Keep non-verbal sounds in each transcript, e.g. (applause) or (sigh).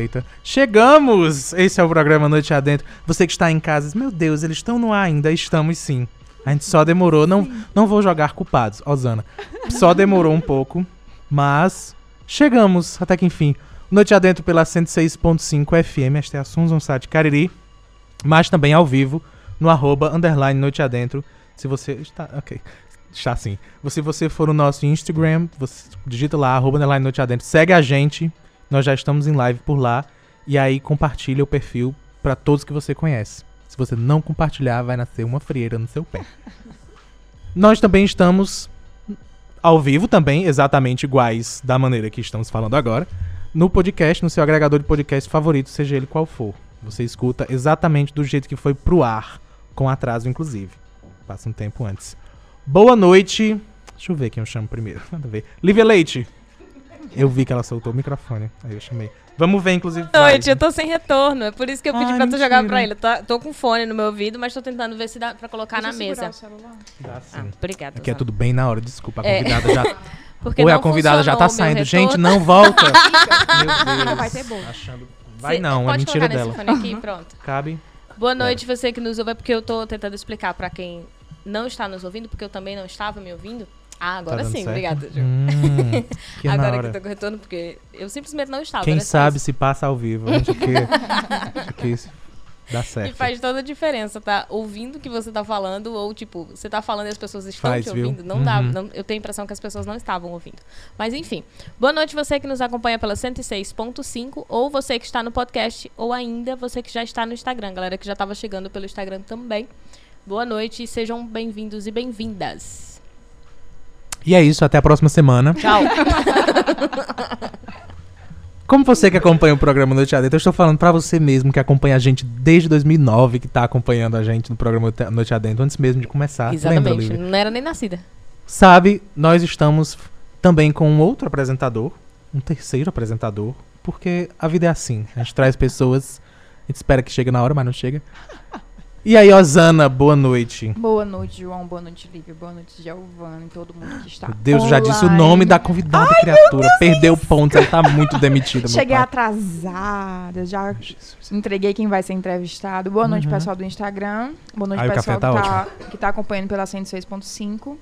perfeita. Chegamos! Esse é o programa Noite Adentro. Você que está em casa, diz, meu Deus, eles estão no ar ainda? Estamos sim. A gente só demorou, não, não vou jogar culpados, Osana. Só demorou um pouco, mas chegamos até que enfim. Noite Adentro pela 106.5 FM, esta é a Sunzon Cariri, mas também ao vivo no arroba underline Noite Adentro. Se você está, ok, está sim. Se você for no nosso Instagram, você digita lá arroba underline Noite Adentro, segue a gente, nós já estamos em live por lá e aí compartilha o perfil para todos que você conhece. Se você não compartilhar, vai nascer uma frieira no seu pé. (laughs) Nós também estamos ao vivo também, exatamente iguais da maneira que estamos falando agora, no podcast, no seu agregador de podcast favorito, seja ele qual for. Você escuta exatamente do jeito que foi pro ar, com atraso inclusive. Passa um tempo antes. Boa noite. Deixa eu ver quem eu chamo primeiro. (laughs) Nada a ver. Lívia Leite. Eu vi que ela soltou o microfone, aí eu chamei. Vamos ver, inclusive. Noite, eu tô sem retorno. É por isso que eu pedi Ai, pra tu jogar pra ele. Tô, tô com fone no meu ouvido, mas tô tentando ver se dá pra colocar na mesa. Dá sim. Ah, obrigada. Aqui é tudo bem na hora, desculpa. A É. convidada já. (laughs) Porque Oi, a convidada já tá saindo. Gente, não volta. (laughs) Meu Deus. Vai ter bolo. Achando... Vai Cê- não, é mentira dela. aqui, pronto. Cabe. Boa noite, você que nos ouve. É porque eu tô tentando explicar pra quem não está nos ouvindo, porque eu também não estava me ouvindo. Ah, agora Tá sim, obrigada, Ju. Hum, (laughs) que Agora hora. que eu tô com retorno, porque eu simplesmente não estava. Quem só sabe se passa ao vivo. A gente aqui, aqui isso dá E certo. faz toda a diferença, tá? Ouvindo o que você tá falando, ou tipo, você tá falando e as pessoas estão Faz, te viu? ouvindo. Não dá. Uhum. não- eu tenho a impressão que as pessoas não estavam ouvindo. Mas enfim. Boa noite, você que nos acompanha pela 106.5, ou você que está no podcast, ou ainda você que já está no Instagram, galera que já estava chegando pelo Instagram também. Boa noite e sejam bem-vindos e bem-vindas. E é isso, até a próxima semana. Tchau. (laughs) Como você que acompanha o programa Noite Adentro, eu estou falando pra você mesmo que acompanha a gente desde 2009, que tá acompanhando a gente no programa Noite Adentro, antes mesmo de começar. Lembra, Exatamente. Lívia? Não era nem nascida. Sabe, nós estamos também com um outro apresentador, um terceiro apresentador, porque a vida é assim. A gente traz pessoas, a gente espera que chegue na hora, mas não chega. E aí, Osana, boa noite. Boa noite, João. Boa noite, Lívia. Boa noite, Giovanni. Todo mundo que está Meu Deus, eu já disse o nome da convidada, criatura. Perdeu pontos, ela tá muito demitida, Cheguei atrasada, já entreguei quem vai ser entrevistado. Boa noite, Uhum. pessoal do Instagram. Boa noite, Ai, pessoal tá que, tá, que tá acompanhando pela 106.5.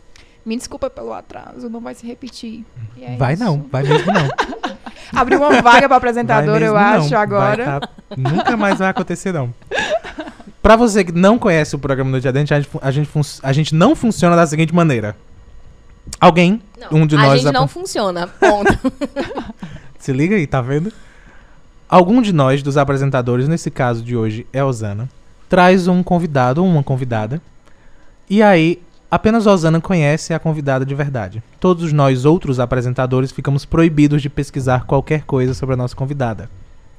Me desculpa pelo atraso, não vai se repetir. É Vai isso. não, vai mesmo não. (laughs) Abriu uma vaga para apresentador, eu não. acho, Vai agora. tá- Nunca mais vai acontecer, não. (laughs) Pra você que não conhece o programa Noite Adentro, a gente, a, gente a gente não funciona da seguinte maneira. Alguém, um de a nós... gente apre- não funciona. Ponto. (laughs) Se liga aí, tá vendo? Algum de nós, dos apresentadores, nesse caso de hoje é a Osana, traz um convidado ou uma convidada. E aí, apenas a Osana conhece a convidada de verdade. Todos nós, outros apresentadores, ficamos proibidos de pesquisar qualquer coisa sobre a nossa convidada.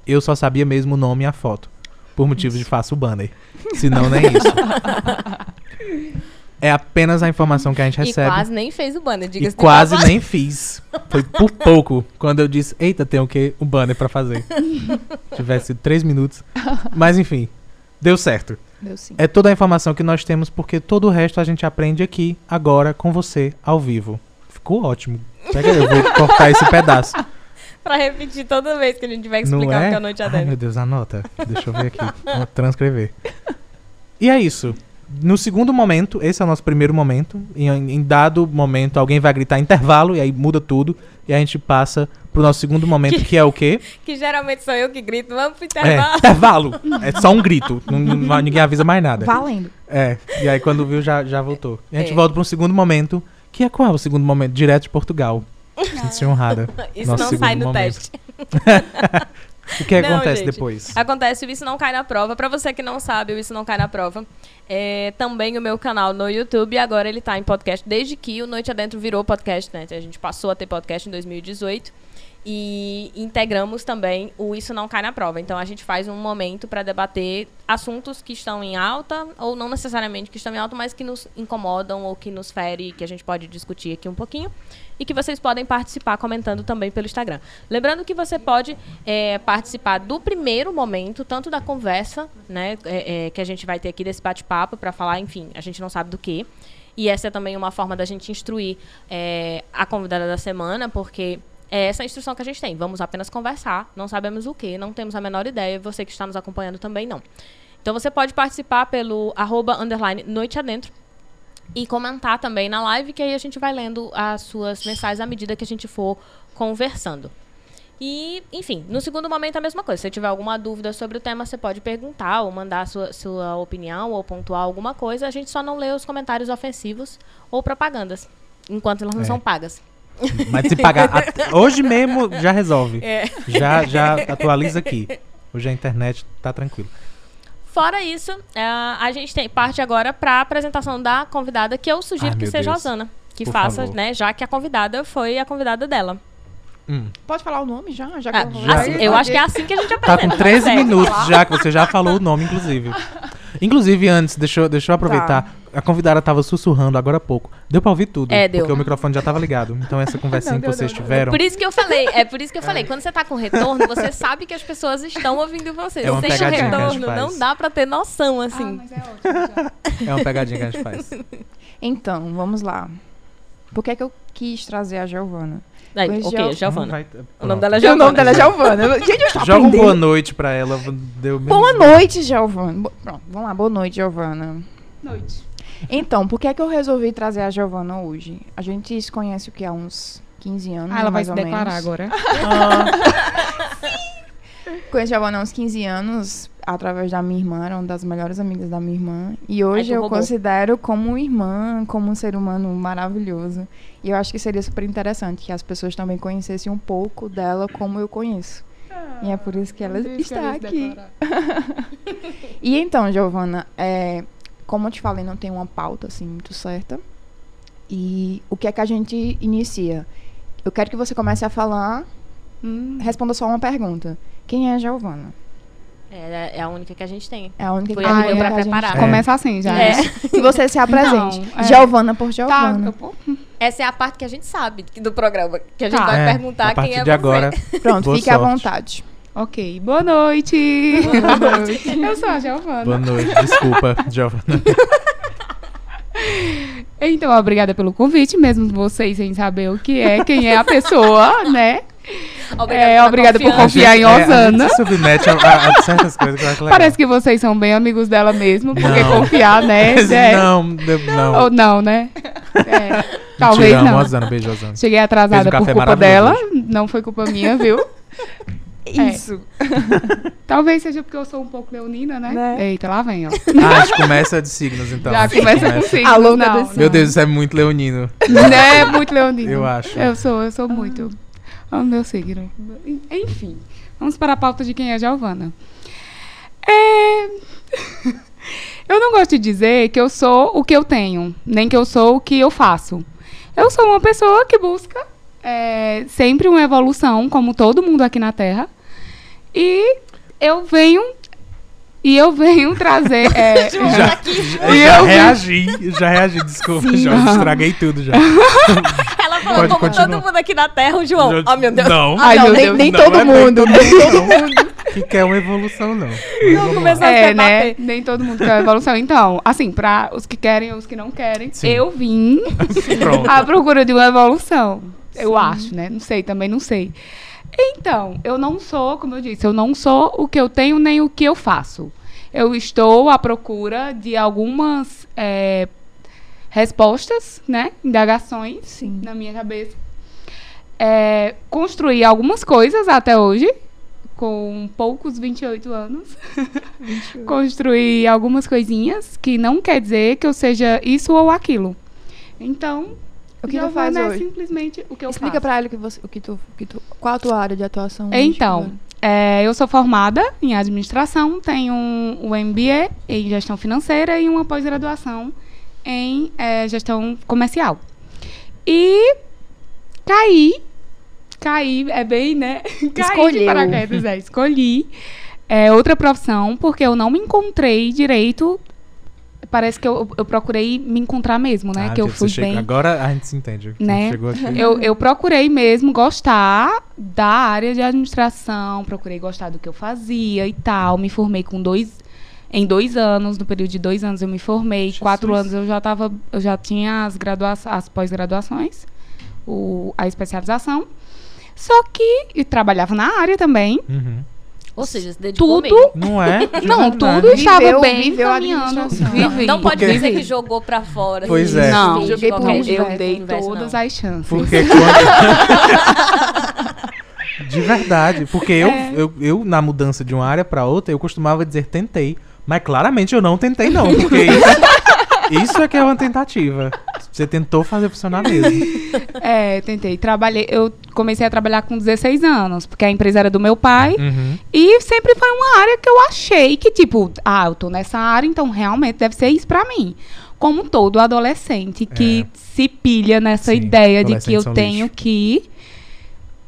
Eu só sabia mesmo o nome e a foto. Por motivo de faço banner. Se não, nem isso. É apenas a informação que a gente e recebe. quase nem fez o banner, diga-se quase nem fiz. Foi por pouco quando eu disse, eita, tem o quê? Um banner pra fazer. (laughs) Tivesse três minutos. Mas enfim, deu certo. Deu sim. É toda a informação que nós temos, porque todo o resto a gente aprende aqui, agora, com você, ao vivo. Ficou ótimo. Pega aí, eu vou cortar esse pedaço. Pra repetir toda vez que a gente vai explicar o é? que é a noite Ai, adentro. meu Deus, anota. Deixa eu ver aqui. Vou transcrever. E é isso. No segundo momento, esse é o nosso primeiro momento. Em, em dado momento, alguém vai gritar intervalo e aí muda tudo. E a gente passa pro nosso segundo momento, que é o quê? (laughs) Que geralmente sou eu que grito, vamos pro É, intervalo. intervalo. É só um grito. (laughs) Não- não- ninguém avisa mais nada. Valendo. É. E aí quando viu, já, já voltou. E a gente É. volta para um segundo momento, que é qual é o segundo momento? Direto de Portugal. (laughs) Sinto-se honrada. (laughs) Isso Nosso não sai no momento. teste. (laughs) O que Não, acontece gente. depois? Acontece o Isso Não Cai na Prova. Pra você que não sabe, o Isso Não Cai na Prova é também o meu canal no YouTube. Agora ele tá em podcast desde que o Noite Adentro virou podcast, né? A gente passou a ter podcast em 2018. E integramos também o Isso Não Cai na Prova. Então a gente faz um momento para debater assuntos que estão em alta, ou não necessariamente que estão em alta, mas que nos incomodam ou que nos fere, que a gente pode discutir aqui um pouquinho. E que vocês podem participar comentando também pelo Instagram. Lembrando que você pode é, participar do primeiro momento, tanto da conversa, né, é, é, que a gente vai ter aqui desse bate-papo para falar, enfim, a gente não sabe do que. E essa é também uma forma da gente instruir é, a convidada da semana, porque É essa a instrução que a gente tem. Vamos apenas conversar, não sabemos o que, não temos a menor ideia, você que está nos acompanhando também não. Então você pode participar pelo arroba underline noite adentro e comentar também na live, que aí a gente vai lendo as suas mensagens à medida que a gente for conversando. E, enfim, no segundo momento a mesma coisa. Se você tiver alguma dúvida sobre o tema, você pode perguntar ou mandar sua, sua opinião ou pontuar alguma coisa. A gente só não lê os comentários ofensivos ou propagandas, enquanto elas não É. são pagas. Mas se pagar. Hoje mesmo já resolve. É. Já, já atualiza aqui. Hoje a internet tá tranquilo. Fora isso, é, a gente tem parte agora para a apresentação da convidada, que eu sugiro Ai, que seja a Deus. Osana. Que Por faça, favor. né? Já que a convidada foi a convidada dela. Hum. Pode falar o nome já? já Ah, eu já. assim, eu acho que é assim que a gente Tá apresenta. com 13 certo? minutos já, que você já falou o nome, inclusive. Inclusive, antes, deixa eu, deixa eu aproveitar. A convidada tava sussurrando agora há pouco. Deu pra ouvir tudo. É, deu. Porque o microfone já tava ligado. Então, essa (laughs) conversinha Não, que deu, vocês deu, tiveram. Por isso que eu falei, é por isso que eu falei, quando você tá com retorno, você (laughs) sabe que as pessoas estão ouvindo você. É uma Sem o pegadinha que a gente retorno, faz. não dá pra ter noção, Ah, assim. mas é ótimo já. (laughs) É uma pegadinha que a gente faz. Então, vamos lá. Por que, que eu quis trazer a Giovana? Aí, Pois ok, Giovana. Vai- O nome pronto. dela é O Giovana. nome dela é Giovana. Gente, eu Joga um aprendendo. boa noite pra ela. Deu Boa noite, Giovana. Bo- Pronto, vamos lá. Boa noite, Giovana. Noite. Então, por que é que eu resolvi trazer a Giovana hoje? A gente se conhece o que há uns 15 anos, Ah, ela vai mais se ou declarar menos. agora. (laughs) Conheço a Giovana há uns 15 anos, através da minha irmã, era uma das melhores amigas da minha irmã. E hoje tu eu roubou. considero como irmã, como um ser humano maravilhoso. E eu acho que seria super interessante que as pessoas também conhecessem um pouco dela como eu conheço. E é por isso que ela está aqui. (laughs) E então, Giovana, é, como eu te falei, não tem uma pauta assim muito certa. E o que é que a gente inicia? Eu quero que você comece a falar, Hum, responda só uma pergunta. Quem é a Giovana? É, é a única que a gente tem. É a única Foi que a que que deu pra a gente- preparar. É. Começa assim já. É. né? (laughs) Que você se apresente. Então, é. Giovana por Tá, Giovana. eu vou- Essa é a parte que a gente sabe do programa. Que a gente Tá. vai É, perguntar quem é de você. agora. Pronto, fique à sorte. vontade. Ok, boa noite. Boa (laughs) noite. Eu sou a Giovana. Boa noite. Desculpa, (laughs) Giovana. Então, obrigada pelo convite, mesmo vocês sem saber o que é, quem é a pessoa, (laughs) né? Obrigada, É, pela obrigada por confiar em É, a Osana. gente se submete a, a- a certas coisas que eu acho legal. Parece que vocês são bem amigos dela mesmo, porque Não. confiar, né? é- Não, não. Ou não, né? É, talvez amo não. a Osana. Beijo, Osana. Cheguei atrasada um por culpa dela, não foi culpa minha, viu? Isso. (laughs) Talvez seja porque eu sou um pouco leonina, né? Né? Eita, lá vem, ó. (laughs) Ah, a gente começa de signos, então. Já A começa com signos, A louca não, desse- Meu Deus, isso é muito leonino. Né? Muito leonina. Eu acho. Eu sou, eu sou muito. Amo meu signo. Enfim, vamos para a pauta de quem é Giovana. É... (laughs) eu não gosto de dizer que eu sou o que eu tenho, nem que eu sou o que eu faço. Eu sou uma pessoa que busca é, sempre uma evolução, como todo mundo aqui na Terra. E eu venho. E eu venho trazer. (laughs) é, João Já, aqui. (laughs) já, E já reagi, já reagi, desculpa, Sim. já estraguei tudo já. (laughs) Ela falou Pode como continuar. todo mundo aqui na Terra, o João. Oh, meu Deus. Não. Ai, Ai, não, nem, Deus, nem não, todo é mundo. todo Nem todo não. mundo. Que quer uma evolução, não. Não lá. a É, né? bater. Nem todo mundo quer evolução. Então, assim, para os que querem e os que não querem, Sim. eu vim Pronto. à procura de uma evolução. Eu acho, né? Não sei, também não sei. Então, eu não sou, como eu disse, eu não sou o que eu tenho nem o que eu faço. Eu estou à procura de algumas é, respostas, né? Indagações Sim. na minha cabeça. É, construí algumas coisas até hoje, com poucos 28 anos. (laughs) Construí algumas coisinhas que não quer dizer que eu seja isso ou aquilo. Então, O que tu faz Giovana é hoje? simplesmente o que eu Explica faço. pra ela o que você, o que tu, o que tu, qual a tua área de atuação. Então, é, eu sou formada em administração, tenho um, um MBA em gestão financeira e uma pós-graduação em é, gestão comercial. E caí, caí, é bem, né? (laughs) caí de paraquedas, é, escolhi é, outra profissão porque eu não me encontrei direito. Parece que eu, eu procurei me encontrar mesmo, né? Ah, que eu fui chega- bem. Agora a gente se entende. Né? Eu, eu procurei mesmo gostar da área de administração, procurei gostar do que eu fazia e tal. Me formei com dois. Em dois anos, no período de dois anos eu me formei. Jesus. Quatro anos eu já tava, eu já tinha as, gradua as pós-graduações, a especialização. Só que e trabalhava na área também. Uhum. Ou seja, se dedicou Tudo mesmo. Não é? De (laughs) Não, verdade. tudo Viveu- estava bem viveu caminhando. Vivi. Não pode Porque- dizer que jogou pra fora. Pois assim, é. Não, joguei um Eu dei universo, todas não. as chances. Porque (laughs) quando... (laughs) De verdade. Porque eu, É. eu, eu, na mudança de uma área pra outra, eu costumava dizer tentei. Mas claramente eu não tentei, não. Porque isso, isso é que é uma tentativa. Você tentou fazer funcionar mesmo. (laughs) É, tentei. Trabalhei. Eu comecei a trabalhar com 16 anos, porque a empresa era do meu pai. Uhum. E sempre foi uma área que eu achei que, tipo, ah, eu tô nessa área, então realmente deve ser isso pra mim. Como todo adolescente que se pilha nessa Sim, ideia de que eu tenho lixo. que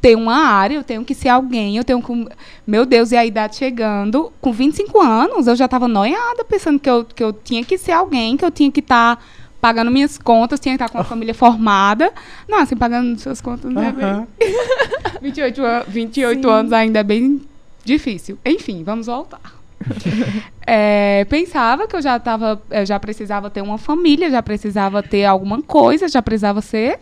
ter uma área, eu tenho que ser alguém, eu tenho que. Meu Deus, e a idade chegando, com 25 anos, eu já tava noiada, pensando que eu, que eu tinha que ser alguém, que eu tinha que estar pagando minhas contas, tinha que estar com uma (laughs) família formada. Não, assim, pagando suas contas, né? bem- Aham. (laughs) 28, an 28 anos ainda é bem difícil. Enfim, vamos voltar. É, pensava que eu já tava, eu já precisava ter uma família, já precisava ter alguma coisa, já precisava ser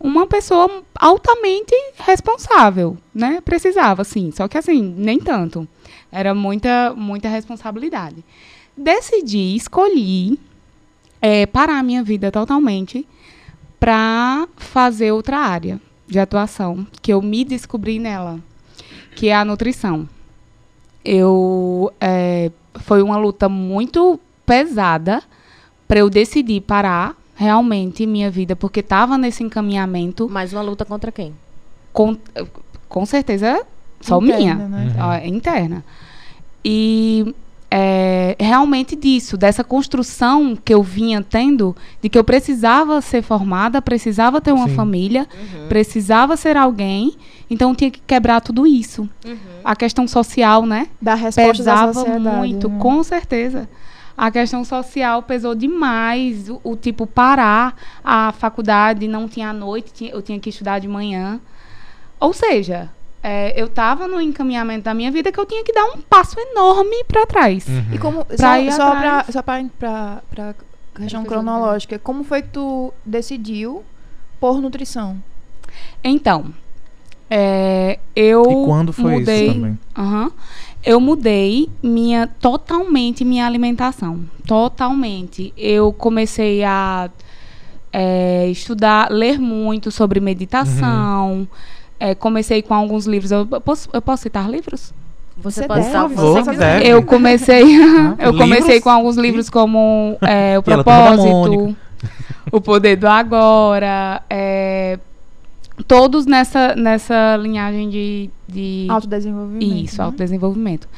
uma pessoa altamente responsável, né? Precisava, sim. Só que assim, nem tanto. Era muita, muita responsabilidade. Decidi, escolhi é, parar a minha vida totalmente para fazer outra área de atuação que eu me descobri nela, que é a nutrição. Eu é, foi uma luta muito pesada para eu decidir parar realmente minha vida porque estava nesse encaminhamento Mais uma luta contra quem? com, com certeza só Interna, minha né? é interna. E é, realmente disso, dessa construção que eu vinha tendo, de que eu precisava ser formada, precisava ter uma Sim. família, precisava ser alguém, então eu tinha que quebrar tudo isso. Uhum. A questão social, né? Da resposta da Pesava sociedade. muito, né? com certeza. A questão social pesou demais, o, o tipo parar a faculdade, não tinha à noite, tinha- eu tinha que estudar de manhã. Ou seja, é, eu estava no encaminhamento da minha vida que eu tinha que dar um passo enorme para trás. Uhum. E como, Pra só, ir só, pra, atrás. só pra, pra, pra questão cronológica, como foi que tu decidiu por nutrição? Então, é, eu E quando foi mudei, isso também? Aham. Eu mudei minha totalmente minha alimentação, totalmente. Eu comecei a é, estudar, ler muito sobre meditação. Uhum. É, comecei com alguns livros. Eu posso, eu posso citar livros? Você, Você pode deve, estar por você favor, quiser. deve. Eu comecei, (laughs) eu comecei livros? com alguns livros como (laughs) é, o propósito, o poder do agora, é, todos nessa nessa linhagem de, de Autodesenvolvimento. isso, né? autodesenvolvimento.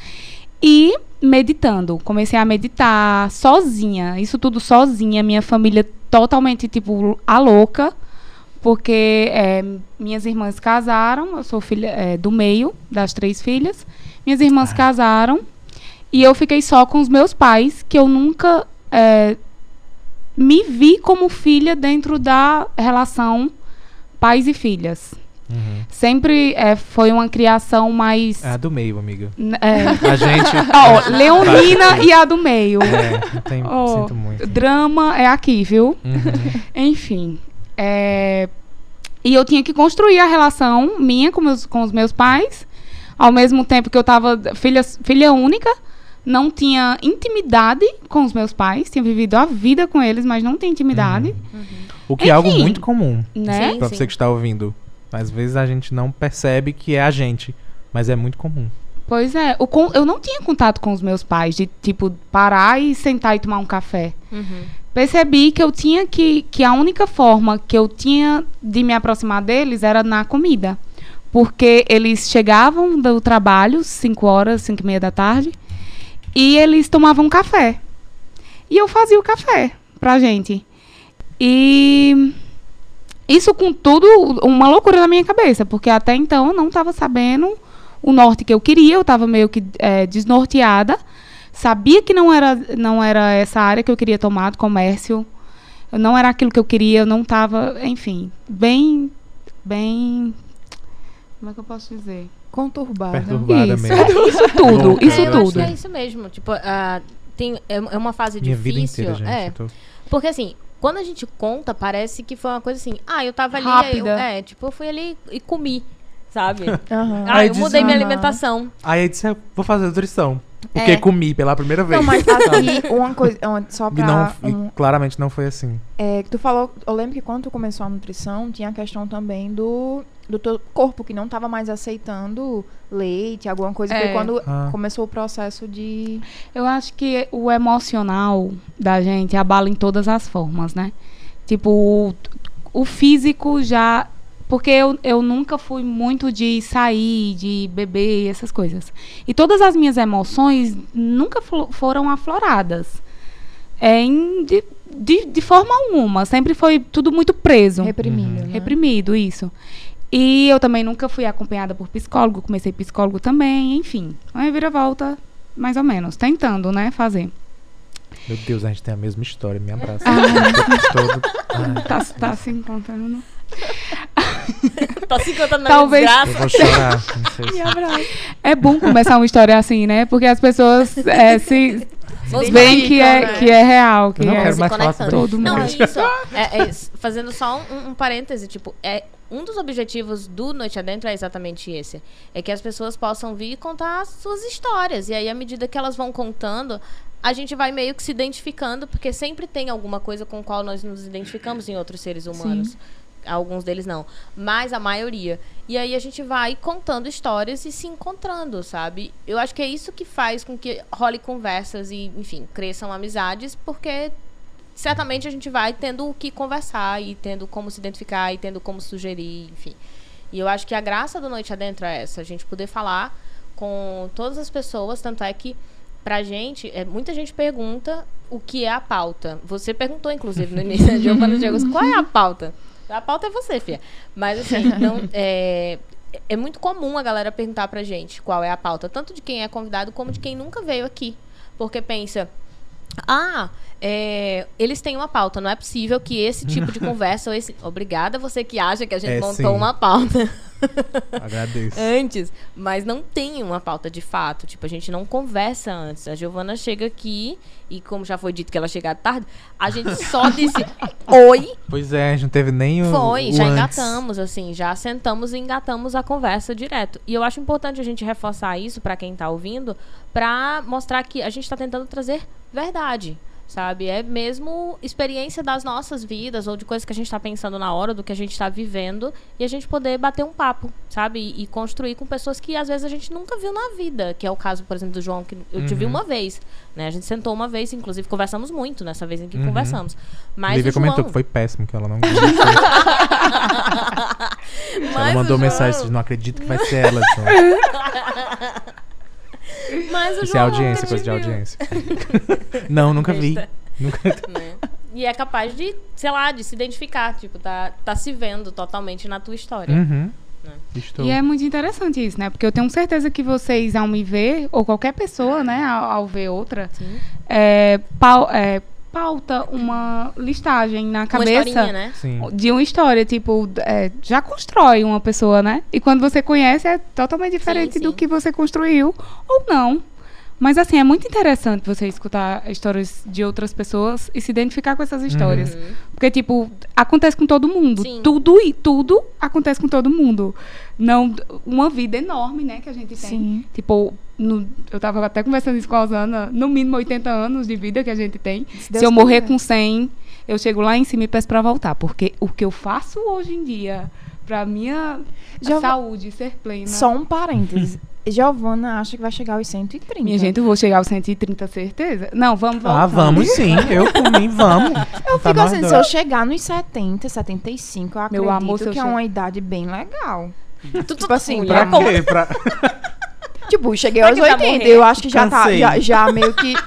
E meditando. Comecei a meditar sozinha. Isso tudo sozinha. Minha família totalmente, tipo, a louca. Porque é, minhas irmãs casaram. Eu sou filha é, do meio das três filhas. Minhas irmãs casaram. E eu fiquei só com os meus pais, que eu nunca é, me vi como filha dentro da relação pais e filhas. Uhum. Sempre é, foi uma criação mais. É a do meio, amiga. É. A gente. (laughs) Ó, Leonina e a do meio. É, tem, muito. Drama é aqui, viu? Uhum. (laughs) Enfim. É, E eu tinha que construir a relação minha com, meus, com os meus pais. Ao mesmo tempo que eu tava filha, filha única. Não tinha intimidade com os meus pais. Tinha vivido a vida com eles, mas não tinha intimidade. O que é algo Enfim. muito comum Né? Pra você que está ouvindo. Às vezes a gente não percebe que é a gente, mas é muito comum. Pois é. O con- eu não tinha contato com os meus pais. De, tipo, parar e sentar e tomar um café. Uhum. Percebi que eu tinha que que a única forma que eu tinha de me aproximar deles era na comida. Porque eles chegavam do trabalho 5 horas 5 e meia da tarde e eles tomavam café. E eu fazia o café pra gente. E isso com tudo uma loucura na minha cabeça porque até então eu não estava sabendo o norte que eu queria eu estava meio que eh, desnorteada sabia que não era não era essa área que eu queria tomar do comércio não era aquilo que eu queria eu não estava enfim bem bem como é que eu posso dizer Conturbada. Perturbada isso, mesmo. isso tudo isso é, eu acho tudo que é isso mesmo. Tipo, ah, tem, é, é uma fase Minha vida difícil. inteira, gente. é, tô- Porque assim, quando a gente conta, parece que foi uma coisa assim, ah, eu tava ali, aí eu, Rápida. é, tipo, eu fui ali e comi. sabe? (laughs) Aham. Ah, Aí eu diz- mudei minha Aham. Aí alimentação. eu disse, "Eu vou fazer nutrição. Porque É. comi pela primeira vez. Não, mas aqui, uma coisa, só E pra... não, e um- claramente não foi assim. é, que tu falou, eu lembro que quando tu começou a nutrição, tinha a questão também do, do teu corpo, que não tava mais aceitando leite, alguma coisa. É. Foi quando Ah. começou o processo de... Eu acho que o emocional da gente abala em todas as formas, né? Tipo, o, o físico já. Porque eu, eu nunca fui muito de sair, de beber, essas coisas. E todas as minhas emoções nunca foram afloradas. É em- de, de, de forma alguma. Sempre foi tudo muito preso. Reprimido, Uhum. né? Reprimido, isso. E eu também nunca fui acompanhada por psicólogo, comecei psicólogo também, enfim. Uma reviravolta, mais ou menos, tentando, né, fazer. Meu Deus, a gente tem a mesma história. Me abraça. (laughs) (laughs) Ah. Todo. Ai, Tá, tá se encontrando. (laughs) Tá se contando na Talvez- minha eu desgraça. vou chorar. Não. (laughs) É bom começar uma história assim, né? Porque as pessoas é, se veem que é, né? que é real. Que Eu não é. quero mais falar sobre Todo Não, mundo. é isso. É, é isso. Fazendo só um, um parêntese, tipo, é um dos objetivos do Noite Adentro é exatamente esse. É que as pessoas possam vir e contar as suas histórias. E aí, à medida que elas vão contando, a gente vai meio que se identificando, porque sempre tem alguma coisa com a qual nós nos identificamos em outros seres humanos. Alguns deles não, mas a maioria. E aí a gente vai contando histórias e se encontrando, sabe? Eu acho que é isso que faz com que role conversas e, enfim, cresçam amizades, porque certamente a gente vai tendo o que conversar e tendo como se identificar e tendo como sugerir, enfim. E eu acho que a graça do Noite Adentro é essa, a gente poder falar com todas as pessoas, tanto é que pra gente, é, muita gente pergunta o que é a pauta. Você perguntou, inclusive, no início, né, Giovana Diego, qual é a pauta? A pauta é você, Fia. Mas assim, não, (laughs) é, é muito comum a galera perguntar pra gente qual é a pauta, tanto de quem é convidado como de quem nunca veio aqui. Porque pensa, ah, é, eles têm uma pauta. Não é possível que esse tipo de (laughs) conversa. Ou esse... Obrigada você que acha que a gente É, montou sim. uma pauta (laughs) Agradeço. antes, mas não tem uma pauta de fato. Tipo, a gente não conversa antes. A Giovana chega aqui e, como já foi dito que ela chega tarde, a gente (laughs) só disse oi. Pois é, a gente não teve nem o. Foi, o já antes. engatamos, assim, já sentamos e engatamos a conversa direto. E eu acho importante a gente reforçar isso pra quem tá ouvindo, pra mostrar que a gente tá tentando trazer verdade. Sabe? É mesmo experiência das nossas vidas ou de coisas que a gente tá pensando na hora, do que a gente tá vivendo, e a gente poder bater um papo, sabe? E, e construir com pessoas que às vezes a gente nunca viu na vida. Que é o caso, por exemplo, do João, que eu te vi Uhum. uma vez. Né? A gente sentou uma vez, inclusive conversamos muito nessa vez em que Uhum. conversamos. Mas Lívia o João... comentou que foi péssimo, que ela não. (laughs) ela Mas mandou o mensagem, João- assim, não acredito que vai ser ela, João. (laughs) Mas o Isso é João audiência, nunca coisa de audiência. (laughs) não, nunca vi. Nunca... né? (laughs) E é capaz de, sei lá, de se identificar. Tipo, tá, tá se vendo totalmente na tua história. Uhum. Né? Estou. E é muito interessante isso, né? Porque eu tenho certeza que vocês, ao me ver, ou qualquer pessoa, né, ao, ao ver outra, Sim. é, pau- é, pauta uma listagem na Uma cabeça historinha, né? Sim. de uma história, tipo, é, já constrói uma pessoa, né? E quando você conhece, é totalmente diferente sim. do que você construiu, ou não. Mas, assim, é muito interessante você escutar histórias de outras pessoas e se identificar com essas histórias. Uhum. Porque, tipo, acontece com todo mundo. Sim. Tudo e tudo acontece com todo mundo. Não, uma vida enorme, né, que a gente tem. Sim. Tipo, no- eu tava até conversando isso com a Osana, no mínimo 80 anos de vida que a gente tem. Se, Deus eu morrer quiser. com 100, eu chego lá em cima e peço pra voltar. Porque o que eu faço hoje em dia pra minha Já- saúde ser plena... Só um parênteses. (laughs) Giovana acha que vai chegar aos 130. Minha gente, eu vou chegar aos 130, certeza? Não, vamos voltar. Ah, vamos (laughs) sim. Eu por mim, vamos. Eu Tá fico assim, dois. se eu chegar nos 70, 75, eu acredito Meu amor, se eu que é che- uma idade bem legal. Tu, tu, Tipo assim, mulher, Pra quê? (laughs) Pra... Tipo, cheguei Pra aos que vai 80, morrer? eu acho que já tá, Cansei. já, já meio que... (laughs)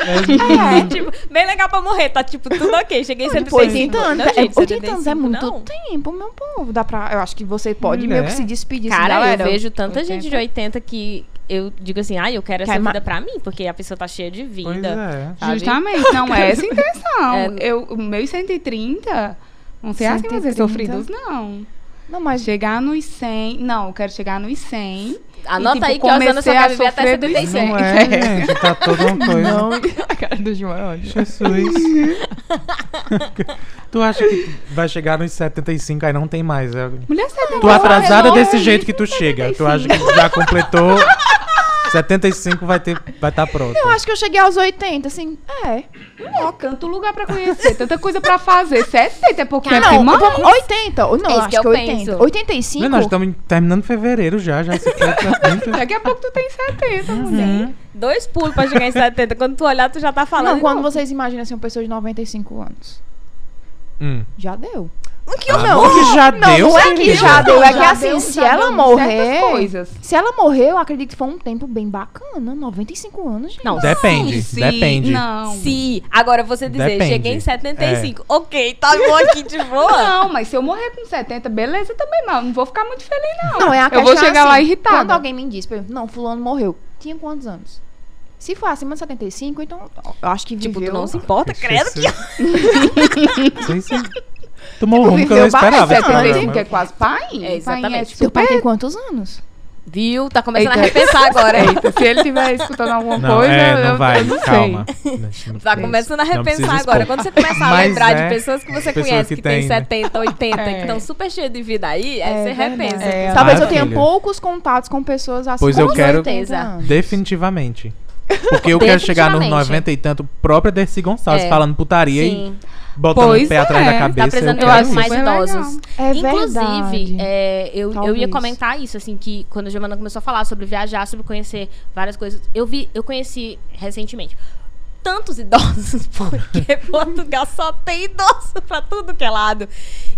É, tipo, bem legal pra morrer, tá tipo tudo ok. Cheguei em Tipo, 165. 80 anos, Não, é, gente, 80 anos é 75 muito não. tempo, meu povo. Dá pra, eu acho que você pode meio que Mulher. se despedir. assim, Cara, galera, eu vejo tanta 80. gente de 80 que eu digo assim, ai, eu quero essa Quer ma- vida pra mim, porque a pessoa tá cheia de vida. Pois é. Justamente, não é essa a intenção. (laughs) É. Eu, meus 130 vão ser assim, mas 130. sofridos, não. Não, mas Chegar nos 100. Não, eu quero chegar nos 100. Anota tipo, aí que a Osana só comecei a vai viver até sofrer dos 75. Não é, (laughs) gente, tá toda uma coisa. não. A cara do João é ótima. Jesus. (laughs) tu acha que vai chegar nos 75, aí não tem mais. é- Mulher, você Tu atrasada desse jeito que tu chega. Tu acha que já completou (laughs) 75 vai ter vai estar pronto. Eu acho que eu cheguei aos 80, assim. É. Ó, tanto lugar pra conhecer, tanta coisa pra fazer. 70 é pouquinho Ah, é não, vamos- 80. Ou Não, É acho que eu que 80. penso. 85. Não, nós estamos terminando fevereiro já, já se. (laughs) Daqui a pouco tu tem 70, Uhum. mulher. Dois pulos pra chegar em 70. Quando tu olhar, tu já tá falando. Não, quando vocês imaginam assim, uma pessoa de 95 anos. Hum. Já deu. Que não, que já Não, deu. não é que querida. já deu, é que assim, deu, se ela morrer. coisas. Se ela morrer, eu acredito que foi um tempo bem bacana. 95 anos, gente. Não, Depende, Se- depende. Não. Se agora você dizer, Depende. cheguei em 75. Ok, tá bom aqui de boa. (laughs) Não, mas se eu morrer com 70, beleza também, eu não vou ficar muito feliz, não. Não, é a eu vou chegar lá assim, irritada. Quando alguém me diz, por exemplo, não, fulano morreu. Tinha quantos anos? Se for acima de 75, então eu acho que Tipo, viveu... tu não se importa, credo que. Sim, (laughs) sim. Tomou um rumo que eu não esperava. bastante, esse 75, programa. que é quase pai. É, exatamente. Pai é Seu pai tem quantos anos? Viu? Tá começando a Eita. repensar agora. (laughs) Eita, se ele estiver escutando alguma Não, coisa, é, não eu, vai, eu não calma. (laughs) Tá começando a repensar agora. Quando você começar a Mas lembrar é de pessoas que você pessoas conhece que que, tem tem, né? 70, 80, É. que estão super cheias de vida aí, aí É você repensa. É, Talvez Ah, eu tenha poucos contatos com pessoas assim. Pois eu com quero- 80 Certeza. Definitivamente. Porque eu quero chegar nos Definitivamente. 90 e tanto, própria Dercy Gonçalves É. falando putaria Sim. e botando Pois o pé atrás é. da Tá cabeça. Tá precisando eu de isso. mais idosos. É Inclusive, verdade. é, eu, eu ia comentar isso, assim, que quando a Giovana começou a falar sobre viajar, sobre conhecer várias coisas, eu vi, eu conheci recentemente tantos idosos, (laughs) porque Portugal só tem idoso pra tudo que é lado.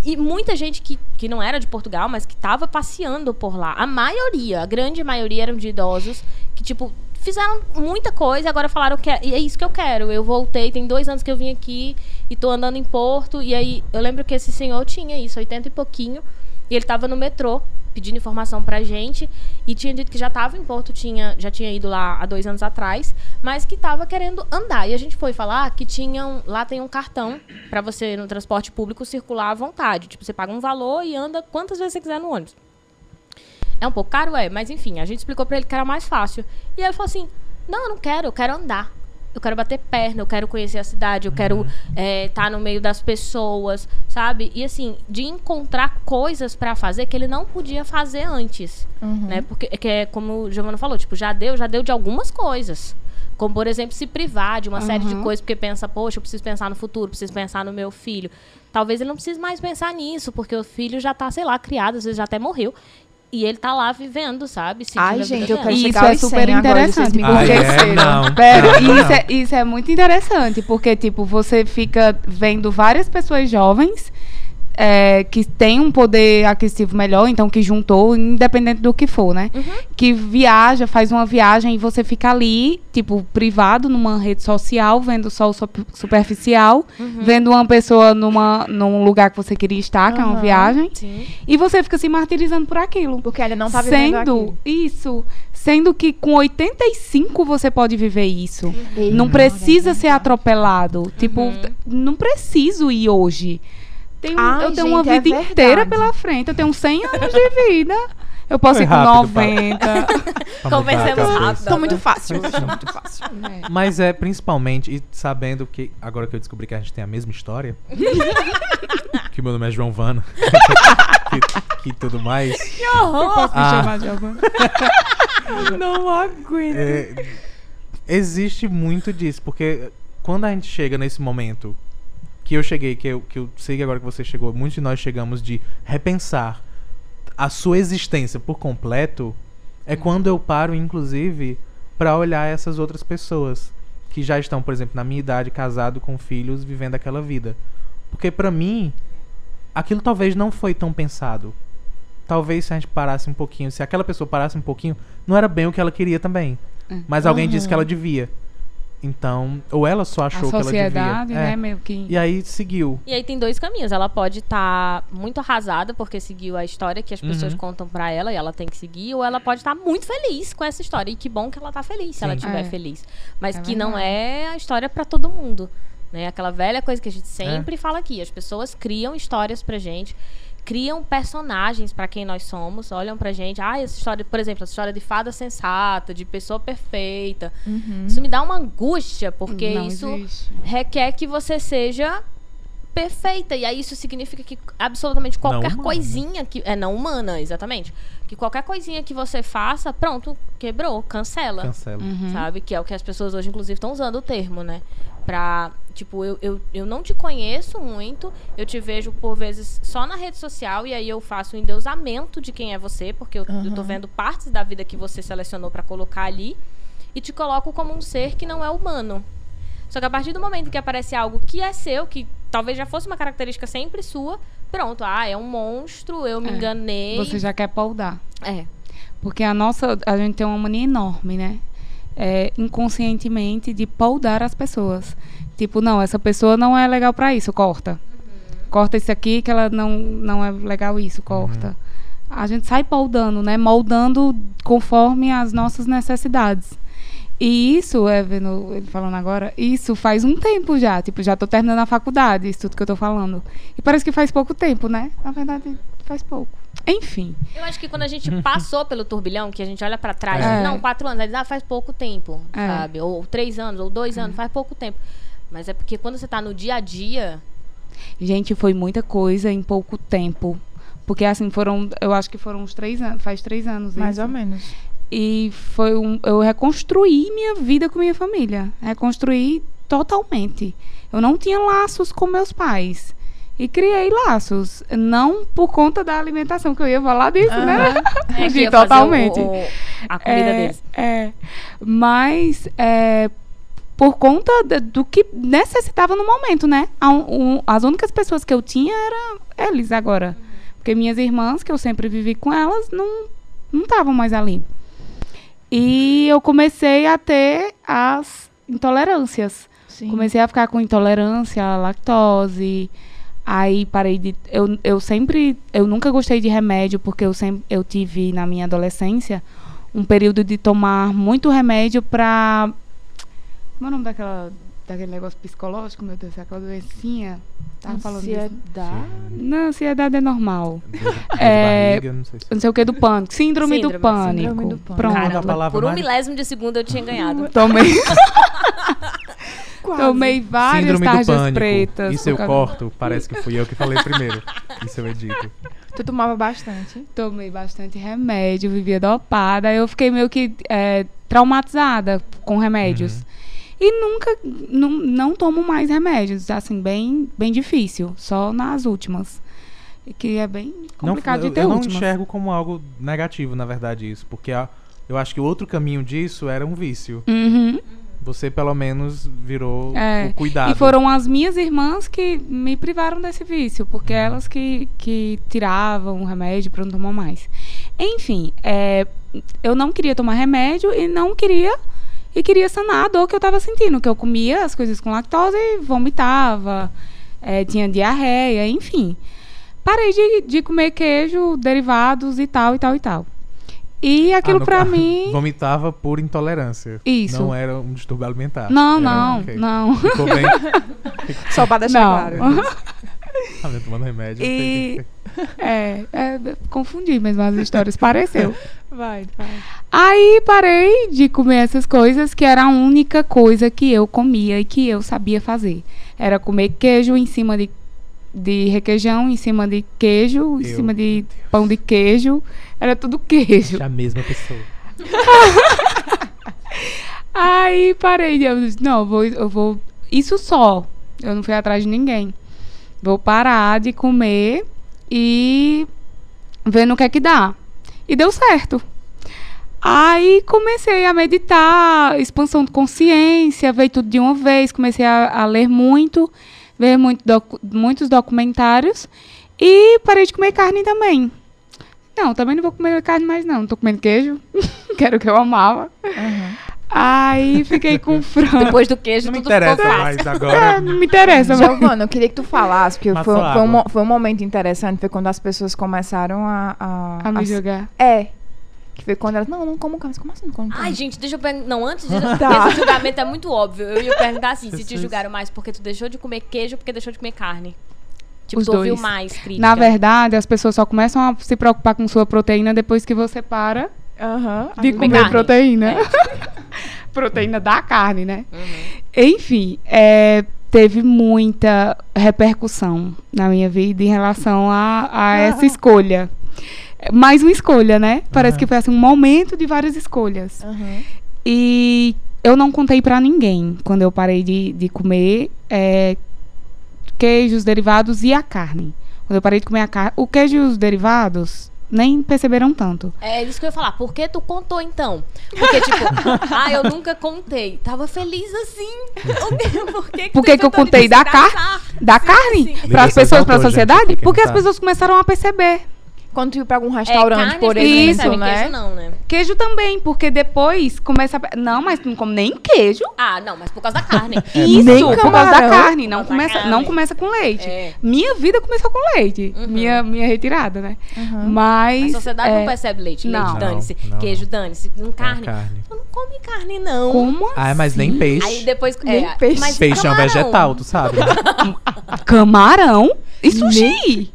E muita gente que, que não era de Portugal, mas que tava passeando por lá. A maioria, a grande maioria eram de idosos que, tipo, fizeram muita coisa e agora falaram que é, é isso que eu quero. Eu voltei, tem dois anos que eu vim aqui e tô andando em Porto. E aí eu lembro que esse senhor tinha isso, 80 e pouquinho. E ele tava no metrô pedindo informação pra gente e tinha dito que já tava em Porto, tinha, já tinha ido lá há dois anos atrás, mas que tava querendo andar. E a gente foi falar que tinham, lá tem um cartão pra você no transporte público circular à vontade. Tipo, você paga um valor e anda quantas vezes você quiser no ônibus. É um pouco caro, é, mas enfim, a gente explicou pra ele que era mais fácil. E ele falou assim: Não, eu não quero, eu quero andar. Eu quero bater perna, eu quero conhecer a cidade, eu quero estar no meio das pessoas, sabe? E assim, de encontrar coisas pra fazer que ele não podia fazer antes, Uhum. né? Porque que é como o Giovanna falou, tipo, já deu, já deu de algumas coisas. Como, por exemplo, se privar de uma série de Uhum. coisas porque pensa, poxa, eu preciso pensar no futuro, preciso pensar no meu filho. Talvez ele não precise mais pensar nisso, porque o filho já tá, sei lá, criado, às vezes já até morreu. E ele tá lá vivendo, sabe? Ai, gente, eu quero Isso chegar é aos 100 super interessante, porque- Ah, é? Não. Pera, Não, não. isso, é, isso é muito interessante, porque, tipo, você fica vendo várias pessoas jovens é, que têm um poder aquisitivo melhor, então que juntou, independente do que for, né? Uhum. Que viaja, faz uma viagem e você fica ali, tipo, privado numa rede social, vendo só o sup- superficial, Uhum. vendo uma pessoa numa, num lugar que você queria estar, que é uma viagem, Sim. e você fica se martirizando por aquilo. Porque ainda não tá vivendo sendo aquilo. isso, sendo que com 85 você pode viver isso. Eita, Não precisa é ser atropelado. Tipo, Uhum. não preciso ir hoje. Tenho- Ai, eu tenho uma gente, é vida verdade. inteira pela frente. Eu tenho 100 anos de vida. Eu posso Foi ir com rápido, Paulo. 90. Pra mudar a Conversemos cabeça. rápido. Tô muito fácil tô muito fácil. Mas é principalmente, e sabendo que, agora que eu descobri que a gente tem a mesma história, (laughs) que meu nome é João Vano, (laughs) que, que tudo mais, Posso me Ah. chamar de? (laughs) Não aguento. é, existe muito disso, porque quando a gente chega nesse momento que eu cheguei, que eu, que eu sei que agora que você chegou, muitos de nós chegamos de repensar a sua existência por completo, é quando eu paro, inclusive, pra olhar essas outras pessoas que já estão, por exemplo, na minha idade, casado com filhos, vivendo aquela vida. Porque pra mim, aquilo talvez não foi tão pensado. Talvez se a gente parasse um pouquinho, se aquela pessoa parasse um pouquinho, não era bem o que ela queria também. É. Mas alguém disse Uhum. que ela devia. Então, ou ela só A achou que ela sociedade, devia. né, É. meio que... E aí seguiu. E aí tem dois caminhos. Ela pode estar muito arrasada porque seguiu a história que as pessoas Uhum. contam pra ela e ela tem que seguir, ou ela pode estar muito feliz com essa história. E que bom que ela tá feliz se ela Sim. estiver É. feliz. Mas É que não verdade. é a história pra todo mundo. Né? Aquela velha coisa que a gente sempre fala aqui. As pessoas criam histórias pra gente criam personagens pra quem nós somos, olham pra gente, ah, essa história, por exemplo, essa história de fada sensata, de pessoa perfeita. Uhum. Isso me dá uma angústia, porque Não isso existe. requer que você seja perfeita. E aí isso significa que absolutamente qualquer coisinha que. É não humana, exatamente. Que qualquer coisinha que você faça, pronto, quebrou, cancela. Cancela. Uhum. Sabe? Que é o que as pessoas hoje, inclusive, estão usando o termo, né? Pra. Tipo, eu, eu, eu não te conheço muito, eu te vejo por vezes só na rede social, e aí eu faço um endeusamento de quem é você, porque eu, eu tô vendo partes da vida que você selecionou pra colocar ali, e te coloco como um ser que não é humano. Só que a partir do momento que aparece algo que é seu, que talvez já fosse uma característica sempre sua, pronto, ah, é um monstro, eu me É. enganei. Você já quer poldar. É. Porque a nossa, a gente tem uma mania enorme, né? É, inconscientemente de poldar as pessoas. Tipo, não, essa pessoa não é legal pra isso, corta. Corta isso aqui que ela não, não é legal isso, corta. A gente sai poldando, né? Moldando conforme as nossas necessidades. E isso, é vendo ele falando agora, isso faz um tempo já. Tipo, já tô terminando a faculdade, isso tudo que eu tô falando. E parece que faz pouco tempo, né? Na verdade, faz pouco. Enfim. Eu acho que quando a gente (laughs) passou pelo turbilhão, que a gente olha pra trás, É. não, quatro anos, aí diz, ah, faz pouco tempo, É. sabe? Ou três anos, ou dois anos, faz pouco tempo. Mas é porque quando você tá no dia a dia, Gente, foi muita coisa em pouco tempo. Porque, assim, foram. Eu acho que foram uns três anos. Faz três anos. Mais isso. ou menos. E foi um. Eu reconstruí minha vida com minha família. Reconstruí totalmente. Eu não tinha laços com meus pais. E criei laços. Não por conta da alimentação, que eu ia falar disso, né? (laughs) é totalmente. o- o- a comida é, deles. É. Mas é, por conta de- do que necessitava no momento, né? A um- as únicas pessoas que eu tinha eram eles agora. Porque minhas irmãs, que eu sempre vivi com elas, não não estavam mais ali. E eu comecei a ter as intolerâncias. Sim. Comecei a ficar com intolerância à lactose. Aí parei de. Eu, eu sempre. Eu nunca gostei de remédio, porque eu sempre eu tive na minha adolescência um período de tomar muito remédio pra. Como é o nome daquela. Daquele negócio psicológico, meu Deus, aquela doencinha? Tava falando disso. Ansiedade. Não, ansiedade é normal. É, (laughs) barriga, não sei se... Não sei o que do pânico. Síndrome, do Síndrome, pânico. síndrome do pânico. Pronto. Cara, Caramba, palavra por um milésimo de segundo eu tinha ganhado. (laughs) Tomei, (laughs) Quase. tomei várias Síndrome do tarjas pânico. pretas. Isso eu causa- corto. Parece que fui eu que falei primeiro. Isso eu edito. Tu tomava bastante. Tomei bastante remédio, vivia dopada. Eu fiquei meio que é, traumatizada com remédios. Uhum. E nunca, não, não tomo mais remédios. Assim, bem, bem difícil. Só nas últimas. Que é bem complicado não, de ter eu, eu não últimas. enxergo como algo negativo, na verdade, isso. Porque a- eu acho que o outro caminho disso era um vício. Uhum. Você, pelo menos, virou É, o cuidado. E foram as minhas irmãs que me privaram desse vício, porque elas que, que tiravam o remédio para não tomar mais. Enfim, é, eu não queria tomar remédio e não queria e queria sanar a dor que eu estava sentindo, que eu comia as coisas com lactose e vomitava, é, tinha diarreia, enfim. Parei de, de comer queijo, derivados e tal, e tal, e tal. E aquilo Ah, no pra caso, mim. (laughs) Vomitava por intolerância. Isso. Não era um distúrbio alimentar. Não, Era- não, ok. não. Ficou bem. (laughs) Só pra deixar Não. claro. (laughs) Ah, (laughs) eu tomando remédio. E- É, é, confundi mesmo as histórias, pareceu. (laughs) Vai, vai. Aí parei de comer essas coisas, que era a única coisa que eu comia e que eu sabia fazer. Era comer queijo em cima de, de requeijão, em cima de queijo, em Eu- cima de pão de queijo. Era tudo queijo. A mesma pessoa. (laughs) Aí parei. Eu disse, não, eu vou, eu vou. Isso só. Eu não fui atrás de ninguém. Vou parar de comer e ver no que é que dá. E deu certo. Aí comecei a meditar, expansão de consciência, veio tudo de uma vez, comecei a, a ler muito, ver muito docu- muitos documentários e parei de comer carne também. Não, também não vou comer carne mais não, tô comendo queijo, (laughs) que era o que eu amava. Aham. Aí fiquei com frango. Depois do queijo, Não me tudo ficou interessa mais É, agora. não me interessa, mas... Giovana, eu queria que tu falasse, porque foi, foi, um, foi um momento interessante, foi quando as pessoas começaram a... A, A me a- jogar. É. Que foi quando elas, não, não como carne. Como assim não como carne? Ai, gente, deixa eu perguntar. Não, antes de. (laughs) Tá. Esse julgamento é muito óbvio. Eu ia perguntar assim: (laughs) se te julgaram mais porque tu deixou de comer queijo ou porque deixou de comer carne. Tipo, Os tu ouviu dois. mais crítica. Na verdade, as pessoas só começam a se preocupar com sua proteína depois que você para Aham. de comer proteína. É. (laughs) proteína da carne, né? Uhum. Enfim, é, teve muita repercussão na minha vida em relação a, a essa escolha. Mais uma escolha, né? Parece Aham. que foi assim, um momento de várias escolhas. Aham. E eu não contei pra ninguém quando eu parei de, de comer é, queijos, derivados e a carne. Quando eu parei de comer a carne. O queijo e os derivados nem perceberam tanto. É isso que eu ia falar. Por que tu contou então? Porque, tipo, (laughs) ah, eu nunca contei. Tava feliz assim. Por que, que Por que, que eu de contei da, car da carne? Para as pessoas, para a sociedade? porque as pessoas começaram a perceber. Quando tu ir pra algum É, restaurante, carne, por exemplo, percebem, né? Queijo não, né? Queijo também, porque depois começa a... Não, mas tu não come nem queijo. Ah, não, mas por causa da carne. (laughs) Isso, Nem por causa da camarão. carne. Não começa, carne. não começa com leite. É. Minha vida começou com leite. Uhum. Minha, minha retirada, né? Aham. Mas... A sociedade é, não percebe leite. Leite, não. dane-se. Não, não. Queijo, dane-se. Não carne. carne. Tu não come carne, não. Como Ah, mas nem assim? peixe. Aí depois. Nem é, peixe. mas Peixe é um camarão. vegetal, tu sabe? (laughs) Camarão e sushi.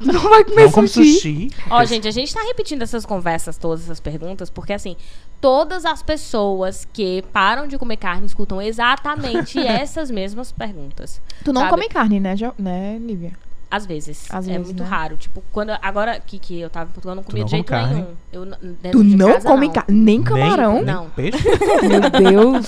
(laughs) Não vai comer Não como sushi. sushi. Ó, gente, a gente tá repetindo essas conversas, todas essas perguntas, porque assim, todas as pessoas que param de comer carne escutam exatamente (laughs) essas mesmas perguntas. Tu não Sabe? come carne, né, jo né, Lívia? Às vezes. Às é vezes, muito né? raro. Tipo, quando. Agora que, que eu tava em Portugal, eu não comia não de jeito carne? nenhum. Eu, Tu de não casa, come não. nem camarão? Nem, Não. nem peixe? (laughs) Meu Deus.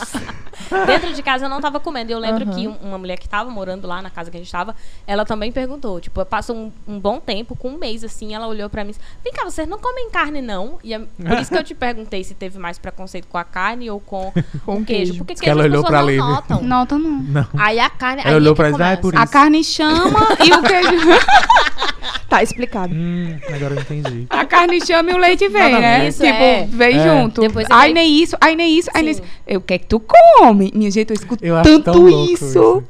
Dentro de casa eu não tava comendo. E eu lembro Aham. que um- uma mulher que tava morando lá na casa que a gente tava, ela também perguntou. Tipo, passou um, um bom tempo, com um mês assim, ela olhou pra mim e disse: Vem cá, vocês não comem carne, não? E é por isso que eu te perguntei se teve mais preconceito com a carne ou com, (laughs) Com o queijo. queijo. Porque que queijo ela as olhou pessoas pra não Lívia. notam. Nota não. Não. Aí a carne. Ela aí olhou é pra ah, é por começa. A carne chama e o queijo. (laughs) Tá explicado. Hum, agora eu entendi. A carne chama e o leite vem, né? Isso, tipo, é. vem É. junto. Depois Ai, nem isso, ai, nem isso, ai, nem isso. Eu, o que é que tu come? Minha gente, eu escuto Eu acho tão tanto louco isso. isso.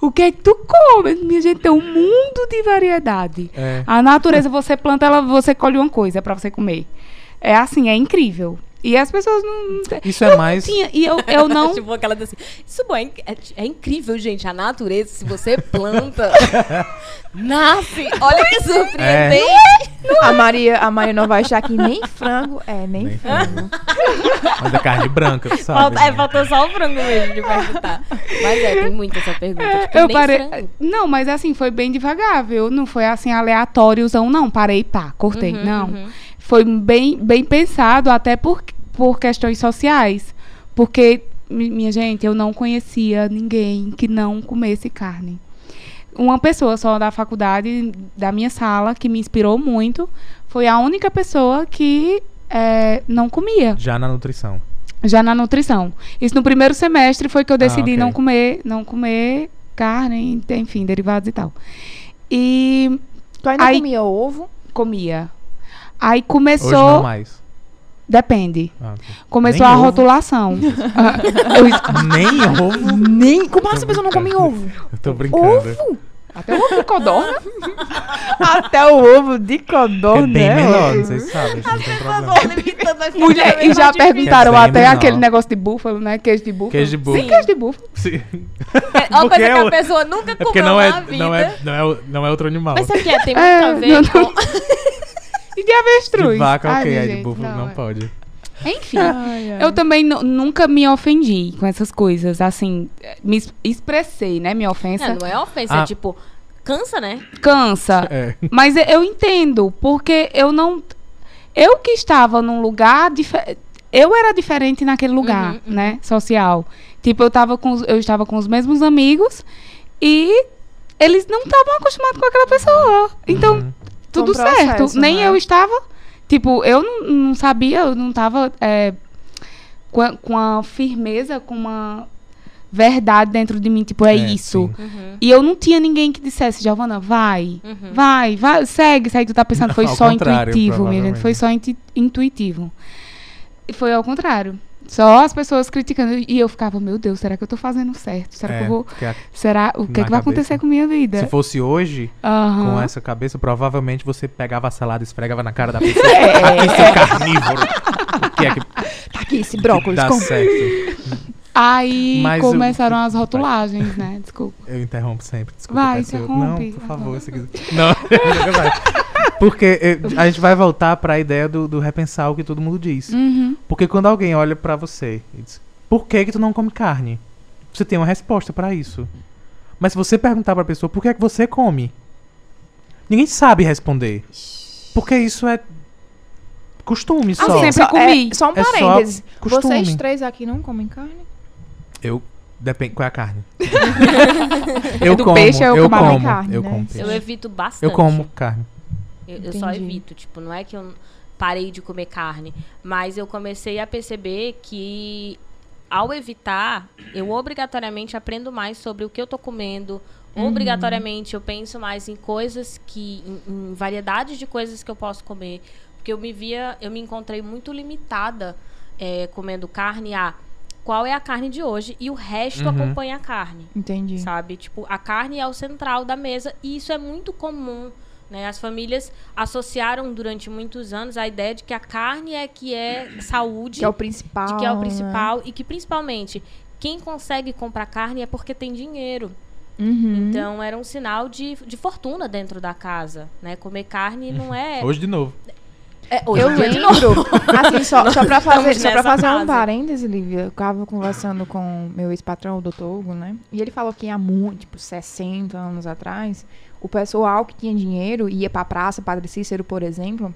O que é que tu come? Minha gente, tem um mundo de variedade. É. A natureza, você planta, ela, você colhe uma coisa pra você comer. É assim, é incrível. E as pessoas não. Isso é mais. Tinha, e eu, eu (laughs) não. tipo aquela assim, isso é, é, é incrível, gente. A natureza, se você (laughs) planta, nasce. (laughs) Olha que surpreendente. A Maria, a Maria não vai achar que nem frango é, nem, Nem frango. Mas é carne branca, sabe? Falta, é, né? faltou só o frango mesmo de perguntar. Mas é, tem muito essa pergunta. É, tipo, eu nem parei. frango. Não, mas assim, foi bem devagar, viu? Não foi assim aleatóriozão, não. Parei, pá, cortei. Uhum, não. uhum. Foi bem, bem pensado, até por, por questões sociais. Porque, mi- minha gente, eu não conhecia ninguém que não comesse carne. Uma pessoa só da faculdade, da minha sala, que me inspirou muito, foi a única pessoa que é, não comia, Já na nutrição. já na nutrição. Isso no primeiro semestre foi que eu decidi ok. não comer, não comer carne, enfim, derivados e tal. E Tu ainda Aí- comia ovo? comia. Aí Hoje começou. não mais. Depende. Ah, tá. Começou Nem a ovo? rotulação. (laughs) Ah, Nem ovo. Nem. Como essa Tô pessoa não come ovo? Eu tô brincando. Ovo? Até o ovo de codorna. (laughs) Até o ovo de É codorna. bem né? menor, não sei se sabe. Não tem problema. (laughs) Mulher, e já perguntaram É até menor. aquele negócio de búfalo, né? Queijo de búfalo. Queijo de búfalo. Sim, queijo de búfalo. Sim. É uma Porque coisa é que a pessoa nunca É comeu porque não na é, vida. não, é, não, é, não é outro animal. Mas sabe o que é? Tem muito É, a ver não, com... De avestruz. De vaca, Ai, ok. Aí de búfalo não, é. pode. Enfim. Ai, ai. Eu também nu- nunca me ofendi com essas coisas. Assim, me es- expressei, né? Minha ofensa. É, não é ofensa, Ah. é tipo... Cansa, né? Cansa. É. Mas eu- eu entendo, porque eu não. Eu que estava num lugar. dife- Eu era diferente naquele lugar, Uhum, uhum. né? Social. Tipo, eu, tava com, os- eu estava com os mesmos amigos e eles não estavam acostumados com aquela pessoa. Então, Uhum. Tudo processo, certo. Nem né? eu estava. Tipo, eu não, não sabia, eu não estava é, com, a, com a firmeza, com uma verdade dentro de mim. Tipo, é, É, isso. Uhum. E eu não tinha ninguém que dissesse, Giovana, vai. Uhum. Vai, vai, segue, segue. Tu tá pensando, foi só intuitivo, minha gente. Foi só intuitivo. E foi ao contrário. Só as pessoas criticando. E eu ficava, meu Deus, será que eu tô fazendo certo? Será que É, eu vou. porque a- Será? O que, é que vai acontecer com minha vida? se fosse hoje, Aham. com essa cabeça, provavelmente você pegava a salada e esfregava na cara da pessoa. (laughs) É. Aqui, seu carnívoro. O que é que (laughs) Tá aqui esse brócolis. dá come. certo? Aí (laughs) Mas eu- começaram as rotulagens, né? Desculpa. Eu interrompo sempre, desculpa. Vai, interrompe. Não, por favor, se quiser. Não, vai. Porque eh, a gente vai voltar pra ideia do, do repensar o que todo mundo diz. Uhum. Porque quando alguém olha pra você e diz, por que que tu não come carne? Você tem uma resposta pra isso. Mas se você perguntar pra pessoa, por que é que você come? Ninguém sabe responder. Porque isso é costume só. sempre só, comi. é, só um É só parênteses. costume. Vocês três aqui não comem carne? Eu depende qual é a carne. (laughs) eu É do como, peixe ou eu comem como, carne, eu né? como Eu peixe. Eu evito bastante. Eu como carne. Eu, eu só evito, tipo, não é que eu parei de comer carne, mas eu comecei a perceber que ao evitar, eu obrigatoriamente aprendo mais sobre o que eu tô comendo. Obrigatoriamente eu penso mais em coisas que em, em variedades de coisas que eu posso comer, porque eu me via, eu me encontrei muito limitada eh, comendo carne a qual é a carne de hoje e o resto Uhum. acompanha a carne Entendi. sabe? Tipo, a carne é o central da mesa e isso é muito comum, né? As famílias associaram durante muitos anos a ideia de que a carne é que é saúde, Que é o principal. de que é o né? principal e que principalmente quem consegue comprar carne é porque tem dinheiro. Uhum. Então era um sinal de, de fortuna dentro da casa, né? Comer carne não é, Hoje de novo. é hoje eu lembro, (laughs) assim, só, só pra fazer, só pra fazer um parêntese, Lívia, eu tava conversando com meu ex-patrão, o doutor Hugo, né? E ele falou que há muito, tipo, 60 anos atrás, o pessoal que tinha dinheiro ia pra praça, Padre Cícero, por exemplo,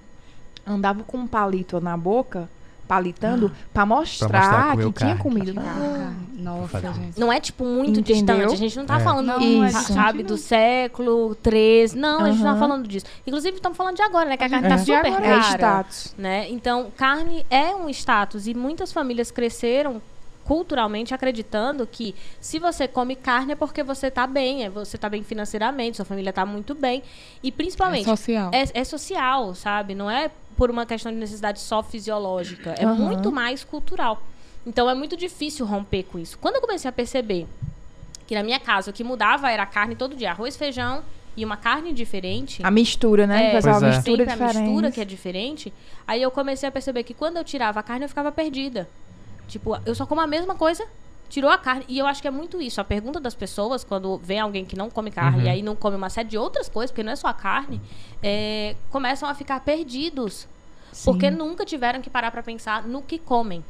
andava com um palito na boca, palitando, pra mostrar, mostrar que que comeu tinha carne. comido Ah. Nossa, gente. Não é, tipo, muito Entendeu? distante. A gente não tá É. falando, Não, é sabe, do século XIII. Não, a gente não tá falando disso. Inclusive, estamos falando de agora, né? Que a carne É. tá De super agora cara. é status. né? Então, carne é um status e muitas famílias cresceram culturalmente acreditando que se você come carne é porque você tá bem, é você tá bem financeiramente, sua família tá muito bem e É principalmente social. é, é social, sabe? Não é por uma questão de necessidade só fisiológica, é Aham. muito mais cultural. Então é muito difícil romper com isso. Quando eu comecei a perceber que na minha casa o que mudava era a carne todo dia, arroz, feijão e uma carne diferente, A mistura, né? É, Pois é. mistura sempre a mistura que é diferente. Aí eu comecei a perceber que quando eu tirava a carne, eu ficava perdida. Tipo, eu só como a mesma coisa, tirou a carne. E eu acho que é muito isso. A pergunta das pessoas, quando vem alguém que não come carne Uhum. e aí não come uma série de outras coisas, porque não é só a carne, é, começam a ficar perdidos. Sim. Porque nunca tiveram que parar pra pensar no que comem.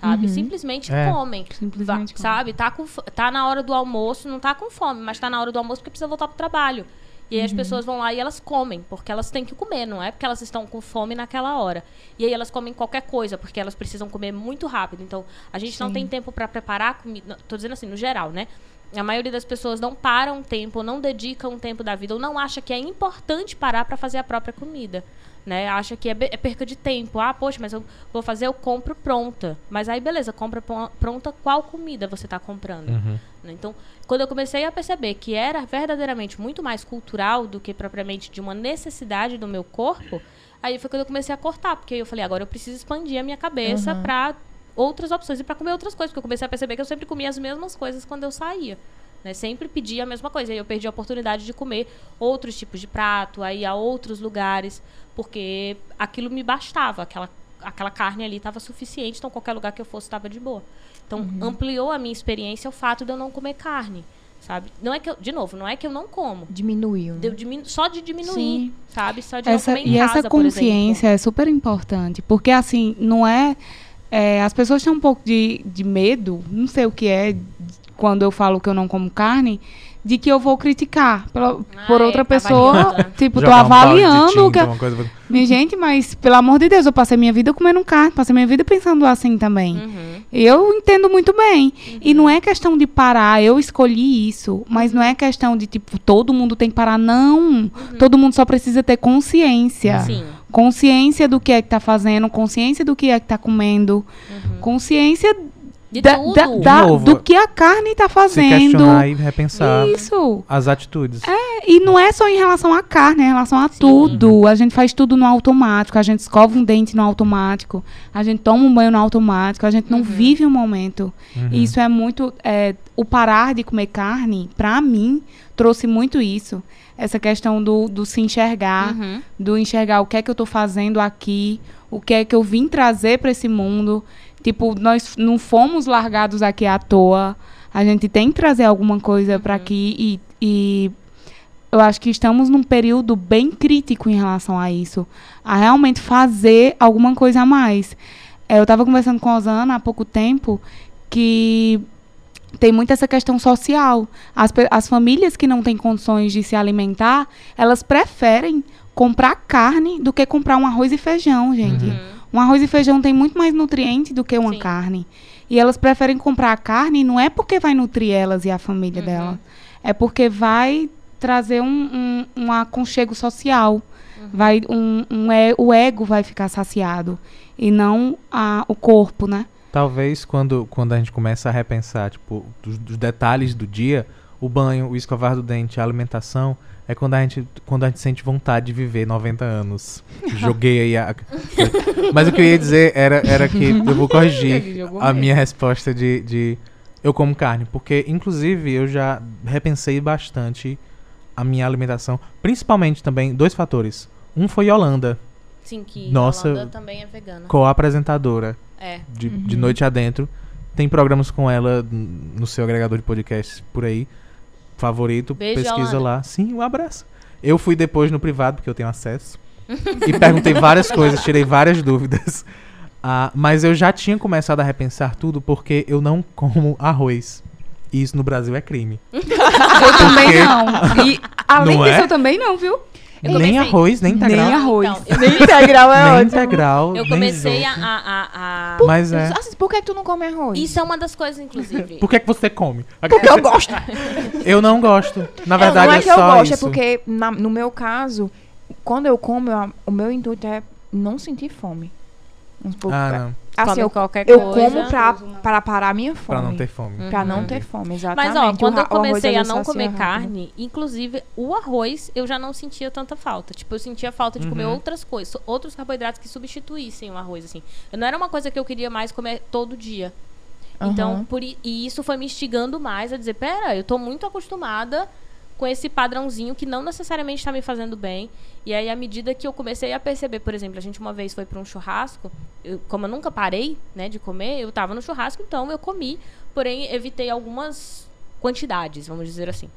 Sabe? Uhum. Simplesmente É. comem. Simplesmente. Sabe? Tá, com, tá na hora do almoço, não tá com fome, mas tá na hora do almoço porque precisa voltar pro trabalho. E aí Uhum. as pessoas vão lá e elas comem, porque elas têm que comer, não é porque elas estão com fome naquela hora. E aí elas comem qualquer coisa, porque elas precisam comer muito rápido. Então, a gente não Sim. tem tempo para preparar a comida. não, Tô dizendo assim, no geral, né? A maioria das pessoas não param tempo, não dedicam um tempo da vida, ou não acha que é importante parar para fazer a própria comida. Né? Acha que é, é perca de tempo. Ah, poxa, mas eu vou fazer, eu compro pronta. Mas aí, beleza, compra pron- pronta, qual comida você está comprando? Uhum. né? Então, quando eu comecei a perceber que era verdadeiramente muito mais cultural do que propriamente de uma necessidade do meu corpo, aí foi quando eu comecei a cortar, porque eu falei, agora eu preciso expandir a minha cabeça Uhum. para outras opções e para comer outras coisas, porque eu comecei a perceber que eu sempre comia as mesmas coisas quando eu saía. Né? Sempre pedia a mesma coisa. E aí eu perdi a oportunidade de comer outros tipos de prato, aí a outros lugares, porque aquilo me bastava, aquela aquela carne ali estava suficiente, então qualquer lugar que eu fosse estava de boa. Então Uhum. ampliou a minha experiência o fato de eu não comer carne, sabe? Não é que eu, de novo, não é que eu não como. Diminuiu. Né? diminu- só de diminuir, Sim. sabe? Só de Essa, não comer em e casa, essa consciência é super importante, porque assim, não é, é, As pessoas têm um pouco de, de medo, não sei o que é, quando eu falo que eu não como carne, de que eu vou criticar pela- Ah, por é, outra tá pessoa. avaliando, né? (laughs) Tipo, tô Jogar um de avaliando o que. coisa- Minha gente, mas pelo amor de Deus, eu passei minha vida comendo carne, passei minha vida pensando assim também. Uhum. Eu entendo muito bem. E não é questão de parar, eu escolhi isso. Mas não é questão de, tipo, todo mundo tem que parar. Não. Todo mundo só precisa ter consciência. Sim. Consciência do que é que tá fazendo, consciência do que é que tá comendo, consciência De da- tudo. da- da- De novo, do que a carne tá Se fazendo. questionar e repensar Isso. as atitudes. E não é só em relação à carne, é em relação a tudo. A gente faz tudo no automático, a gente escova um dente no automático, a gente toma um banho no automático, a gente não vive o momento. Uhum. E isso é muito. é, o parar de comer carne, pra mim, trouxe muito isso. Essa questão do, do se enxergar, Uhum. do enxergar o que é que eu tô fazendo aqui, o que é que eu vim trazer para esse mundo. Tipo, nós não fomos largados aqui à toa. A gente tem que trazer alguma coisa para aqui e, e eu acho que estamos num período bem crítico em relação a isso. A realmente fazer alguma coisa a mais. É, eu estava conversando com a Osana há pouco tempo que tem muito essa questão social. As, as famílias que não têm condições de se alimentar, elas preferem comprar carne do que comprar um arroz e feijão, gente. Um arroz e feijão tem muito mais nutriente do que uma Sim. carne. E elas preferem comprar a carne não é porque vai nutrir elas e a família Uhum. dela. É porque vai trazer um, um, um aconchego social. Uhum. Vai um, um é- o ego vai ficar saciado. E não a, o corpo, né? Talvez quando, quando a gente começa a repensar, tipo, dos, dos detalhes do dia, o banho, o escovar do dente, a alimentação, é quando a gente, quando a gente sente vontade de viver 90 anos. (laughs) Joguei aí a... Mas o que eu ia dizer era, era que (laughs) eu vou corrigir a minha resposta de, de eu como carne, porque inclusive eu já repensei bastante a minha alimentação, principalmente também dois fatores. Um foi Yolanda, Sim, que Nossa. a Holanda também é vegana. co-apresentadora É. de, de noite adentro. Tem programas com ela no seu agregador de podcasts por aí. Favorito, Beijo, pesquisa Yolanda. lá. Sim, um abraço. Eu fui depois no privado, porque eu tenho acesso. e perguntei várias (laughs) coisas, tirei várias dúvidas. Ah, mas eu já tinha começado a repensar tudo porque eu não como arroz. E isso no Brasil é crime. (laughs) Eu também não. (laughs) E além Não disso, é? eu também não, viu? Eu nem comecei- arroz, nem Nem integral. arroz. Então, eu, (laughs) Nem integral é nem ótimo. integral. eu nem comecei a, a, a- a- Mas é. Assim, por que, que tu não come arroz? Isso é uma das coisas, inclusive. (laughs) Por que, que você come? Porque eu gosto. (laughs) Eu não gosto. Na verdade, não é é que eu só gosto, isso. é porque na- no meu caso, quando eu como, eu- o meu intuito é não sentir fome. Vamos supor, Ah, não. Assim, eu, qualquer eu coisa. como pra, para parar a minha fome. Pra não ter fome. Pra não Uhum. ter fome, exatamente. Mas ó, quando eu arroz, comecei a não comer rápido. carne, inclusive o arroz, eu já não sentia tanta falta. Tipo, eu sentia falta de comer Uhum. outras coisas, outros carboidratos que substituíssem o arroz, assim. Eu não era uma coisa que eu queria mais comer todo dia. Então, Aham. por, e isso foi me instigando mais a dizer, pera, eu tô muito acostumada com esse padrãozinho que não necessariamente está me fazendo bem. E aí, à medida que eu comecei a perceber, por exemplo, a gente uma vez foi para um churrasco, eu- como eu nunca parei, né, de comer, eu tava no churrasco, então eu comi, porém evitei algumas quantidades, vamos dizer assim.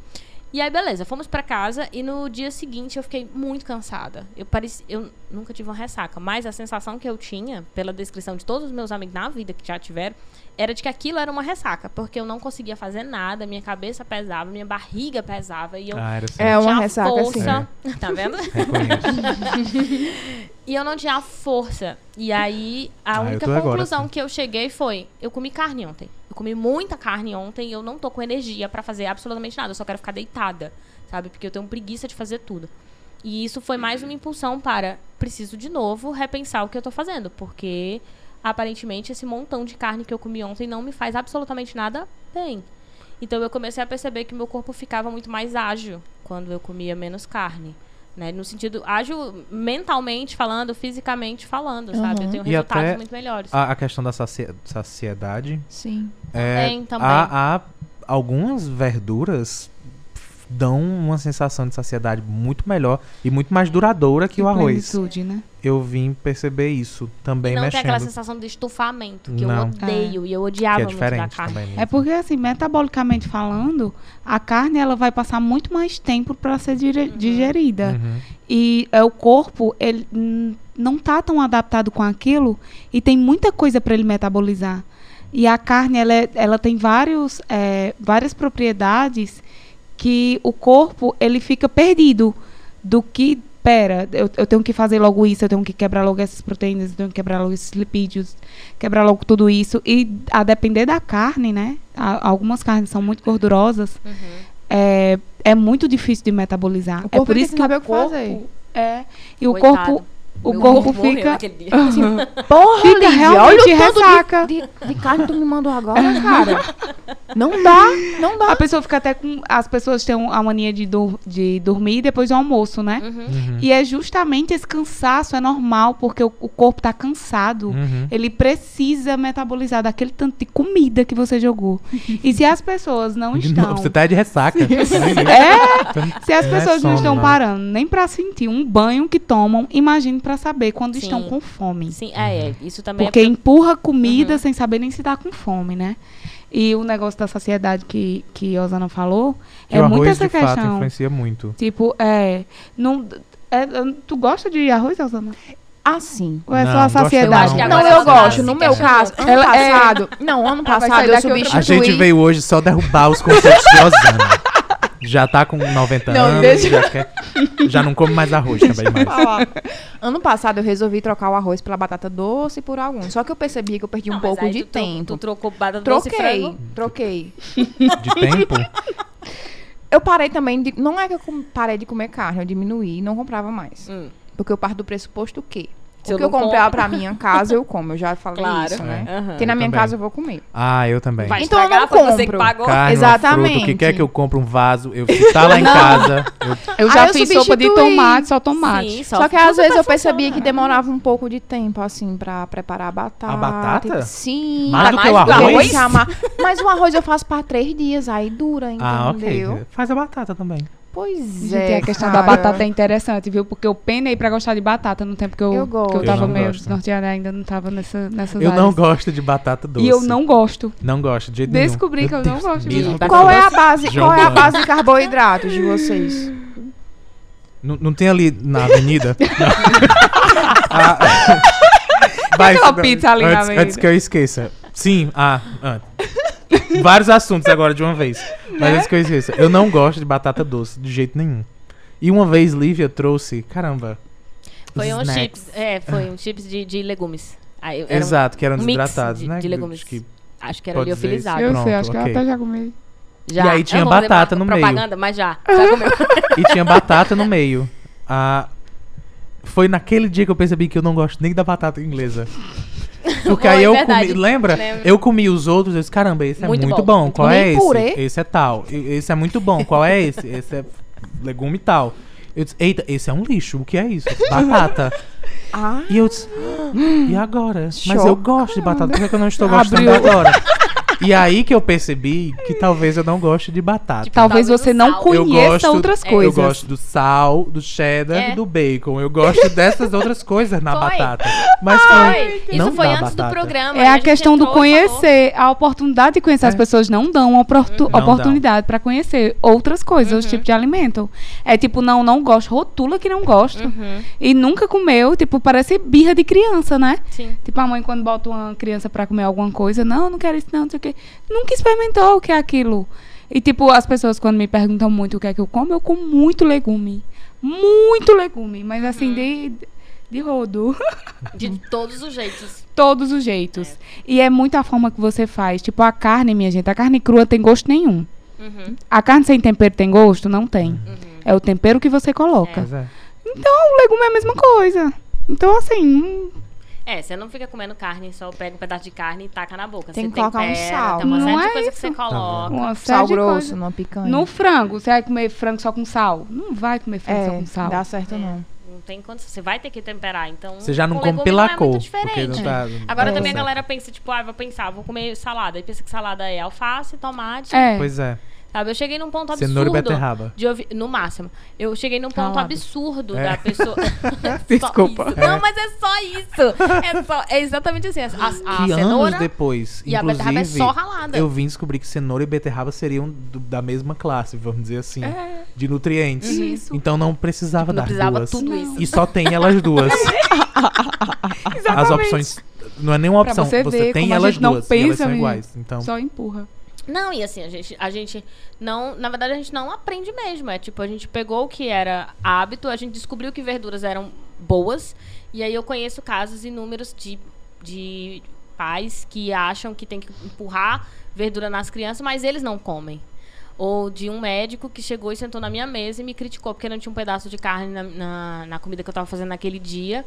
E aí, beleza, fomos pra casa e no dia seguinte eu fiquei muito cansada. Eu pareci, eu nunca tive uma ressaca, mas a sensação que eu tinha, pela descrição de todos os meus amigos na vida que já tiveram, era de que aquilo era uma ressaca, porque eu não conseguia fazer nada, minha cabeça pesava, minha barriga pesava e eu Ah, era assim. É não uma tinha ressaca, força. Tá vendo? (laughs) E eu não tinha força. E aí, a Ah, única agora, conclusão sim. que eu cheguei foi: eu comi carne ontem. Eu comi muita carne ontem e eu não tô com energia pra fazer absolutamente nada. Eu só quero ficar deitada, sabe? Porque eu tenho preguiça de fazer tudo. E isso foi mais uma impulsão para preciso de novo repensar o que eu tô fazendo, porque aparentemente esse montão de carne que eu comi ontem não me faz absolutamente nada bem. Então eu comecei a perceber que meu corpo ficava muito mais ágil quando eu comia menos carne. Né? No sentido ágil mentalmente falando, fisicamente falando, sabe? Eu Uhum. tenho E resultados até muito melhores. A, a questão da saci- saciedade. Sim. É, Também, também. Há, há algumas verduras dão uma sensação de saciedade muito melhor e muito mais duradoura que o arroz. Né? Eu vim perceber isso também e não tem mexendo. aquela sensação de estufamento, que eu Não. odeio e eu que odiava é muito da carne. também. É porque, assim, metabolicamente falando, a carne ela vai passar muito mais tempo para ser dire- digerida. Uhum. E é, o corpo, ele não tá tão adaptado com aquilo e tem muita coisa para ele metabolizar. E a carne, ela, é- ela tem vários, é, várias propriedades que o corpo, ele fica perdido do que, pera, eu, eu tenho que fazer logo isso, eu tenho que quebrar logo essas proteínas, eu tenho que quebrar logo esses lipídios, quebrar logo tudo isso. E a depender da carne, né? a- algumas carnes são muito gordurosas, Uhum. é, é muito difícil de metabolizar. O é por isso que o o corpo fazer. é e o Coitado. corpo o Meu corpo fica naquele dia. Porra, Fica Lívia, realmente olha o tanto ressaca. De, de, de carne que tu me mandou agora, cara. Não dá, não dá. a pessoa fica até com as pessoas têm a mania de, dur- de dormir depois do almoço, né? Uhum. Uhum. E é justamente esse cansaço é normal porque o, o corpo tá cansado. Uhum. Ele precisa metabolizar daquele tanto de comida que você jogou. e se as pessoas não estão Você tá de ressaca. É, se as Não é pessoas não sono, estão não. parando nem pra sentir um banho que tomam, imagine pra saber quando Sim. estão com fome. Sim, é, é. Isso também Porque é empurra comida Uhum. sem saber nem se tá com fome, né? E o negócio da saciedade que, que Osana falou, Que é o muito arroz essa de fato questão. influencia muito. Tipo, é, não, é, é, Tu gosta de arroz, Osana? Assim. Ou é Não, só a gosto saciedade? não. Não, eu gosto. No meu caso, ano Ela é- passado. Não, ano passado eu outra A substituí. gente veio hoje só derrubar os conceitos de Osana. (laughs) Já tá com 90 Não, anos, deixa- já, quer- já não come mais arroz também mais. falar. Ano passado eu resolvi trocar o arroz pela batata doce por algum. Só que eu percebi que eu perdi um Não, mas pouco de tu tempo. Tu trocou batata doce Troquei, frango? troquei. De tempo? (laughs) Eu parei também de. Não é que eu parei de comer carne, eu diminuí e não comprava mais. Hum, Porque eu parto do pressuposto que. Se o eu que eu comprava compro. pra minha casa, eu como. Eu já (laughs) falei Claro. isso, né? Aham. Porque na Eu minha também. casa eu vou comer. Ah, eu também. Vai Então eu não foi você que compro. pagou? Carne, Exatamente. Fruta, o que quer que eu compre um vaso? Eu, se tá lá em casa, eu (laughs) Eu Ah, já eu fiz sopa de substituí. tomate, só tomate. Sim, Só, que tudo às vezes eu vai percebia que demorava um pouco de tempo, assim, pra preparar a batata. A batata? Sim. Mais do que o arroz? que. Mas o arroz eu faço pra três dias, aí dura, Ah, entendeu? ok. Faz a batata também. Pois Gente, é, a questão cara. da batata é interessante, viu? Porque eu penei pra gostar de batata no tempo que eu, Eu gosto. que eu Eu tava não meio gosto. desnorteada, ainda não tava nessa, nessas Eu não áreas. gosto de batata doce. E eu não gosto. Não gosto, de jeito nenhum. Descobri Meu que eu não Deus, gosto de mesmo batata Qual é a doce. base, João qual é a base de carboidratos de vocês? Não, não tem ali na avenida? (laughs) Ah, vai, aquela não, pizza ali na antes, avenida? Antes que eu esqueça. Sim, ah, ah. Vários assuntos agora de uma vez. Mas Né? antes que eu esqueça. Eu não gosto de batata doce, de jeito nenhum. E uma vez Lívia trouxe, caramba. Foi os um snacks. chips, é, foi um chips de, de legumes. Aí, eu- era um- Exato, que eram um desidratados, de- né? de legumes. Acho que- acho que era liofilizado. Eu Pronto, sei, acho que ok. eu até já comi. Já. E aí tinha batata no meio. propaganda, mas já. Já comeu. E tinha batata no meio. Ah, foi naquele dia que eu percebi que eu não gosto nem da batata inglesa. (laughs) Porque aí eu verdade. comi, lembra? Lembro. Eu comi os outros, eu disse, caramba, esse é Muito bom, bom. Qual é esse? purê? Esse é tal. Esse é muito bom. Qual é esse? (laughs) Esse é legume tal. Eu disse, eita, esse é um lixo. O que é isso? Batata. (laughs) Ah, E eu disse, "Ah, e agora? Mas eu gosto de batata, por que, que eu não estou gostando Abriu. agora? E aí que eu percebi que talvez eu não goste de batata. Tipo, Talvez Talvez você não sal. Conheça gosto- outras é, coisas. Eu gosto do sal, do cheddar É. e do bacon. Eu gosto (laughs) dessas outras coisas na Foi. batata. Mas Foi. foi. Isso não foi antes do batata. programa. É a gente questão do entrou falou. conhecer, a oportunidade de conhecer. As É. pessoas não dão uma oportu- Uhum. Não oportunidade pra conhecer outras coisas, Uhum. os tipos de alimento. É tipo, não, não gosto, rotula que não gosto. Uhum. E nunca comeu, tipo, parece birra de criança, né? Sim. Tipo, a mãe quando bota uma criança pra comer alguma coisa, não, não quero isso não, não sei o quê. Nunca experimentou o que é aquilo. E tipo, as pessoas quando me perguntam muito o que é que eu como, eu como muito legume. Muito legume, mas assim, de, de rodo. De todos os jeitos. (laughs) Todos os jeitos. E é muito a forma que você faz. Tipo, a carne, minha gente, a carne crua tem gosto nenhum. Uhum. A carne sem tempero tem gosto? Não tem. Uhum. É o tempero que você coloca. É. Então, o legume é a mesma coisa. Então, assim, hum, É, você não fica comendo carne, só pega um pedaço de carne e taca na boca. Tem você que colocar um tempera, sal. Tem uma Não série de é coisas que você isso. coloca. uma série sal grosso numa picanha. No frango, você vai comer frango só com sal? Não vai comer frango só É, com sal. dá certo É. não. Não tem condição. Você vai ter que temperar, então... Você já não com come pela não é cor. muito diferente. não tá, Agora É. também a certo. galera pensa, tipo, ah, vou pensar, vou comer salada. Aí pensa que salada é alface, tomate, É. Pois é. Sabe? Eu cheguei num ponto absurdo. Cenoura e beterraba. de ouvir, no máximo. Eu cheguei num ponto Calado. absurdo É. da pessoa. (laughs) Desculpa. Só isso. Não, mas é só isso. É, só, é exatamente assim. A, a que cenoura anos depois, e a beterraba é inclusive, só ralada. eu vim descobrir que cenoura e beterraba seriam do- da mesma classe, vamos dizer assim, É. de nutrientes. Isso. Então não precisava Não dar precisava duas. tudo isso. E só tem elas duas. (laughs) As opções não é nenhuma Pra opção, você você, tem elas não duas e elas são iguais. Então, Só empurra. Não, e assim, a gente, a gente não. Na verdade, a gente não aprende mesmo. É tipo, a gente pegou o que era hábito, a gente descobriu que verduras eram boas. E aí eu conheço casos inúmeros de, de pais que acham que tem que empurrar verdura nas crianças, mas eles não comem. Ou de um médico que chegou e sentou na minha mesa e me criticou porque não tinha um pedaço de carne na, na, na comida que eu tava fazendo naquele dia.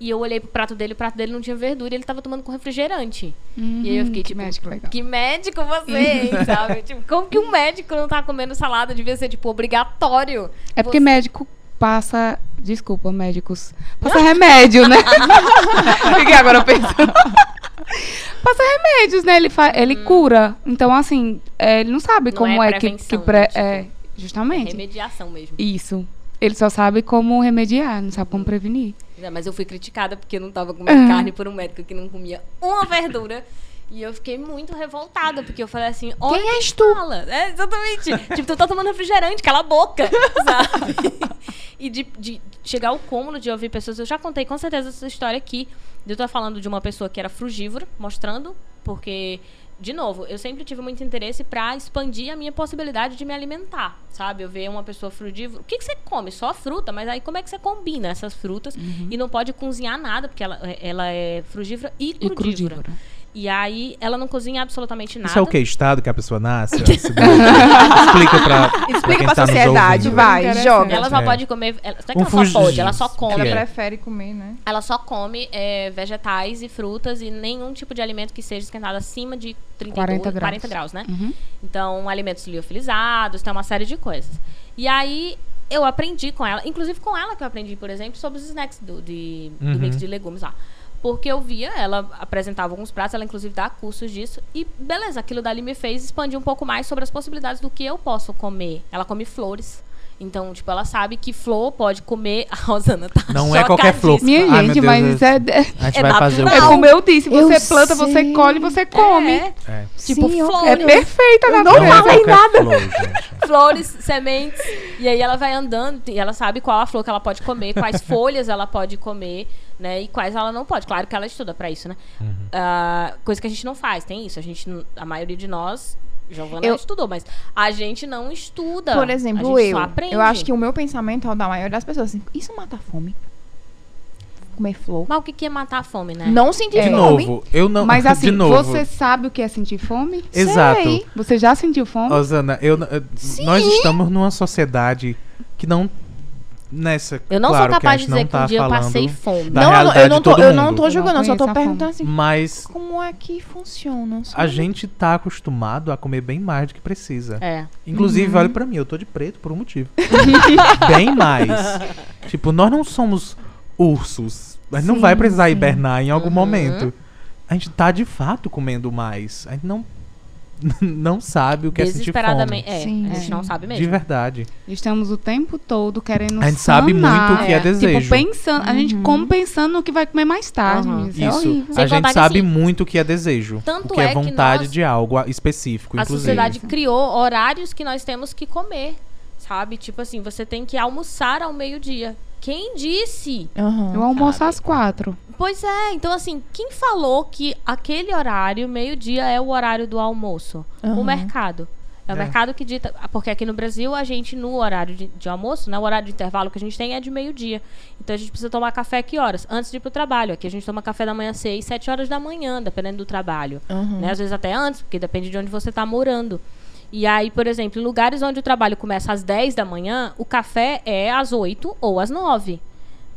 E eu olhei pro prato dele, o prato dele não tinha verdura e ele tava tomando com refrigerante. E aí eu fiquei que tipo, médico legal. que médico você, (laughs) sabe? Tipo, como que um médico não tá comendo salada? Devia ser, tipo, obrigatório. É porque Você- médico passa. Desculpa, médicos. Passa remédio, né? (laughs) Fiquei agora pensando. passa remédios, né? Ele, fa- ele cura. Então, assim, é, ele não sabe Não como é é, que, que pré- tipo, é. Justamente. Remediação mesmo. Isso. Ele só sabe como remediar, não sabe como prevenir. É, mas eu fui criticada porque eu não tava comendo Uhum. carne por um médico que não comia uma verdura. E eu fiquei muito revoltada, porque eu falei assim, olha Quem és tu? fala. É, exatamente. (laughs) tipo, tu tá tomando refrigerante, cala a boca, (laughs) sabe? e de, de chegar ao cômodo de ouvir pessoas, eu já contei com certeza essa história aqui, de eu estar falando de uma pessoa que era frugívora, mostrando, porque, de novo, eu sempre tive muito interesse pra expandir a minha possibilidade de me alimentar, sabe? Eu ver uma pessoa frugívora, o que, que você come? Só fruta, mas aí como é que você combina essas frutas? E não pode cozinhar nada, porque ela, ela é frugívora e E crudívora. E aí ela não cozinha absolutamente nada. Isso é o que? Estado que a pessoa nasce? (laughs) Explica pra, pra Explica quem pra tá sociedade, vai, joga. Ela só É. pode comer. Ela, não é que Um ela só pode, ela só come. Ela é? prefere comer, né? Ela só come é, vegetais e frutas e nenhum tipo de alimento que seja esquentado acima de 32, 40 graus. 40 graus, né? Uhum. Então, alimentos liofilizados, tem uma série de coisas. E aí, eu aprendi com ela, inclusive com ela que eu aprendi, por exemplo, sobre os snacks do, de, do Uhum. mix de legumes lá. Porque eu via, ela apresentava alguns pratos, ela inclusive dá cursos disso. E beleza, aquilo dali me fez expandir um pouco mais sobre as possibilidades do que eu posso comer. Ela come flores. Então, tipo, ela sabe que flor pode comer. A Rosana tá Não é qualquer flor. Minha meu gente, Deus, mas eu- isso é, A gente É vai fazer o é como eu disse, Eu você planta, você sei. colhe, você come. É, É. tipo, Sim, eu- flores. É perfeita Eu Não é falei qualquer flor, gente. (laughs) flores, sementes. E aí ela vai andando e ela sabe qual a flor que ela pode comer, quais (laughs) folhas ela pode comer, né? E quais ela não pode. Claro que ela estuda pra isso, né? Uhum. Ah, coisa que a gente não faz, tem isso. A gente, a maioria de nós, Giovana Eu- estudou, mas a gente não estuda. Por a exemplo, gente eu. só aprende. Eu acho que o meu pensamento é o da maioria das pessoas assim, isso mata a fome. Comer flor. Mas o que que é matar a fome, né? Não sentir De fome. novo, eu não. Mas (laughs) assim, de novo. você sabe o que é sentir fome? Exato. Sei. Você já sentiu fome? Osana, eu, eu- nós estamos numa sociedade que não. Nessa. Eu não claro sou capaz de dizer que não um tá dia eu falando passei fome. não, eu não- eu não tô, eu não tô não julgando, eu só tô perguntando assim, Mas como é que funciona? a gente tá acostumado a comer bem mais do que precisa. É. Inclusive, Uhum. olha pra mim, eu tô de preto por um motivo. (laughs) bem mais. Tipo, nós não somos ursos. A gente não vai precisar sim. hibernar em algum Uhum. momento. A gente tá de fato comendo mais. A gente não, (laughs) não sabe o que é sentir fome. Desesperadamente. É, Sim, a gente não sabe mesmo. De verdade. Estamos o tempo todo querendo A gente sabe muito o que é, É. desejo. Tipo, pensando, a gente Uhum. come pensando no que vai comer mais tarde. Uhum. Isso, é. Sem A gente sabe assim, muito o que é desejo. tanto o que é, é que vontade nós- de algo a- específico, A inclusive. sociedade criou horários que nós temos que comer, sabe? Tipo assim, você tem que almoçar ao meio-dia. Quem disse? Aham. Eu almoço Sabe? às quatro. Pois é, então assim, quem falou que aquele horário, meio-dia, é o horário do almoço? O Aham. mercado. É o É. mercado que dita. Porque aqui no Brasil, a gente, no horário de, de almoço, né? O horário de intervalo que a gente tem é de meio-dia. Então a gente precisa tomar café que horas? Antes de ir pro trabalho. Aqui a gente toma café da manhã às 6, 7 horas da manhã, dependendo do trabalho. Aham. né? Às vezes até antes, porque depende de onde você está morando. E aí, por exemplo, em lugares onde o trabalho começa às 10 da manhã, o café é às 8 ou às 9.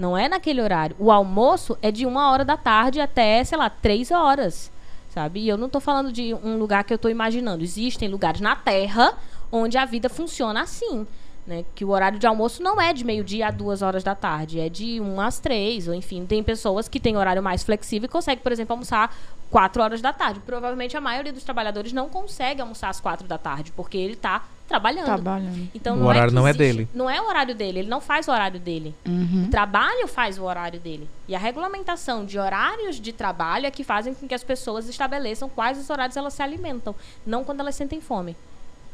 Não é naquele horário. O almoço é de uma hora da tarde até, sei lá, três horas. Sabe? E eu não tô falando de um lugar que eu tô imaginando. Existem lugares na Terra onde a vida funciona assim. Né? Que o horário de almoço não é de meio-dia a duas horas da tarde, é de uma às três, ou enfim, tem pessoas que têm horário mais flexível e conseguem, por exemplo, almoçar quatro horas da tarde. Provavelmente a maioria dos trabalhadores não consegue almoçar às quatro da tarde, porque ele está trabalhando. Trabalhando. Então, O não horário é não é existe- dele. Não é o horário dele, ele não faz o horário dele. Uhum. O trabalho faz o horário dele. E a regulamentação de horários de trabalho é que fazem com que as pessoas estabeleçam quais os horários elas se alimentam. Não quando elas sentem fome,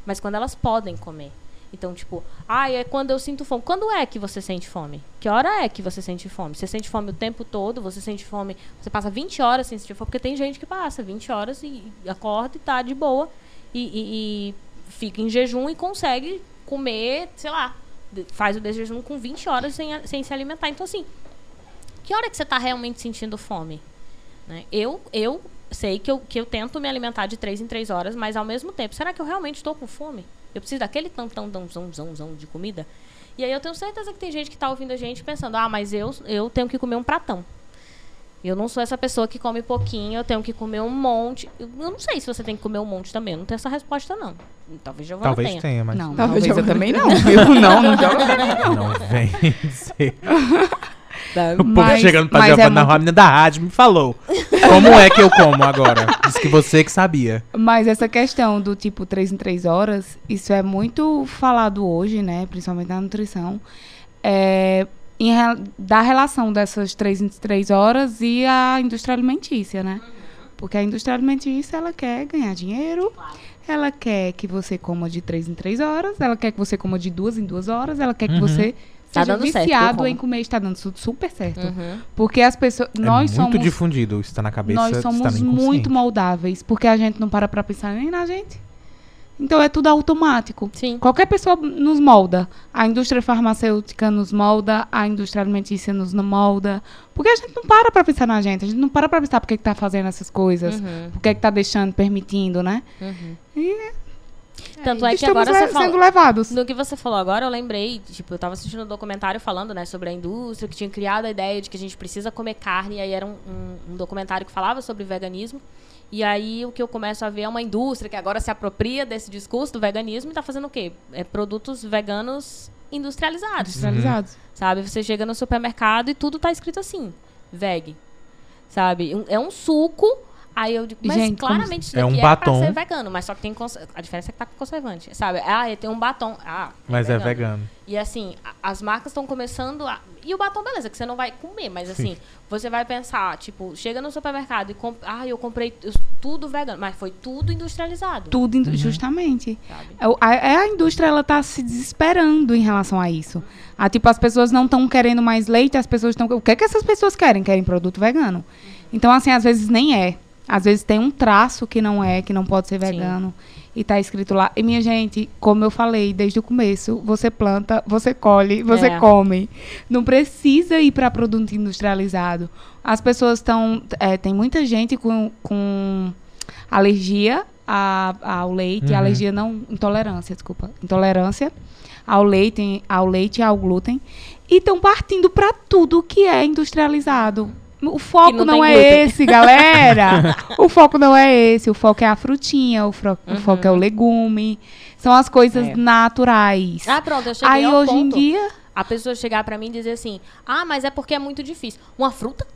mas quando elas podem comer. Então, tipo, ah, é quando eu sinto fome. Quando é que você sente fome? Que hora é que você sente fome? Você sente fome o tempo todo? Você sente fome. Você passa 20 horas sem sentir fome? Porque tem gente que passa 20 horas e e acorda e tá de boa. E, e- e fica em jejum e consegue comer, sei lá, faz o desjejum com 20 horas sem, sem se alimentar. Então, assim, que hora que você tá realmente sentindo fome? Né? Eu, eu sei que eu, que eu tento me alimentar de 3 em 3 horas, mas ao mesmo tempo, será que eu realmente estou com fome? Eu preciso daquele tantão, tão, zão, zão de comida? E aí eu tenho certeza que tem gente que tá ouvindo a gente pensando, ah, mas eu, eu tenho que comer um pratão. Eu não sou essa pessoa que come pouquinho, eu tenho que comer um monte. Eu não sei se você tem que comer um monte também, eu não tenho essa resposta, não. Talvez Giovana Talvez tenha. tenha, mas. Não, Talvez talvez, eu também não. Eu (laughs) não, não mim. Não vem dizer. O povo Mas- chegando pra mas é muito- da rádio me falou. Como é que eu como agora? Disse que você que sabia. Mas essa questão do tipo 3 em 3 horas, isso é muito falado hoje, né? Principalmente na nutrição. é, em da relação dessas três em três horas e a indústria alimentícia, né? Porque a indústria alimentícia, ela quer ganhar dinheiro, ela quer que você coma de três em três horas, ela quer que você coma de duas em duas horas, ela quer que Uhum. você Tá seja certo, viciado como. em comer, está dando su- super certo. Uhum. Porque as pessoas, É nós muito somos difundido, isso tá na cabeça, nós está somos muito moldáveis, porque a gente não para pra pensar nem na gente. Então é tudo automático. Sim. Qualquer pessoa nos molda. A indústria farmacêutica nos molda, a indústria alimentícia nos molda. Porque a gente não para pra pensar na gente. A gente não para pra pensar por que, que tá fazendo essas coisas. Uhum. Por que, que tá deixando, permitindo, né? Uhum. E Tanto é que estamos agora le- você sendo levados. No que você falou agora, eu lembrei, tipo, eu tava assistindo um documentário falando, né, sobre a indústria, que tinha criado a ideia de que a gente precisa comer carne, e aí era um, um- um documentário que falava sobre veganismo. E aí o que eu começo a ver é uma indústria que agora se apropria desse discurso do veganismo e tá fazendo o quê? É produtos veganos industrializados. Industrializados. Sabe? Você chega no supermercado e tudo tá escrito assim, veg. Sabe? É um suco. Aí eu digo, mas Gente, claramente isso É um é batom. pra ser vegano, mas só que tem a diferença é que tá com conservante, sabe? Ah, tem um batom. Ah, Mas é vegano. E assim, as marcas estão começando a. E o batom, beleza, que você não vai comer, mas Sim. assim, você vai pensar, tipo, chega no supermercado e compra. Ah, eu comprei tudo vegano, mas foi tudo industrializado. Tudo, Uhum. indu- justamente. Sabe? É A, é a indústria, ela tá se desesperando em relação a isso. Ah, tipo, as pessoas não estão querendo mais leite, as pessoas estão... O que é que essas pessoas querem? Querem produto vegano. Então, assim, às vezes nem é. Às vezes tem um traço que não é, que não pode ser Sim. vegano. E tá escrito lá. E, minha gente, como eu falei desde o começo, você planta, você colhe, você É. come. Não precisa ir para produto industrializado. As pessoas estão... tem muita gente com... com alergia a- ao leite, Uhum. alergia não, intolerância, desculpa, intolerância ao leite, ao leite e ao glúten, e estão partindo para tudo que é industrializado. O foco não não, é glúten. esse, galera. (laughs) o foco não é esse. O foco é a frutinha, o, fro- o Uhum. foco é o legume. São as coisas É. naturais. Ah, pronto, eu cheguei Aí hoje em ponto. dia, A pessoa chegar pra mim e dizer assim: Ah, mas é porque é muito difícil. Uma fruta?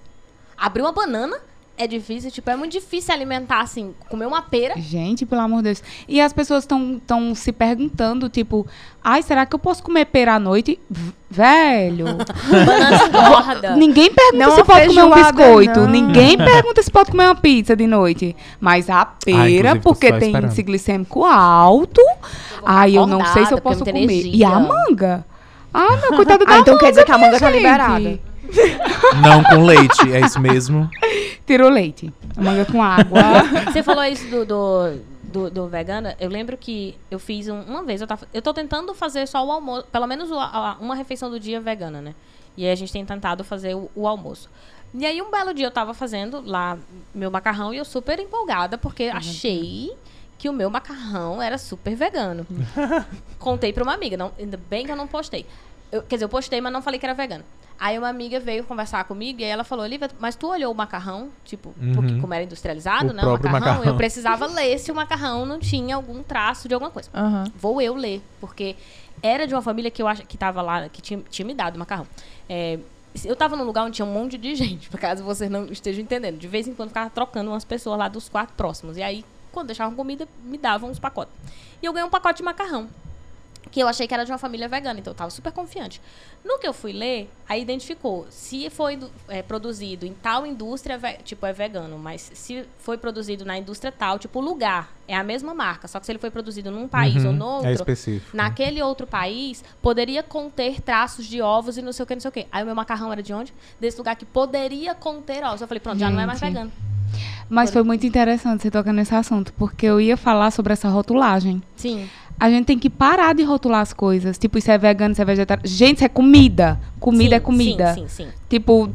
Abrir uma banana é difícil. Tipo, é muito difícil alimentar assim, comer uma pera. Gente, pelo amor de Deus. E as pessoas estão se perguntando, tipo, ai, será que eu posso comer pera à noite? V- Velho. (laughs) Ninguém pergunta Não se a pode comer um biscoito. não. Ninguém pergunta se pode comer uma pizza de noite. Mas a pera, tô porque tem esperando. índice glicêmico alto. Ai, eu não sei se eu posso comer. muita E a energia. manga? Ah, meu, coitado da Ah, então quer dizer que a manga tá gente. liberada. Não com leite, é isso mesmo. Tirou leite. A manga com água. Você falou isso do, do, do, do vegana. Eu lembro que eu fiz um- uma vez. Eu, tava, eu tô tentando fazer só o almoço. Pelo menos o- a- uma refeição do dia vegana, né? E aí a gente tem tentado fazer o, o almoço. E aí um belo dia eu tava fazendo lá meu macarrão e eu super empolgada porque achei que o meu macarrão era super vegano. (laughs) Contei pra uma amiga, não, ainda bem que eu não postei. Eu- quer dizer, eu postei, mas não falei que era vegano. Aí uma amiga veio conversar comigo e aí ela falou, Olivia, mas tu olhou o macarrão? Tipo, porque Uhum. como era industrializado, O né? O macarrão, macarrão. eu precisava ler se o macarrão não tinha algum traço de alguma coisa. Aham. Vou eu ler, porque era de uma família que eu acho que tava lá, que tinha, tinha me dado macarrão. É, eu tava num lugar onde tinha um monte de (laughs) gente, por caso vocês não estejam entendendo. De vez em quando ficava trocando umas pessoas lá dos quatro próximos. E aí, quando deixavam comida, me davam uns pacotes. E eu ganhei um pacote de macarrão. Que eu achei que era de uma família vegana, então eu tava super confiante. No que eu fui ler, aí identificou se foi é, produzido em tal indústria, tipo, é vegano, mas se foi produzido na indústria tal, tipo, o lugar é a mesma marca, só que se ele foi produzido num país ou Uhum, no outro, É específico. naquele outro país, poderia conter traços de ovos e não sei o que, não sei o que. Aí o meu macarrão era de onde? Desse lugar que poderia conter ovos. Eu falei, pronto, já não é mais Gente. vegano. Mas foi muito interessante você tocar nesse assunto, porque eu ia falar sobre essa rotulagem. Sim. A gente tem que parar de rotular as coisas. Tipo, isso é vegano, isso é vegetariano. Gente, isso é comida. Comida Sim, é comida. Sim, sim, sim. Tipo,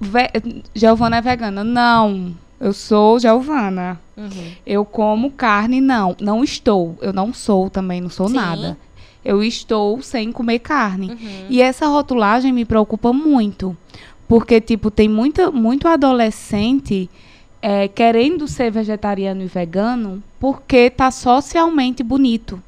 ve Giovana é vegana. Não. Eu sou Giovana. Uhum. Eu como carne, não. Não estou. Eu não sou também, não sou Sim. nada. Eu estou sem comer carne. Uhum. E essa rotulagem me preocupa muito. Porque, tipo, tem muita, muito adolescente é, querendo ser vegetariano e vegano porque tá socialmente bonito.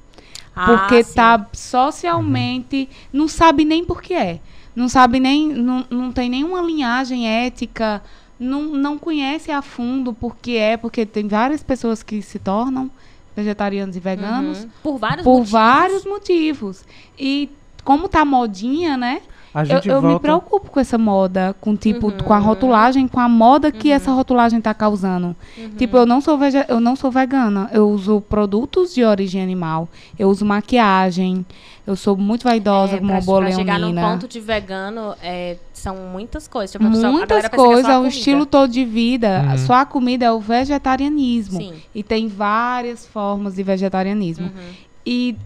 Porque Ah, sim. tá socialmente. Não sabe nem por que é. Não sabe nem. Não, não tem nenhuma linhagem ética. Não, não conhece a fundo por que é. Porque tem várias pessoas que se tornam vegetarianos e veganos Uhum. Por vários por motivos. vários motivos. E como tá modinha, né? A Eu, gente eu me volta. preocupo com essa moda, com tipo, Uhum. com a rotulagem, com a moda que essa rotulagem tá causando. Uhum. Tipo, eu não sou eu não sou vegana, eu uso produtos de origem animal, eu uso maquiagem, eu sou muito vaidosa É, como pra, uma pra chegar num boleonina. ponto de vegano, é, são muitas coisas. Tipo, Muitas é coisas, é o estilo todo de vida. Uhum. Só a comida é o vegetarianismo. Sim. E tem várias formas de vegetarianismo. Uhum. E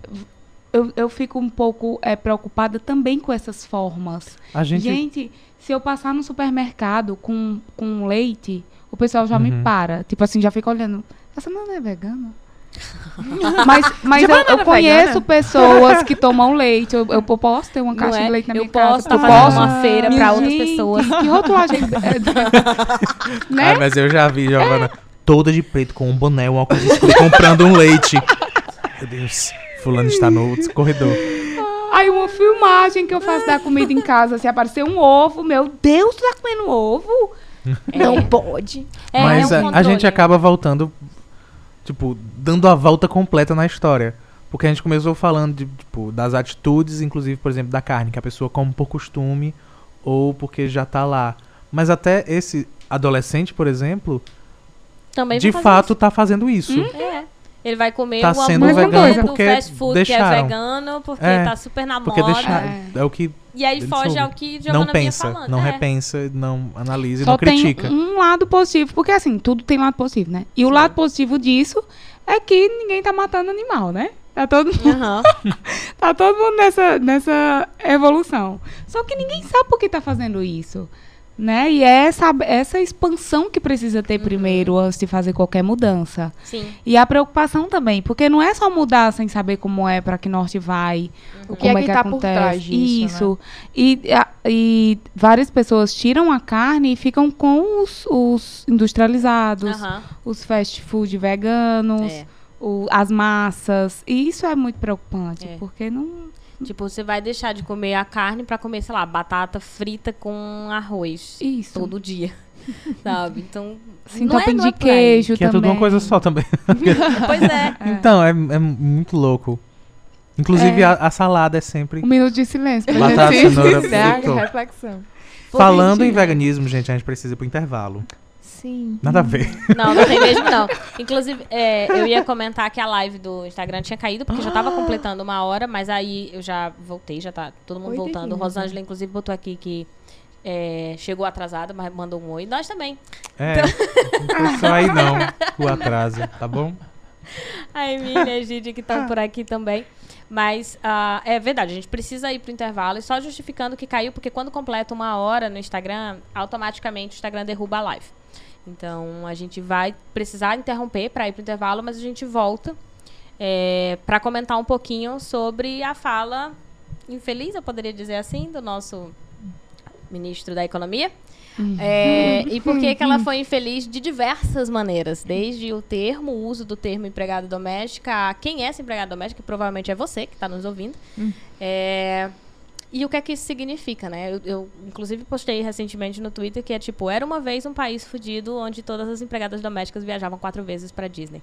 eu, eu fico um pouco é, preocupada também com essas formas. A gente. Gente, se eu passar no supermercado com, com leite, o pessoal já me Uhum. para. Tipo assim, já fica olhando. Essa não é vegana? (laughs) mas mas eu, Giovana eu não é conheço vegana? pessoas que (laughs) tomam leite. Eu, eu posso ter uma caixa é? de leite na eu minha casa. posso eu posso. uma feira Minha pra outras pessoas. Que rotulagem. (laughs) né? Ah, mas eu já vi, Giovana, toda de preto, com um boné, um óculos escuro, comprando um leite. Meu Deus, fulano está no corredor. Aí uma filmagem que eu faço da comida em casa, se aparecer um ovo, meu Deus, tu tá comendo ovo? (laughs) Não pode. É, Mas é um a- a, gente acaba voltando, tipo, dando a volta completa na história. Porque a gente começou falando de, tipo, das atitudes, inclusive, por exemplo, da carne, que a pessoa come por costume ou porque já tá lá. Mas até esse adolescente, por exemplo, Também de fato tá fazendo isso. isso. É. Ele vai comer Tá o sendo vegano do porque fast food que é deixaram. vegano, porque É, tá super na Porque moda. É. é o que E aí Ele foge soube. ao que Giovana não vinha pensa, falando. não é. repensa, não analisa e Só não critica. tem um lado positivo, porque assim, tudo tem lado positivo, né? E o lado positivo disso é que ninguém tá matando animal, né? Tá todo mundo, Aham. (laughs) tá todo mundo nessa, nessa evolução. Só que ninguém sabe por que tá fazendo isso. Né? E é essa, essa expansão que precisa ter primeiro antes de fazer qualquer mudança. Sim. E a preocupação também, porque não é só mudar sem saber como é, para que norte vai, O que como é é que tá por acontece. trás disso, né? Isso. E, a- e várias pessoas tiram a carne e ficam com os, os industrializados, Aham. os fast food veganos, É. o- as massas. E isso é muito preocupante, É. porque não. Tipo, você vai deixar de comer a carne pra comer, sei lá, batata frita com arroz Isso. todo dia. (laughs) Sabe? Então. Sim, não é, não é de aí. queijo Que é também. tudo uma coisa só também. (laughs) Pois é. Então, é, é muito louco. Inclusive, É. a, a salada é sempre. Um minuto de silêncio. Batata, cenoura, (laughs) frito. reflexão. Falando em veganismo, gente, a gente precisa ir pro intervalo. Sim. Nada a ver. Não, não tem mesmo, não. Inclusive, é, eu ia comentar que a live do Instagram tinha caído, porque já tava completando uma hora, mas aí eu já voltei, já tá todo mundo Oi, voltando. Denise. Rosângela, inclusive, botou aqui que é, chegou atrasada, mas mandou um oi. Nós também. É. Não foi só aí não, o atraso, tá bom? A Emília e a Gide que estão por aqui também. Mas ah, é verdade, a gente precisa ir pro intervalo e só justificando que caiu, porque quando completa uma hora no Instagram, automaticamente o Instagram derruba a live. Então a gente vai precisar interromper para ir pro intervalo, mas a gente volta é, para comentar um pouquinho sobre a fala infeliz, eu poderia dizer assim, do nosso ministro da Economia. É, e por que ela foi infeliz de diversas maneiras, desde o termo, o uso do termo empregada doméstica, a quem é essa empregada doméstica, que provavelmente é você que está nos ouvindo. É, e o que é que isso significa, né? Eu, eu, inclusive, postei recentemente no Twitter que é tipo, era uma vez um país fudido onde todas as empregadas domésticas viajavam quatro vezes para Disney.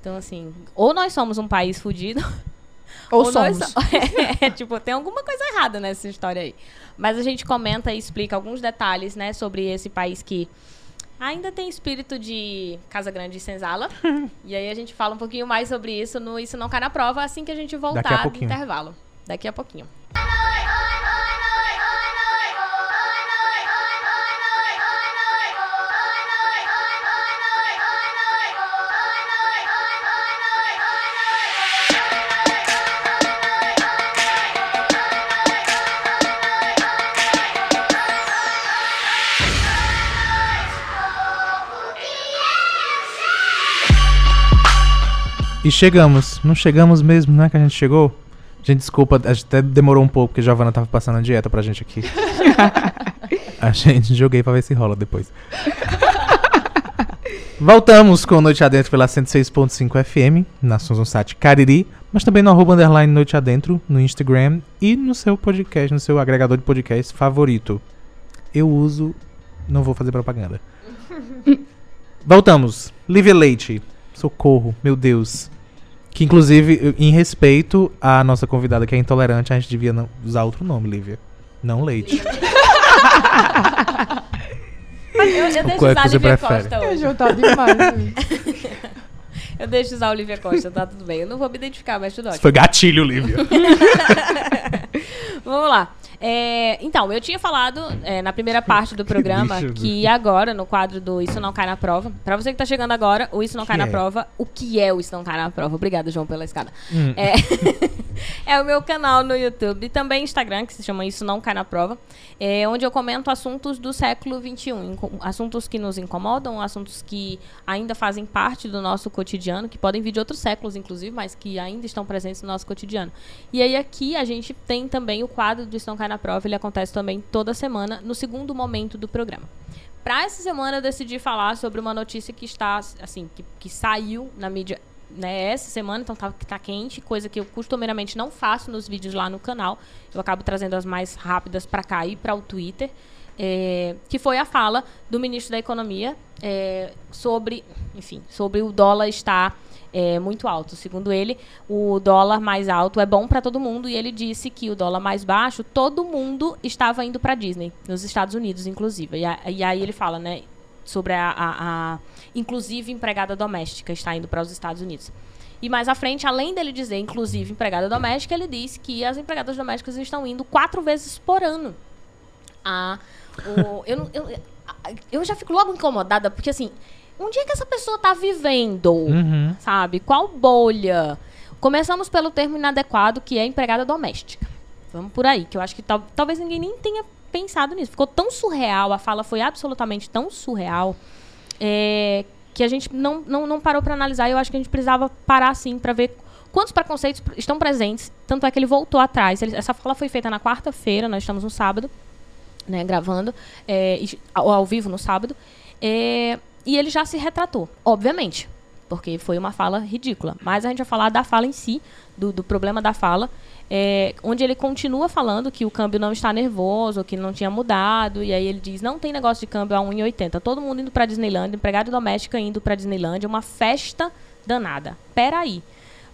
Então, assim, ou nós somos um país fudido, (laughs) Ou, nós somos. so- (laughs) é, tipo, tem alguma coisa errada nessa história aí. Mas a gente comenta e explica alguns detalhes, né, sobre esse país que ainda tem espírito de Casa Grande e Senzala. (laughs) e aí a gente fala um pouquinho mais sobre isso no Isso Não Cai na Prova, assim que a gente voltar do intervalo. Daqui a pouquinho. E chegamos. Não chegamos mesmo, não é que a gente chegou? Gente, desculpa, a gente até demorou um pouco, porque a Giovana tava passando a dieta pra gente aqui. (laughs) a gente joguei pra ver se rola depois. Voltamos com Noite Adentro pela 106.5 FM, na Sonsat Cariri, mas também no arroba underline Noite Adentro, no Instagram e no seu podcast, no seu agregador de podcast favorito. Eu uso, não vou fazer propaganda. (laughs) Voltamos. Lívia Leite. Socorro, meu Deus. Que, inclusive, em respeito à nossa convidada que é intolerante, a gente devia usar outro nome, Lívia. Não leite. (laughs) Eu, eu deixo é usar você Lívia? Costa Eu hoje. tá demais. né? (laughs) Eu deixo usar Olivia Costa, tá tudo bem. Eu não vou me identificar, mas tudo ótimo. foi gatilho, Lívia. (laughs) Vamos lá. É, então, eu tinha falado é, na primeira parte do (laughs) programa bicho. que agora, no quadro do Isso Não Cai na Prova, pra você que tá chegando agora, o Isso Não Que Cai na é? Prova, o que é o Isso Não Cai na Prova? Obrigada, João, pela escada. Hum. É, (laughs) (laughs) é o meu canal no YouTube e também Instagram, que se chama Isso Não Cai na Prova, é, onde eu comento assuntos do século XXI, assuntos que nos incomodam, assuntos que ainda fazem parte do nosso cotidiano, que podem vir de outros séculos, inclusive, mas que ainda estão presentes no nosso cotidiano. E aí aqui a gente tem também o quadro do Isso Não Cai na Prova, ele acontece também toda semana, no segundo momento do programa. Pra essa semana eu decidi falar sobre uma notícia que está, assim, que, que saiu na mídia né, essa semana, então tá, tá quente, coisa que eu costumeiramente não faço nos vídeos lá no canal. Eu acabo trazendo as mais rápidas pra cá e para o Twitter. é, que foi a fala do ministro da Economia é, sobre, enfim, sobre o dólar estar é, muito alto. Segundo ele, o dólar mais alto é bom para todo mundo e ele disse que o dólar mais baixo, todo mundo estava indo para Disney, nos Estados Unidos, inclusive. E, a- e aí ele fala, né, sobre a, a- a- inclusive empregada doméstica está indo para os Estados Unidos. E mais à frente, além dele dizer inclusive empregada doméstica, ele diz que as empregadas domésticas estão indo quatro vezes por ano. A, o, eu, eu, eu já fico logo incomodada, porque assim, onde é que essa pessoa está vivendo? Uhum. sabe? Qual bolha? Começamos pelo termo inadequado, que é empregada doméstica. Vamos por aí, que eu acho que tal- talvez ninguém nem tenha pensado nisso. Ficou tão surreal, a fala foi absolutamente tão surreal, é, que a gente não, não, não parou para analisar. Eu acho que a gente precisava parar, sim, para ver quantos preconceitos estão presentes. Tanto é que ele voltou atrás. Ele- essa fala foi feita na quarta-feira, nós estamos no sábado, né, gravando, é, ao, ao vivo no sábado. É, e ele já se retratou, obviamente, porque foi uma fala ridícula. Mas a gente vai falar da fala em si, do, do problema da fala, é, onde ele continua falando que o câmbio não está nervoso, que não tinha mudado, e aí ele diz, não tem negócio de câmbio a 1,80. Todo mundo indo para Disneyland, empregado doméstica indo para Disneyland, é uma festa danada. Peraí,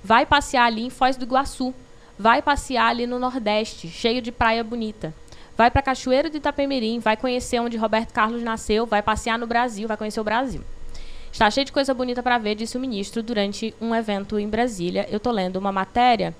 vai passear ali em Foz do Iguaçu, vai passear ali no Nordeste, cheio de praia bonita. Vai para Cachoeiro de Itapemirim, vai conhecer onde Roberto Carlos nasceu, vai passear no Brasil, vai conhecer o Brasil. Está cheio de coisa bonita para ver, disse o ministro durante um evento em Brasília. Eu tô lendo uma matéria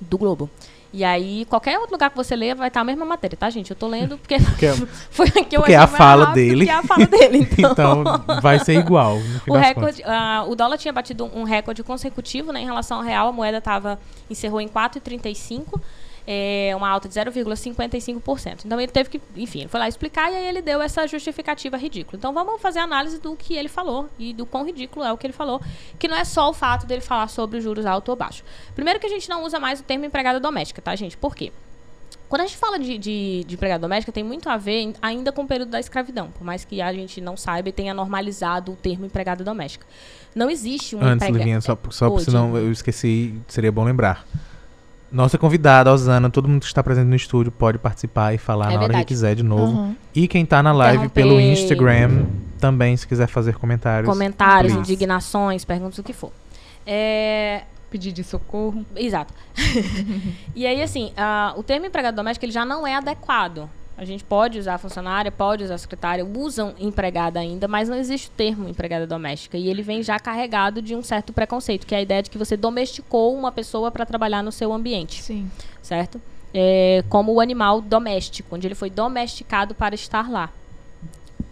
do Globo. E aí, qualquer outro lugar que você lê vai estar a mesma matéria, tá, gente? Eu tô lendo porque (laughs) Porque, (laughs) foi a que eu Porque achei é a fala dele. Que é a fala dele, (laughs) então. então, vai ser igual. O recorde, ah, o dólar tinha batido um recorde consecutivo, né, em relação ao real, a moeda tava encerrou em 4,35, é, uma alta de 0,55%. Então ele teve que, enfim, ele foi lá explicar e aí ele deu essa justificativa ridícula. Então vamos fazer a análise do que ele falou e do quão ridículo é o que ele falou, que não é só o fato dele falar sobre os juros alto ou baixo. Primeiro que a gente não usa mais o termo empregada doméstica, tá, gente? Por quê? Quando a gente fala de, de, de empregada doméstica, tem muito a ver ainda com o período da escravidão, por mais que a gente não saiba e tenha normalizado o termo empregada doméstica. Não existe um Antes, Livinha, só, só Oi, senão eu esqueci, seria bom lembrar. Nossa convidada, Osana, todo mundo que está presente no estúdio pode participar e falar É na hora verdade. que quiser de novo. Uhum. E quem tá na live pelo Interromper. Instagram, também, se quiser fazer comentários. comentários, Please. indignações, perguntas, o que for. É, Pedir de socorro. Exato. (laughs) e aí, assim, ah, o termo empregado doméstico ele já não é adequado. A gente pode usar funcionária, pode usar secretária, usam empregada ainda, mas não existe o termo empregada doméstica. E ele vem já carregado de um certo preconceito, que é a ideia de que você domesticou uma pessoa para trabalhar no seu ambiente, Sim. certo? É, como o animal doméstico, onde ele foi domesticado para estar lá.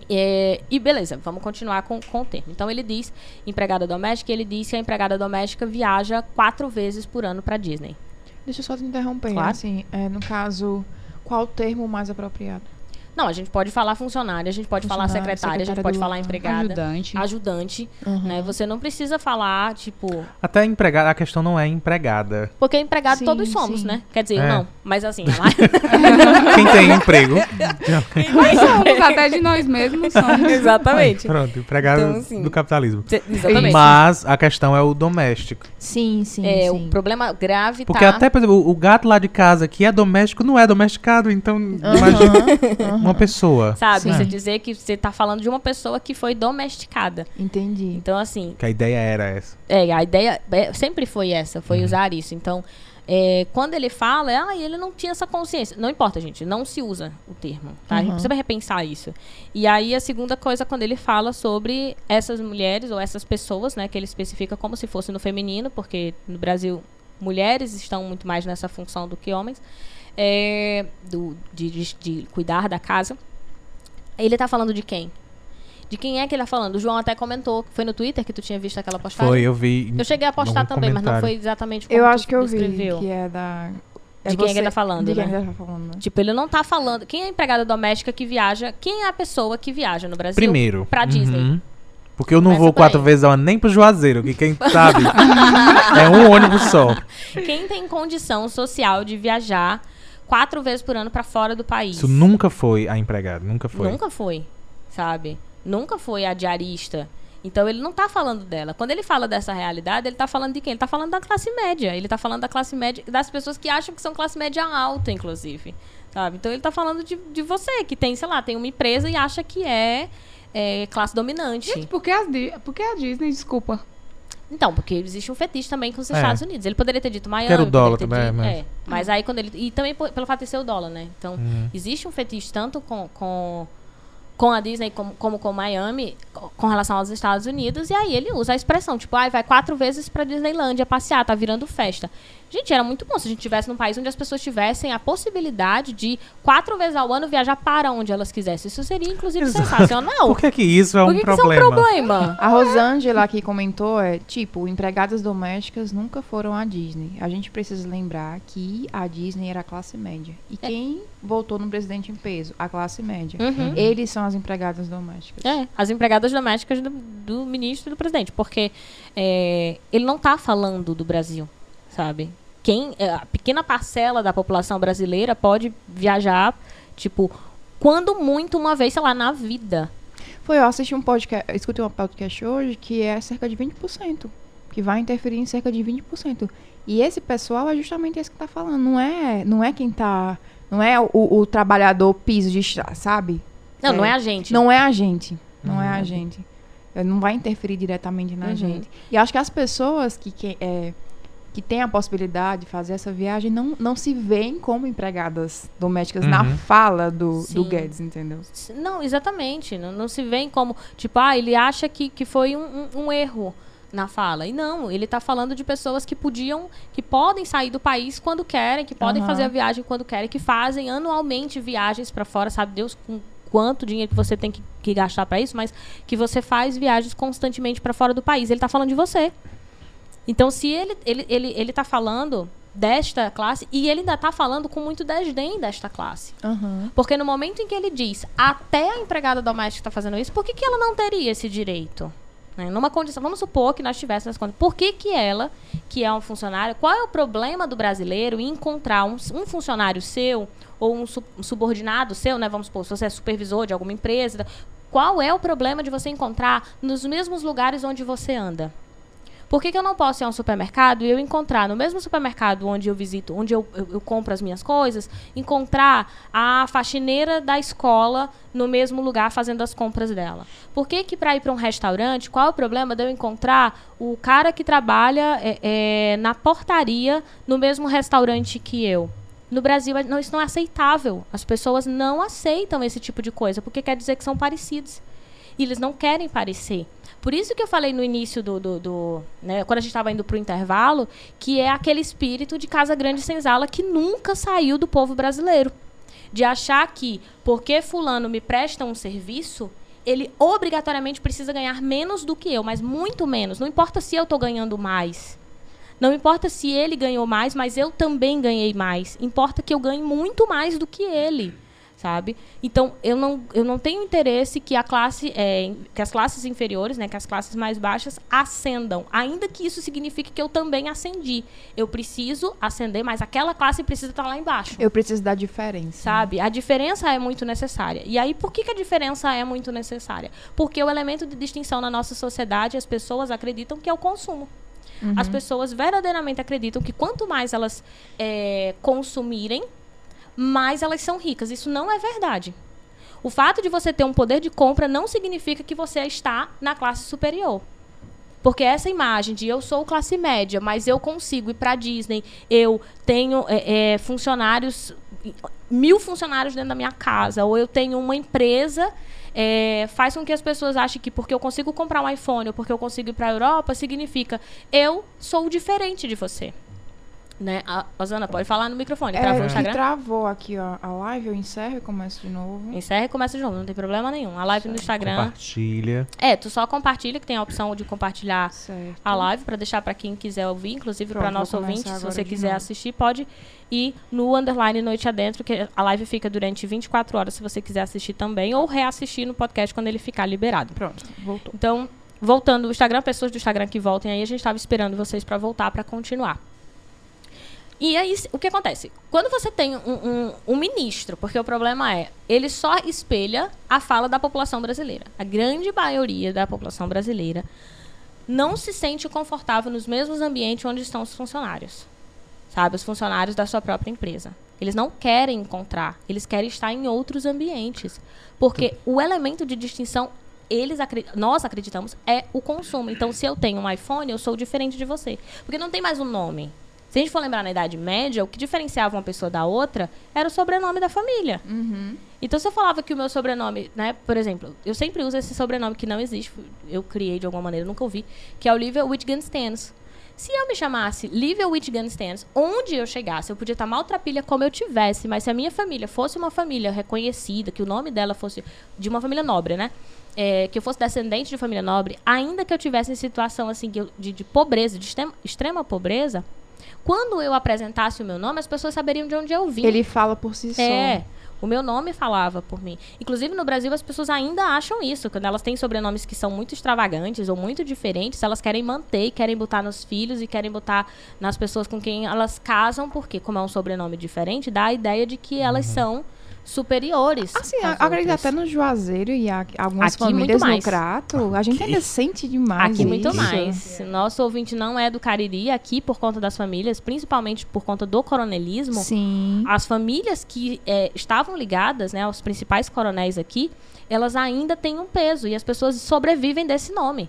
É, e beleza, vamos continuar com, com o termo. Então ele diz, empregada doméstica, ele diz que a empregada doméstica viaja quatro vezes por ano para Disney. Deixa eu só te interromper. Claro. Assim, é, no caso, qual o termo mais apropriado? Não, a gente pode falar funcionária, a gente pode falar secretária, a gente pode do falar lar. empregada, Ajudante. ajudante, Uhum. né? Você não precisa falar, tipo... Até empregada, a questão não é empregada. Porque empregado Sim, todos somos, sim. né? Quer dizer, É. não, mas assim, lá... (laughs) Quem tem emprego. Nós somos, até de nós mesmos somos. Exatamente. Pronto, empregado Então, assim, do capitalismo. Exatamente. Mas a questão é o doméstico. Sim, sim, é, sim. o problema grave Porque tá... até, por exemplo, o gato lá de casa que é doméstico não é domesticado, então imagina. Aham, Uma pessoa. Sabe? Sim. Você dizer que você tá falando de uma pessoa que foi domesticada. Entendi. Então, assim, Que a ideia era essa. é, a ideia é, sempre foi essa, foi Uhum. usar isso. Então, é, quando ele fala, ah, ele não tinha essa consciência. Não importa, gente, não se usa o termo. Tá? A gente Uhum. precisa repensar isso. E aí, a segunda coisa, quando ele fala sobre essas mulheres ou essas pessoas, né, que ele especifica como se fosse no feminino, porque no Brasil mulheres estão muito mais nessa função do que homens, é, do, de, de- de cuidar da casa. Ele tá falando de quem? De quem é que ele tá falando? O João até comentou, foi no Twitter que tu tinha visto aquela postagem? Foi, eu vi. Eu cheguei a postar também, mas não comentário. foi exatamente como Eu tu acho que eu vi descreveu. que é da... é De quem é que você- ele tá falando, De quem né? ele tá falando, né? Tipo, ele não tá falando. Quem é a empregada doméstica que viaja? Quem é a pessoa que viaja no Brasil? Primeiro. Pra Disney. Uhum. Porque eu não Começa vou quatro aí. vezes ao ano nem pro Juazeiro, que quem (laughs) sabe é um ônibus só. Quem tem condição social de viajar quatro vezes por ano pra fora do país? Isso nunca foi a empregada, nunca foi. Nunca foi, sabe? Nunca foi a diarista. Então ele não tá falando dela. Quando ele fala dessa realidade, ele tá falando de quem? Ele tá falando da classe média. Ele tá falando da classe média, das pessoas que acham que são classe média alta, inclusive. Sabe? Então ele tá falando de, de você, que tem, sei lá, tem uma empresa e acha que é, é, classe dominante. Gente, por que, as por que a Disney, desculpa? Então, porque existe um fetiche também com os É. Estados Unidos. Ele poderia ter dito Miami. Quero o dólar também, dito- mas- É, mas aí quando ele... E também por- pelo fato de ser o dólar, né? Então, Uhum. existe um fetiche tanto com, com, com a Disney como, como com Miami co- com relação aos Estados Unidos. E aí ele usa a expressão, tipo, ai, vai quatro vezes pra Disneylândia passear, tá virando festa. Gente, era muito bom se a gente tivesse num país onde as pessoas tivessem a possibilidade de quatro vezes ao ano viajar para onde elas quisessem. Isso seria, inclusive, Exato. sensacional. (laughs) Por que que isso é Por um que que isso problema? é um problema? A Rosângela que comentou é, tipo, empregadas domésticas nunca foram à Disney. A gente precisa lembrar que a Disney era a classe média. E quem votou no presidente em peso? A classe média. Uhum. Eles são as empregadas domésticas. É, as empregadas domésticas do, do ministro e do presidente. Porque é, ele não tá falando do Brasil, sabe? Quem, é, a pequena parcela da população brasileira pode viajar, tipo, quando muito uma vez, sei lá, na vida. Foi, eu assisti um podcast, escutei um podcast hoje que é cerca de 20%. Que vai interferir em cerca de 20%. E esse pessoal é justamente esse que tá falando. Não é, não é quem tá. Não é o, o trabalhador piso de chá, sabe? Não, É. não é a gente. Não é a gente. Não é a Uhum. gente. Não vai interferir diretamente na Uhum. gente. E acho que as pessoas que, que, é, que têm a possibilidade de fazer essa viagem não, não se veem como empregadas domésticas na Uhum. fala do, do. Guedes, entendeu? Não, exatamente. Não, não se vê como, tipo, ah, ele acha que, que foi um, um- um erro na fala. E não, ele tá falando de pessoas que podiam, que podem sair do país quando querem, que podem Aham. fazer a viagem quando querem, que fazem anualmente viagens para fora, sabe Deus com quanto dinheiro que você tem que, que gastar para isso, mas que você faz viagens constantemente para fora do país. Ele tá falando de você. Então, se ele, ele, ele, ele tá falando desta classe, e ele ainda tá falando com muito desdém desta classe. Aham. Porque no momento em que ele diz até a empregada doméstica está fazendo isso, por que, que ela não teria esse direito? Né? Numa condição, vamos supor que nós tivéssemos condições. Por que, que ela, que é um funcionário, qual é o problema do brasileiro em encontrar um, um funcionário seu ou um, su- um subordinado seu, né? Vamos supor, se você é supervisor de alguma empresa, qual é o problema de você encontrar nos mesmos lugares onde você anda? Por que, que eu não posso ir a um supermercado e eu encontrar no mesmo supermercado onde eu visito, onde eu, eu, eu compro as minhas coisas, encontrar a faxineira da escola no mesmo lugar fazendo as compras dela? Por que que para ir para um restaurante, qual é o problema de eu encontrar o cara que trabalha é, é, na portaria no mesmo restaurante que eu? No Brasil, não, isso não é aceitável. As pessoas não aceitam esse tipo de coisa, porque quer dizer que são parecidos. E eles não querem parecer. Por isso que eu falei no início do. do, do né, quando a gente estava indo para o intervalo, que é aquele espírito de Casa Grande Senzala que nunca saiu do povo brasileiro. De achar que, porque Fulano me presta um serviço, ele obrigatoriamente precisa ganhar menos do que eu, mas muito menos. Não importa se eu estou ganhando mais. Não importa se ele ganhou mais, mas eu também ganhei mais. Importa que eu ganhe muito mais do que ele, sabe? Então eu não, eu não tenho interesse que a classe, é, que as classes inferiores, né, que as classes mais baixas ascendam, ainda que isso signifique que eu também ascendi. Eu preciso ascender, mas aquela classe precisa estar lá embaixo. Eu preciso da diferença. Sabe? A diferença é muito necessária. E aí, por que, que a diferença é muito necessária? Porque o elemento de distinção na nossa sociedade, as pessoas acreditam que é o consumo. As pessoas verdadeiramente acreditam que quanto mais elas é, consumirem, mais elas são ricas. Isso não é verdade. O fato de você ter um poder de compra não significa que você está na classe superior. Porque essa imagem de eu sou classe média, mas eu consigo ir para Disney, eu tenho é, é, funcionários, mil funcionários dentro da minha casa, ou eu tenho uma empresa, é, faz com que as pessoas achem que porque eu consigo comprar um iPhone ou porque eu consigo ir para a Europa, significa eu sou diferente de você. Né? A Osana, pode falar no microfone. Travou o É, que Instagram? travou aqui ó, a live, eu encerro e começo de novo. Encerra e começa de novo, não tem problema nenhum. A live no Instagram. Compartilha. É, tu só compartilha, que tem a opção de compartilhar Certo. a live para deixar para quem quiser ouvir, inclusive para nosso ouvinte, se você quiser novo. assistir, pode ir no underline Noite Adentro, que a live fica durante 24 horas, se você quiser assistir também, ou reassistir no podcast quando ele ficar liberado. Pronto, voltou. Então, voltando, o Instagram, pessoas do Instagram que voltem aí, a gente estava esperando vocês para voltar, para continuar. E aí, o que acontece? Quando você tem um, um- um ministro, porque o problema é, ele só espelha a fala da população brasileira. A grande maioria da população brasileira não se sente confortável nos mesmos ambientes onde estão os funcionários. Sabe? Os funcionários da sua própria empresa. Eles não querem encontrar, eles querem estar em outros ambientes. Porque o elemento de distinção, eles nós acreditamos, é o consumo. Então, se eu tenho um iPhone, eu sou diferente de você. Porque não tem mais um nome. Se a gente for lembrar na Idade Média, o que diferenciava uma pessoa da outra era o sobrenome da família. Então, se eu falava que o meu sobrenome, né, por exemplo, eu sempre uso esse sobrenome que não existe, eu criei de alguma maneira, nunca ouvi, que é Olivia Wittgenstein. Se eu me chamasse Lívia Wittgenstein, onde eu chegasse, eu podia estar maltrapilha como eu tivesse, mas se a minha família fosse uma família reconhecida, que o nome dela fosse de uma família nobre, né? É, que eu fosse descendente de família nobre, ainda que eu tivesse em situação assim de, de pobreza, de extrema, extrema pobreza, quando eu apresentasse o meu nome, as pessoas saberiam de onde eu vim. Ele fala por si só. É. O meu nome falava por mim. Inclusive, no Brasil, as pessoas ainda acham isso. Quando elas têm sobrenomes que são muito extravagantes ou muito diferentes, elas querem manter, querem botar nos filhos e querem botar nas pessoas com quem elas casam, porque, como é um sobrenome diferente, dá a ideia de que elas são superiores. Assim, acredito outras. até no Juazeiro e a- algumas Aqui, muito famílias no mais. Crato. A gente ainda sente demais Aqui muito isso. mais. Se Nosso ouvinte não é do Cariri, aqui por conta das famílias, principalmente por conta do coronelismo, Sim. as famílias que é, estavam ligadas, né, aos principais coronéis aqui, elas ainda têm um peso e as pessoas sobrevivem desse nome.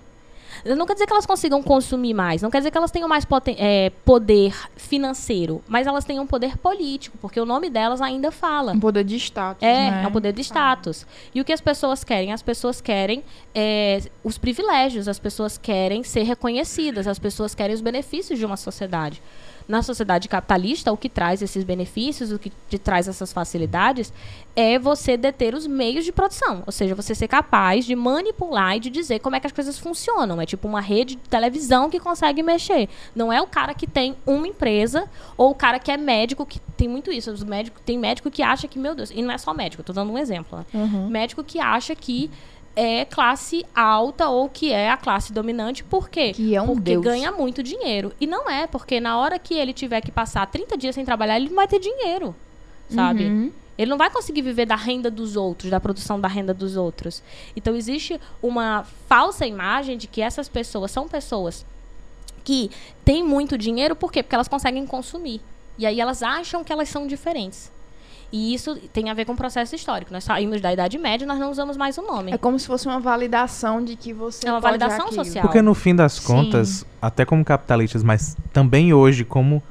Não quer dizer que elas consigam consumir mais, não quer dizer que elas tenham mais é, poder financeiro, mas elas têm um poder político, porque o nome delas ainda fala. Um poder de status, É, né? é um poder de status. E o que as pessoas querem? As pessoas querem é, os privilégios, as pessoas querem ser reconhecidas, as pessoas querem os benefícios de uma sociedade. Na sociedade capitalista, o que traz esses benefícios, o que te traz essas facilidades, é você deter os meios de produção. Ou seja, você ser capaz de manipular e de dizer como é que as coisas funcionam. É tipo uma rede de televisão que consegue mexer. Não é o cara que tem uma empresa ou o cara que é médico, que tem muito isso. Os médicos, tem médico que acha que, meu Deus, e não é só médico, tô dando um exemplo. Né? Uhum. Médico que acha que é classe alta ou que é a classe dominante, por quê? Que é um porque deus. ganha muito dinheiro. E não é, porque na hora que ele tiver que passar 30 dias sem trabalhar, ele não vai ter dinheiro, sabe? Uhum. Ele não vai conseguir viver da renda dos outros, da produção da renda dos outros. Então existe uma falsa imagem de que essas pessoas são pessoas que têm muito dinheiro, por quê? Porque elas conseguem consumir. E aí elas acham que elas são diferentes. E isso tem a ver com o processo histórico. Nós saímos da Idade Média, nós não usamos mais o nome. É como se fosse uma validação de que você É uma pode validação aquilo. social. Porque no fim das Sim. contas, até como capitalistas, mas também hoje como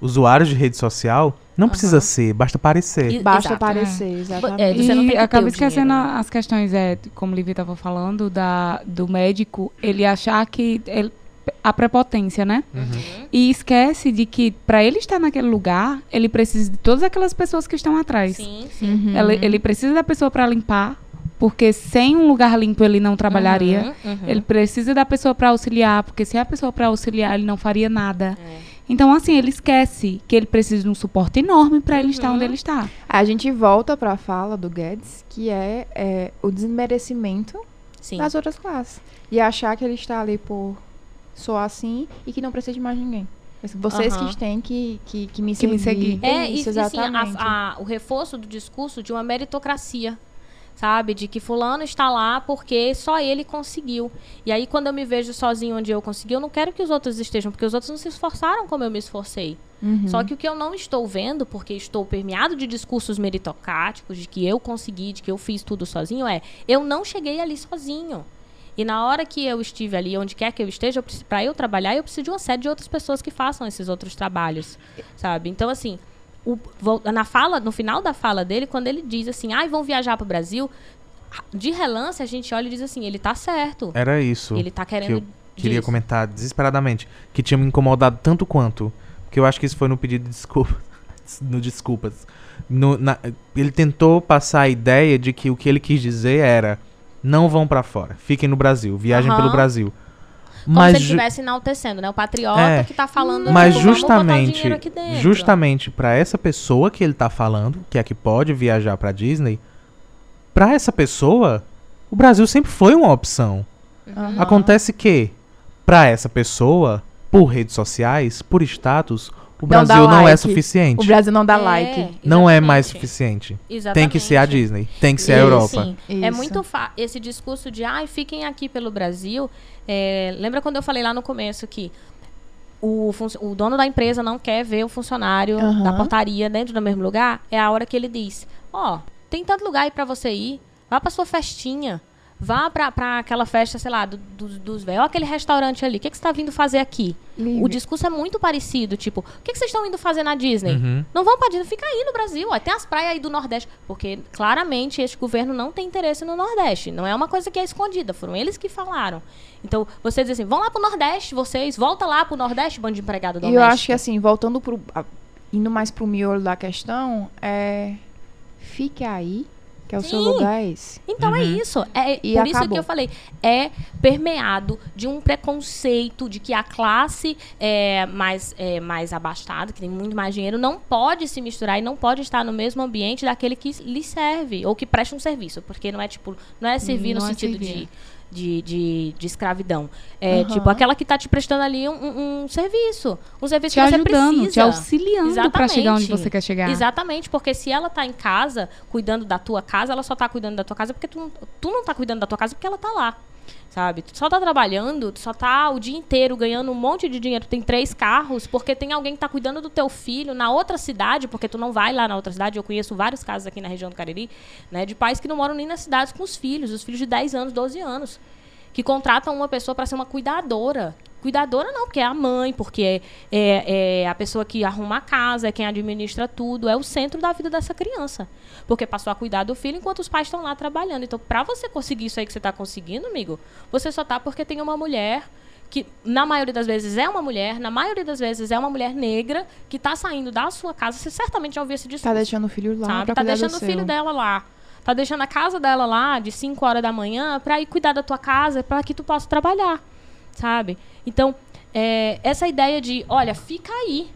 usuários de rede social, não precisa ser, basta parecer. E- Basta Exato. aparecer, É, exatamente. você não tem e que acaba o esquecendo dinheiro, né? as questões, é, como Lívia estava falando, da, do médico, ele achar que ele- a prepotência, né? Uhum. E esquece de que para ele estar naquele lugar, ele precisa de todas aquelas pessoas que estão atrás. Sim, sim. Uhum. Ele, ele precisa da pessoa para limpar, porque sem um lugar limpo ele não trabalharia. Uhum, uhum. Ele precisa da pessoa para auxiliar, porque sem a pessoa para auxiliar ele não faria nada. É. Então assim ele esquece que ele precisa de um suporte enorme para ele estar Uhum. onde ele está. A gente volta pra fala do Guedes, que é, é, o desmerecimento Sim. das outras classes. E achar que ele está ali por sou assim e que não precisa de mais ninguém. Vocês Aham. que têm que, que, que me Que me seguir. É, isso, e, e, assim, a- exatamente. a- o reforço do discurso de uma meritocracia. Sabe? De que fulano está lá porque só ele conseguiu. E aí, quando eu me vejo sozinho onde eu consegui, eu não quero que os outros estejam, porque os outros não se esforçaram como eu me esforcei. Uhum. Só que o que eu não estou vendo, porque estou permeado de discursos meritocráticos, de que eu consegui, de que eu fiz tudo sozinho, é eu não cheguei ali sozinho. E na hora que eu estive ali, onde quer que eu esteja, para eu trabalhar, eu preciso de uma série de outras pessoas que façam esses outros trabalhos, sabe? Então, assim, o, na fala, no final da fala dele, quando ele diz assim, ai, ah, vão viajar para o Brasil, de relance a gente olha e diz assim, ele tá certo. Era isso. Ele tá querendo. Que queria disso. comentar desesperadamente, que tinha me incomodado tanto quanto, que eu acho que isso foi no pedido de desculpa, (laughs) no desculpas. No, na, ele tentou passar a ideia de que o que ele quis dizer era não vão para fora, fiquem no Brasil, viajem uhum. pelo Brasil. Como mas se ele estivesse enaltecendo, né? O patriota é, que tá falando Mas tipo, justamente, justamente para essa pessoa que ele tá falando, que é que pode viajar para Disney, para essa pessoa, o Brasil sempre foi uma opção. Uhum. Acontece que para essa pessoa, por redes sociais, por status, o Brasil não, não é suficiente. O Brasil não dá é, like. Exatamente. Não é mais suficiente. Exatamente. Tem que ser a Disney, tem que ser a Europa. Sim, é muito esse discurso de ai, fiquem aqui pelo Brasil. É, lembra quando eu falei lá no começo que o, o, dono da empresa não quer ver o funcionário uhum. da portaria dentro do mesmo lugar? É a hora que ele diz: Ó, oh, tem tanto lugar aí para você ir, vá para sua festinha. Vá para aquela festa, sei lá, do, do, dos velhos. Aquele restaurante ali. O que, que você está vindo fazer aqui? Livre. O discurso é muito parecido. Tipo, o que, que vocês estão indo fazer na Disney? Uhum. Não vão para Disney, fica aí no Brasil. Ó, tem as praias aí do Nordeste. Porque, claramente, este governo não tem interesse no Nordeste. Não é uma coisa que é escondida. Foram eles que falaram. Então, você diz assim, vão lá pro Nordeste, vocês. Volta lá pro Nordeste, bando de empregado doméstico. E eu acho que, assim, voltando pro... A, indo mais pro miolo da questão, é... Fique aí que é o Sim. seu lugar é esse. Então é uhum. é isso. É e por acabou. isso que eu falei. É permeado de um preconceito de que a classe é mais, é, mais abastada, que tem muito mais dinheiro, não pode se misturar e não pode estar no mesmo ambiente daquele que lhe serve ou que presta um serviço. Porque não é tipo, não é servir não no é sentido servir. de de, de, de escravidão. É uhum. tipo aquela que está te prestando ali um, um, serviço. Um serviço te que ajudando, você precisa. Te auxiliando para chegar onde você quer chegar. Exatamente, porque se ela está em casa, cuidando da tua casa, ela só está cuidando da tua casa porque tu, tu não está cuidando da tua casa porque ela está lá sabe? Tu só tá trabalhando, tu só tá o dia inteiro ganhando um monte de dinheiro, tem três carros, porque tem alguém que tá cuidando do teu filho na outra cidade, porque tu não vai lá na outra cidade. Eu conheço vários casos aqui na região do Cariri, né, de pais que não moram nem nas cidades com os filhos, os filhos de 10 anos, 12 anos, que contratam uma pessoa para ser uma cuidadora. Cuidadora não, porque é a mãe, porque é, é, é, a pessoa que arruma a casa, é quem administra tudo, é o centro da vida dessa criança. Porque passou a cuidar do filho enquanto os pais estão lá trabalhando. Então, para você conseguir isso aí que você está conseguindo, amigo, você só tá porque tem uma mulher que na maioria das vezes é uma mulher, na maioria das vezes é uma mulher negra que está saindo da sua casa. Você certamente já ouviu esse discurso. Tá deixando o filho lá. Sabe? Tá deixando o filho dela lá. Tá deixando a casa dela lá de 5 horas da manhã para ir cuidar da tua casa, para que tu possa trabalhar, sabe? Então, é, essa ideia de, olha, fica aí.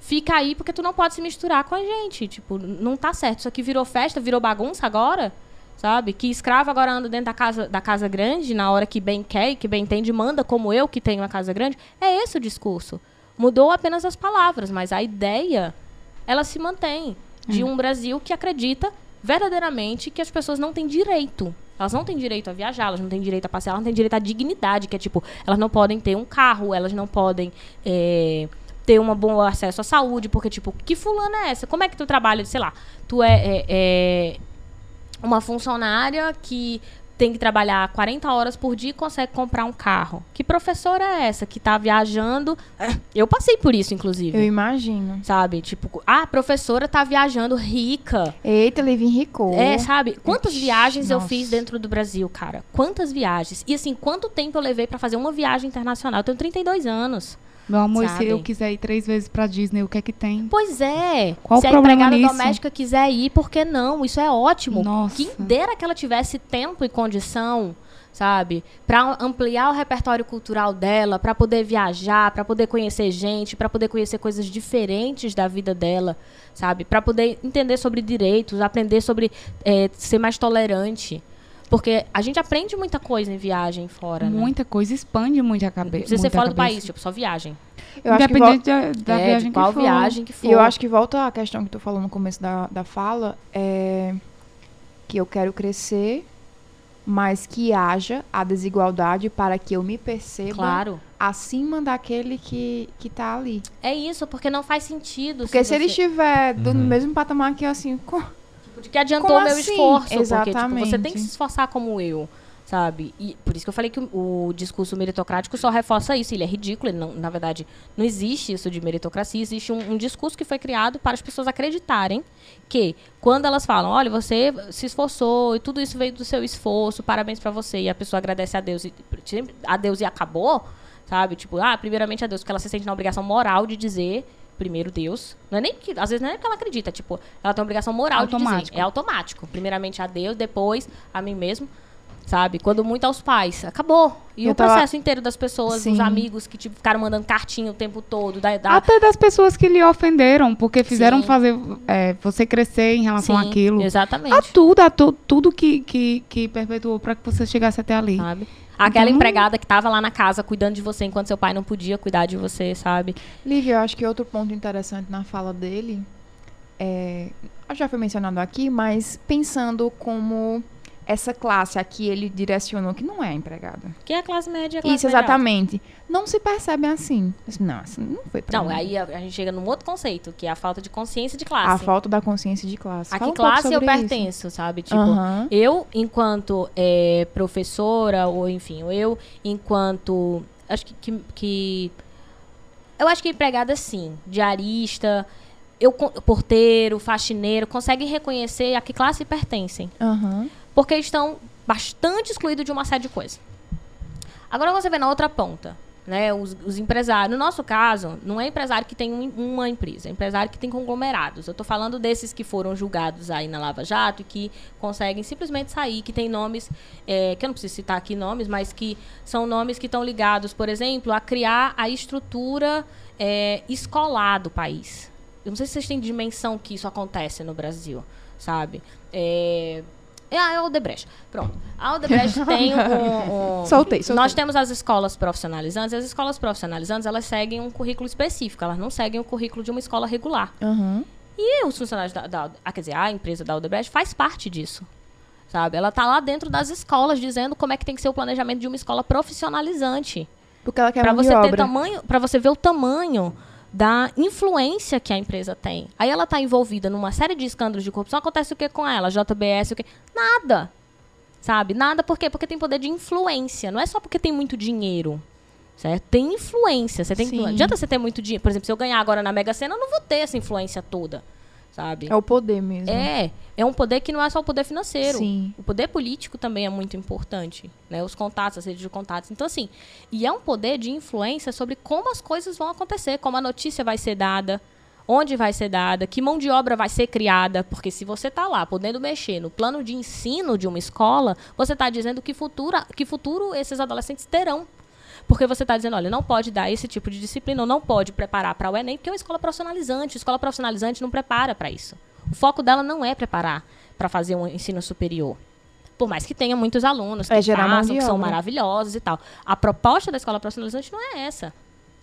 Fica aí porque tu não pode se misturar com a gente. Tipo, não tá certo. Isso aqui virou festa, virou bagunça agora, sabe? Que escravo agora anda dentro da casa, da casa grande, na hora que bem quer e que bem entende, manda como eu que tenho uma casa grande. É esse o discurso. Mudou apenas as palavras, mas a ideia, ela se mantém. De hum. um Brasil que acredita verdadeiramente que as pessoas não têm direito. Elas não têm direito a viajar, elas não têm direito a passear, elas não têm direito à dignidade, que é tipo, elas não podem ter um carro, elas não podem é, ter um bom acesso à saúde, porque, tipo, que fulana é essa? Como é que tu trabalha? Sei lá, tu é, é, é uma funcionária que tem que trabalhar 40 horas por dia e consegue comprar um carro. Que professora é essa que está viajando? Eu passei por isso, inclusive. Eu imagino. Sabe? Tipo, a professora está viajando rica. Eita, Levi rico. É, sabe? Quantas Ixi, viagens nossa. eu fiz dentro do Brasil, cara? Quantas viagens? E assim, quanto tempo eu levei para fazer uma viagem internacional? Eu tenho 32 anos. Meu amor, sabe? se eu quiser ir três vezes pra Disney, o que é que tem? Pois é. Qual se o problema a empregada nisso? doméstica quiser ir, por que não? Isso é ótimo. Nossa. Quem dera que ela tivesse tempo e condição sabe? Para ampliar o repertório cultural dela, para poder viajar, para poder conhecer gente, para poder conhecer coisas diferentes da vida dela, sabe? Para poder entender sobre direitos, aprender sobre é, ser mais tolerante. Porque a gente aprende muita coisa em viagem fora, né? Muita né? coisa, expande muito a cabeça. Precisa ser fora do país, tipo, só viagem. Eu Independente da, da é, viagem de qual que for. viagem que for. E eu acho que volta à questão que tu falou no começo da, da fala, é que eu quero crescer, mas que haja a desigualdade para que eu me perceba Claro. acima daquele que, que tá ali. É isso, porque não faz sentido. Porque se ele você- estiver do Uhum. mesmo patamar que eu, assim, (laughs) co- De que adiantou Como meu assim? esforço. Porque, tipo, você tem Exatamente. que se esforçar como eu. Sabe? E por isso que eu falei que o, o discurso meritocrático só reforça isso. Ele é ridículo. Ele não, na verdade, não existe isso de meritocracia. Existe um, um discurso que foi criado para as pessoas acreditarem que, quando elas falam, olha, você se esforçou e tudo isso veio do seu esforço, parabéns pra você, e a pessoa agradece a Deus e, a Deus e acabou, sabe? Tipo, ah, primeiramente a Deus, porque ela se sente na obrigação moral de dizer primeiro Deus. Não é nem que, às vezes não é que ela acredita, tipo, ela tem a obrigação moral de Automático. dizer. É automático. Primeiramente a Deus, depois a mim mesmo. Sabe? Quando muito aos pais. Acabou. E Eu o tava- processo inteiro das pessoas, Sim. os amigos que tipo, ficaram mandando cartinha o tempo todo. Da, da... Até das pessoas que lhe ofenderam, porque fizeram Sim. fazer é, você crescer em relação Sim, àquilo. Exatamente. A tudo, a tu, tudo que, que, que perpetuou para que você chegasse até ali. sabe? Aquela Então- empregada que tava lá na casa cuidando de você enquanto seu pai não podia cuidar de você, sabe? Lívia, eu acho que outro ponto interessante na fala dele é, já foi mencionado aqui, mas pensando como essa classe aqui ele direcionou que não é empregada. Que é a classe média. a classe Isso, média exatamente. Não se percebem assim. Não, assim, não foi pra Não, mim. aí a, a gente chega num outro conceito, que é a falta de consciência de classe. A falta da consciência de classe. A Fala que um classe eu sobre isso. pertenço, sabe? Tipo, Aham. eu, enquanto é, professora, ou enfim, eu, enquanto. Acho que, que, que- Eu acho que empregada, sim. Diarista, eu, porteiro, faxineiro, conseguem reconhecer a que classe pertencem. Aham. Porque estão bastante excluídos de uma série de coisas. Agora você vê na outra ponta, né? Os, os empresários. No nosso caso, não é empresário que tem um- uma empresa, é empresário que tem conglomerados. Eu estou falando desses que foram julgados aí na Lava Jato e que conseguem simplesmente sair, que tem nomes, é, que eu não preciso citar aqui nomes, mas que são nomes que estão ligados, por exemplo, a criar a estrutura é, escolar do país. Eu não sei se vocês têm dimensão que isso acontece no Brasil, sabe? É, é a Odebrecht. Pronto. A Odebrecht (laughs) tem um, um- Soltei, soltei. Nós temos as escolas profissionalizantes. e As escolas profissionalizantes, elas seguem um currículo específico. Elas não seguem o currículo de uma escola regular. Aham. E os funcionários da, da ah, quer dizer, a empresa da Odebrecht faz parte disso. Sabe? Ela tá lá dentro das escolas dizendo como é que tem que ser o planejamento de uma escola profissionalizante. Porque ela quer de você ter obra. tamanho, para você ver o tamanho da influência que a empresa tem. Aí ela está envolvida numa série de escândalos de corrupção. Acontece o que com ela? JBS, o que? Nada. Sabe? Nada por quê? Porque tem poder de influência. Não é só porque tem muito dinheiro. Certo? Tem influência. Você tem Sim. não adianta você ter muito dinheiro. Por exemplo, se eu ganhar agora na Mega Sena, eu não vou ter essa influência toda. Sabe? É o poder mesmo. É, é um poder que não é só o poder financeiro. Sim. O poder político também é muito importante, né? Os contatos, as redes de contatos. Então, assim, e é um poder de influência sobre como as coisas vão acontecer, como a notícia vai ser dada, onde vai ser dada, que mão de obra vai ser criada, porque se você está lá podendo mexer no plano de ensino de uma escola, você está dizendo que, futura, que futuro esses adolescentes terão. Porque você está dizendo, olha, não pode dar esse tipo de disciplina, ou não pode preparar para o Enem, porque é uma escola profissionalizante. Escola profissionalizante não prepara para isso. O foco dela não é preparar para fazer um ensino superior. Por mais que tenha muitos alunos que É gerar mão passam, que são maravilhosos e tal. A proposta da escola profissionalizante não é essa.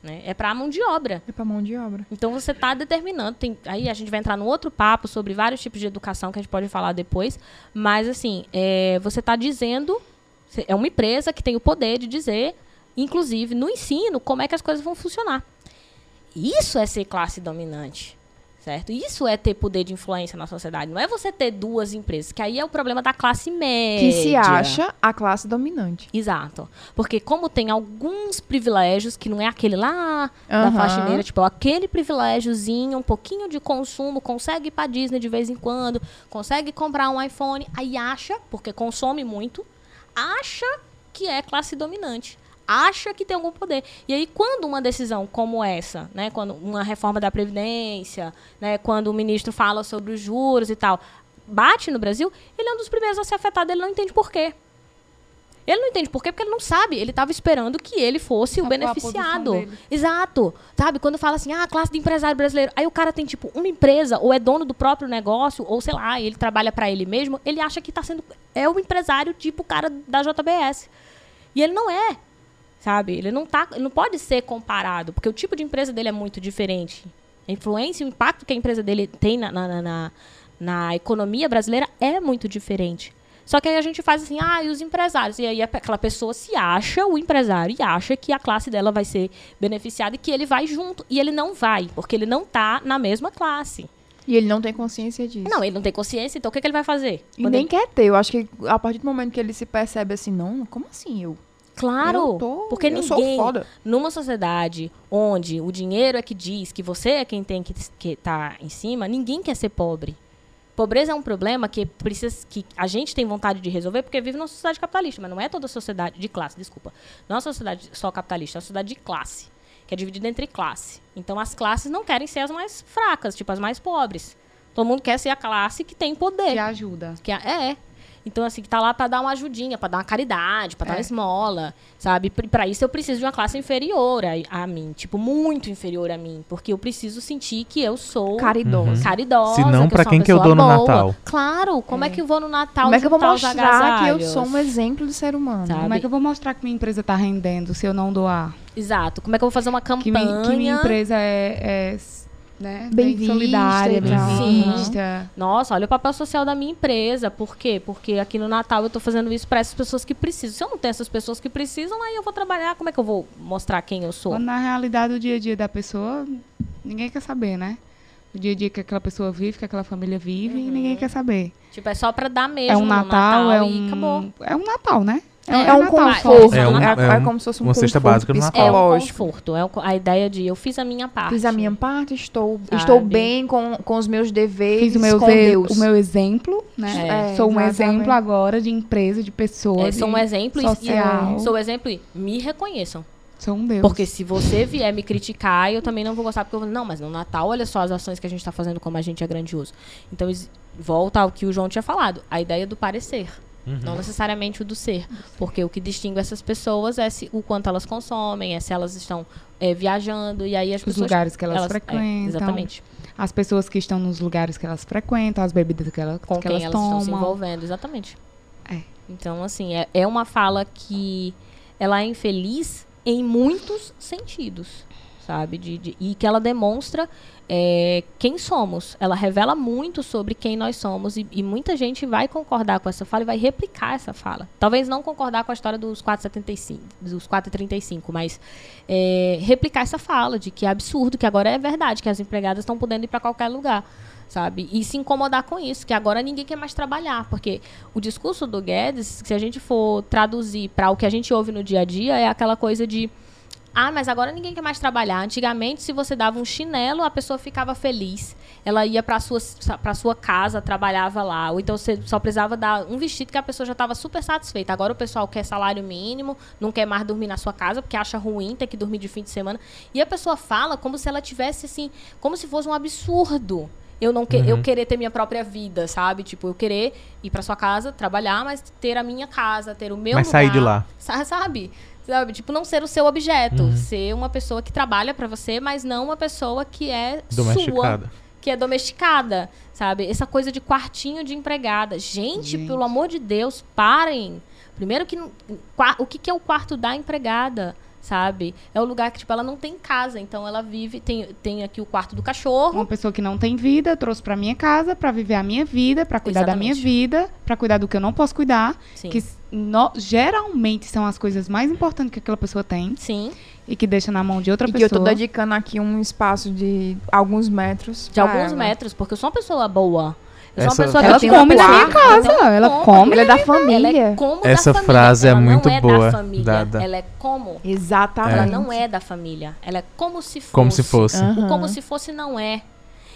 Né? É para a mão de obra. É pra mão de obra. Então você está determinando. Tem, aí a gente vai entrar num outro papo sobre vários tipos de educação que a gente pode falar depois. Mas assim, é, você está dizendo. É uma empresa que tem o poder de dizer, inclusive no ensino, como é que as coisas vão funcionar. Isso é ser classe dominante. Certo? Isso é ter poder de influência na sociedade. Não é você ter duas empresas, que aí é o problema da classe média. Que se acha a classe dominante. Exato. Porque como tem alguns privilégios, que não é aquele lá da Aham. faxineira, tipo, aquele privilégiozinho, um pouquinho de consumo, consegue ir pra Disney de vez em quando, consegue comprar um iPhone, aí acha, porque consome muito, acha que é classe dominante. Acha que tem algum poder. E aí, quando uma decisão como essa, né, quando uma reforma da Previdência, né, quando o ministro fala sobre os juros e tal, bate no Brasil, ele é um dos primeiros a ser afetado, ele não entende por quê. Ele não entende por quê, porque ele não sabe. Ele estava esperando que ele fosse o beneficiado. Exato. Sabe? Quando fala assim, ah, a classe de empresário brasileiro. Aí o cara tem, tipo, uma empresa, ou é dono do próprio negócio, ou sei lá, ele trabalha para ele mesmo. Ele acha que tá sendo. É o empresário, tipo o cara da JBS. E ele não é. Sabe? Ele não, tá, ele não pode ser comparado, porque o tipo de empresa dele é muito diferente. A influência o impacto que a empresa dele tem na, na, na- na, economia brasileira é muito diferente. Só que aí a gente faz assim, ah, e os empresários? E aí aquela pessoa se acha o empresário e acha que a classe dela vai ser beneficiada e que ele vai junto. E ele não vai, porque ele não tá na mesma classe. E ele não tem consciência disso. Não, ele não tem consciência, então o que, que ele vai fazer? E nem ele- quer ter. Eu acho que a partir do momento que ele se percebe assim, não, como assim eu? Claro, tô, porque ninguém, numa sociedade onde o dinheiro é que diz que você é quem tem que estar em cima, ninguém quer ser pobre. Pobreza é um problema que precisa que a gente tem vontade de resolver porque vive numa sociedade capitalista, mas não é toda sociedade de classe, desculpa. Não é uma sociedade só capitalista, é uma sociedade de classe, que é dividida entre classe. Então as classes não querem ser as mais fracas, tipo as mais pobres. Todo mundo quer ser a classe que tem poder. Que ajuda. Que é. é. Então, assim, que tá lá pra dar uma ajudinha, pra dar uma caridade, pra dar uma É. esmola, sabe? Pra pra isso eu preciso de uma classe inferior a, a mim. Tipo, muito inferior a mim. Porque eu preciso sentir que eu sou Caridosa. caridosa. Se não, que pra quem que eu dou no boa. Natal? Claro, como é, que eu vou no Natal Como é que eu vou mostrar que eu sou um exemplo de ser humano? Sabe? Como é que eu vou mostrar que minha empresa tá rendendo se eu não doar? Exato. Como é que eu vou fazer uma Que, campanha? mi- que minha empresa é, é, né, Bem bem solidária, vista bem e tal. vista. Nossa, olha o papel social da minha empresa. Por quê? Porque aqui no Natal eu tô fazendo isso para essas pessoas que precisam. Se eu não tenho essas pessoas que precisam, aí eu vou trabalhar. Como é que eu vou mostrar quem eu sou? Quando na realidade o dia a dia da pessoa, ninguém quer saber, né? O dia a dia que aquela pessoa vive, que aquela família vive, Uhum. ninguém quer saber. Tipo, é só pra dar mesmo É um no Natal, é e acabou. um. É um Natal, né? É, um Natal. conforto. É É, um- é, é um- como se fosse um uma cesta básica no Natal. É um conforto. É a ideia de eu fiz a minha parte. Fiz a minha parte, estou, Sabe? estou bem com, com os meus deveres, Fiz o meu, Deus. o meu exemplo, né? É, Sou um exemplo agora de empresa, de pessoa. É, sou um exemplo e- social. e, sou um exemplo e me reconheçam. Sou um Deus. Porque se você vier me criticar, eu também não vou gostar, porque eu vou, não, mas no Natal, olha só as ações que a gente tá fazendo, como a gente é grandioso. Então, volta ao que o João tinha falado, a ideia do parecer. Não necessariamente o do ser. Porque o que distingue essas pessoas é se, o quanto elas consomem, é se elas estão é, viajando, e aí as Os pessoas. lugares que elas, é, frequentam. exatamente. As pessoas que estão nos lugares que elas frequentam, as bebidas que, ela, Com que quem elas, elas, tomam. estão se envolvendo, exatamente. É. Então, assim, é, é uma fala que ela é infeliz em muitos sentidos, sabe? De, de- e que ela demonstra é, quem somos. Ela revela muito sobre quem nós somos e, e muita gente vai concordar com essa fala e vai replicar essa fala. Talvez não concordar com a história dos 4,75, dos 4,35, mas é, replicar essa fala de que é absurdo, que agora é verdade, que as empregadas estão podendo ir para qualquer lugar sabe? E se incomodar com isso, que agora ninguém quer mais trabalhar, porque o discurso do Guedes, se a gente for traduzir para o que a gente ouve no dia a dia, é aquela coisa de ah, mas agora ninguém quer mais trabalhar. Antigamente, se você dava um chinelo, a pessoa ficava feliz. Ela ia para sua para sua casa, trabalhava lá, ou então você só precisava dar um vestido que a pessoa já estava super satisfeita. Agora o pessoal quer salário mínimo, não quer mais dormir na sua casa porque acha ruim ter que dormir de fim de semana. E a pessoa fala como se ela tivesse assim, como se fosse um absurdo eu não que, eu querer ter minha própria vida, sabe? Tipo, eu querer ir para sua casa, trabalhar, mas ter a minha casa, ter o meu Mas lugar. sair de lá. Sa- Sabe? Sabe? Tipo, não ser o seu objeto, ser uma pessoa que trabalha para você, mas não uma pessoa que é sua, Domesticada. que é domesticada, sabe? Essa coisa de quartinho de empregada. Gente, Gente. pelo amor de Deus, parem. Primeiro que o que que é o quarto da empregada? Sabe? É o lugar que, tipo, ela não tem casa. Então ela vive. Tem, tem aqui o quarto do cachorro. Uma pessoa que não tem vida, eu trouxe pra minha casa pra viver a minha vida, pra cuidar da minha Exatamente. vida, pra cuidar do que eu não posso cuidar, Sim. que no- geralmente são as coisas mais importantes que aquela pessoa tem Sim. e que deixa na mão de outra E que eu pessoa. tô dedicando aqui um espaço de alguns metros. De alguns ela. metros, porque eu sou uma pessoa boa. Eu sou uma pessoa Ela que um come na minha casa, então ela como. come. Ela é da Ela família. é como Essa da família. frase é ela muito não é boa, Da família. Dada. Ela é como. Exatamente. Ela não é da família. Ela é como se fosse. Como se fosse. Aham. O como se fosse não é.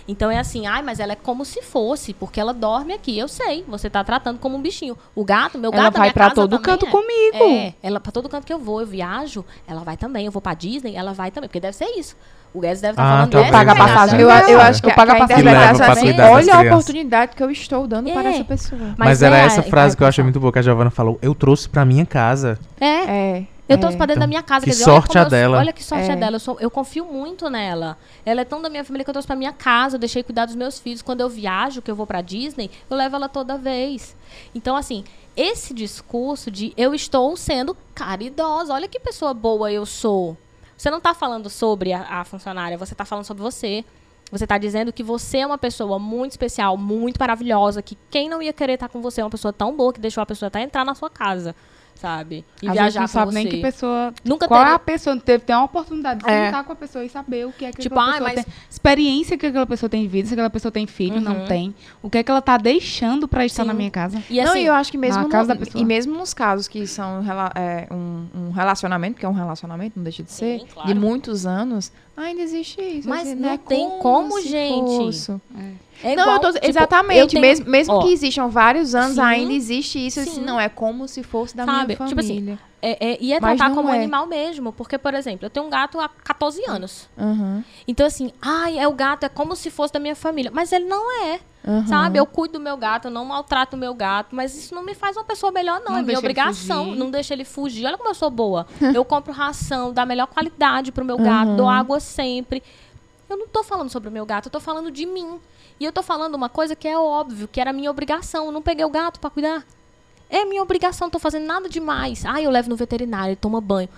Então é assim, ai, mas ela é como se fosse, porque ela dorme aqui. Eu sei, você tá tratando como um bichinho. O gato, meu Ela gato, da vai casa todo também canto é. comigo. É, ela pra todo canto que eu vou, eu viajo, ela vai também. Eu vou pra Disney, ela vai também, porque deve ser isso. O Guedes deve estar Ah, falando dessa Paga passagem Eu, dela. eu acho que, Eu pago a passagem é assim, olha a oportunidade que eu estou dando para É. essa pessoa. Mas, é era a- essa a frase que eu achei muito boa, que a Giovana falou. Eu trouxe pra minha casa. É, É. Eu é. trouxe pra dentro da minha casa. que quer dizer, sorte olha a eu- dela. olha que sorte É. a dela. Eu, sou- eu confio muito nela. Ela é tão da minha família que eu trouxe pra minha casa. Eu deixei cuidar dos meus filhos. Quando eu viajo, que eu vou pra Disney, eu levo ela toda vez. Então, assim, esse discurso de eu estou sendo caridosa. Olha que pessoa boa eu sou. Você não tá falando sobre a, a funcionária, você tá falando sobre você. Você tá dizendo que você é uma pessoa muito especial, muito maravilhosa, que quem não ia querer estar com você é uma pessoa tão boa que deixou a pessoa até entrar na sua casa, sabe? E viajar não com sabe você. nem que pessoa. Nunca qual é teria- a pessoa? Teve ter uma oportunidade de É. sentar com a pessoa e saber o que é que Tipo, aquela pessoa mas- tem. Experiência que aquela pessoa tem de vida, se aquela pessoa tem filho, Uhum. não tem. O que é que ela tá deixando pra estar Sim. na minha casa? E não, assim, e eu acho que mesmo no- e mesmo nos casos que são é, um, um relacionamento, que é um relacionamento, não deixa de Sim, ser, claro. de muitos anos, ainda existe isso. Mas assim, não é tem como, se gente. é não, igual, eu tô, tipo, eu exatamente. tenho- mesmo mesmo ó, que existam vários anos, Sim. ainda existe isso. Assim, Sim. não, é como se fosse da Sabe, minha tipo assim, família. É, é, e é Mas tratar não como é. animal mesmo. Porque, por exemplo, eu tenho um gato há 14 anos. Aham, Então, assim, ai, é o gato, é como se fosse da minha família. Mas ele não é. Aham. Sabe? Eu cuido do meu gato, eu não maltrato o meu gato, mas isso não me faz uma pessoa melhor, não. Não é minha obrigação. Não deixa ele fugir. Olha como eu sou boa. (laughs) eu compro ração da melhor qualidade pro meu gato, dou água sempre. Eu não tô falando sobre o meu gato, eu tô falando de mim. E eu tô falando uma coisa que é óbvio, que era minha obrigação. Eu não peguei o gato pra cuidar. É minha obrigação, não tô fazendo nada demais. Ah, eu levo no veterinário, ele toma banho.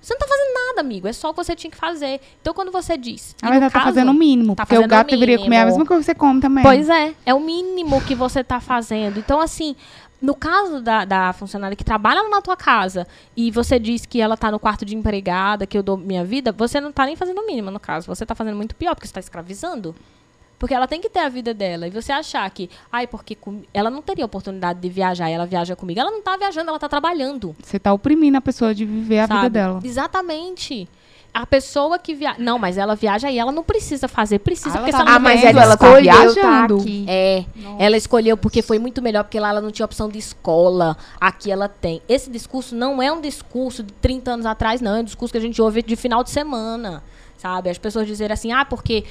Você não tá fazendo nada, amigo. É só o que você tinha que fazer. Então, quando você diz. e Na no verdade, tá fazendo o mínimo. tá porque o fazendo o gato deveria comer a mesma coisa que você come também. Pois é, é o mínimo que você tá fazendo. Então, assim, no caso da, da funcionária que trabalha na tua casa e você diz que ela tá no quarto de empregada, que eu dou minha vida, você não tá nem fazendo o mínimo, no caso. Você tá fazendo muito pior, porque você tá escravizando. Porque ela tem que ter a vida dela. E você achar que, ai, porque com- ela não teria oportunidade de viajar e ela viaja comigo. Ela não tá viajando, ela tá trabalhando. Você tá oprimindo a pessoa de viver a sabe? vida dela. Exatamente. A pessoa que viaja. Não, mas ela viaja e ela não precisa fazer. Precisa, Ah, porque ela se tá ela Ah, não mas ela, ela tá escolheu viajando. tá aqui. é, ela escolheu porque foi muito melhor, porque lá ela não tinha opção de escola. Aqui ela tem. Esse discurso não é um discurso de 30 anos atrás, não. É um discurso que a gente ouve de final de semana. Sabe? As pessoas dizerem assim, ah, porque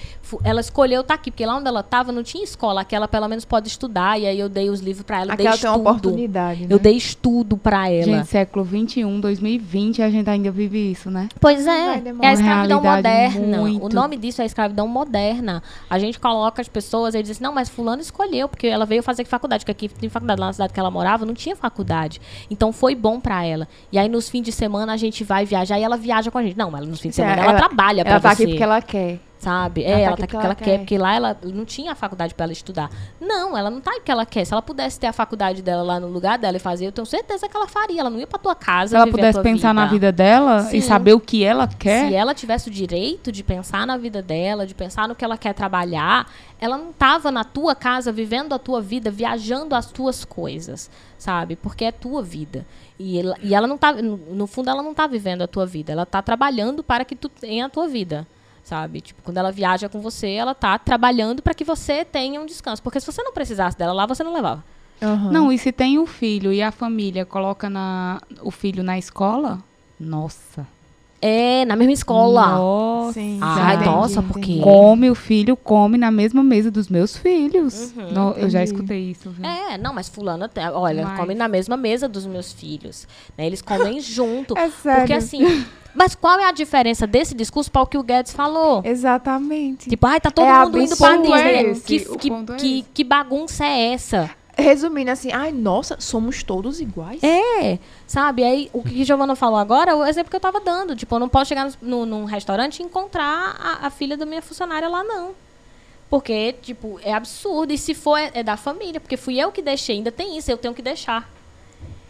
ela escolheu estar aqui, porque lá onde ela estava não tinha escola. Aqui ela pelo menos pode estudar. E aí eu dei os livros para ela, Aqui dei ela tem uma oportunidade. Né? Eu dei estudo para ela. Gente, século XXI, 2020, a gente ainda vive isso, né? Pois é, é a escravidão moderna. muito. O nome disso é escravidão moderna. A gente coloca as pessoas e diz assim, não, mas fulano escolheu, porque ela veio fazer faculdade, porque aqui tem faculdade lá na cidade que ela morava, não tinha faculdade. Então foi bom pra ela. E aí nos fins de semana a gente vai viajar e ela viaja com a gente. Não, ela nos fins de semana ela, ela- trabalha pra Ela tá aqui porque ela quer. Sabe? Ela é, tá ela aqui tá aqui porque ela ela quer, quer. porque lá ela não tinha a faculdade pra ela estudar. Não, ela não tá aí porque ela quer. Se ela pudesse ter a faculdade dela lá no lugar dela e fazer, eu tenho certeza que ela faria. Ela não ia pra tua casa Se ela pudesse pensar na vida dela Sim. e saber o que ela quer, Se ela tivesse o direito de pensar na vida dela, de pensar no que ela quer trabalhar, ela não tava na tua casa vivendo a tua vida, viajando as tuas coisas, sabe? Porque é tua vida. E ela, e ela não tá, no fundo, ela não tá vivendo a tua vida, ela tá trabalhando para que tu tenha a tua vida. Sabe? Tipo, quando ela viaja com você, ela tá trabalhando para que você tenha um descanso. Porque se você não precisasse dela lá, você não levava. Aham. Não, e se tem o filho e a família coloca na, o filho na escola, nossa. É, na mesma escola. Nossa. Sim, Ai, entendi, nossa, porque- Come, o filho come na mesma mesa dos meus filhos. Uhum. No- eu já escutei isso. viu? É, não, mas fulano, até- olha, Mas- come na mesma mesa dos meus filhos. né? Eles comem (laughs) junto. É sério. Porque assim, mas qual é a diferença desse discurso para o que o Guedes falou? Exatamente. Tipo, ai, tá todo É mundo indo pra absurdo Disney. esse, Que, que, é que, que bagunça é essa? Resumindo assim, ai, nossa, somos todos iguais? É, sabe? Aí o que Giovana falou agora é o exemplo que eu tava dando. Tipo, eu não posso chegar no, num restaurante e encontrar a, a filha da minha funcionária lá, não. Porque, tipo, é absurdo. E se for, é, é da família. Porque fui eu que deixei. Ainda tem isso, eu tenho que deixar.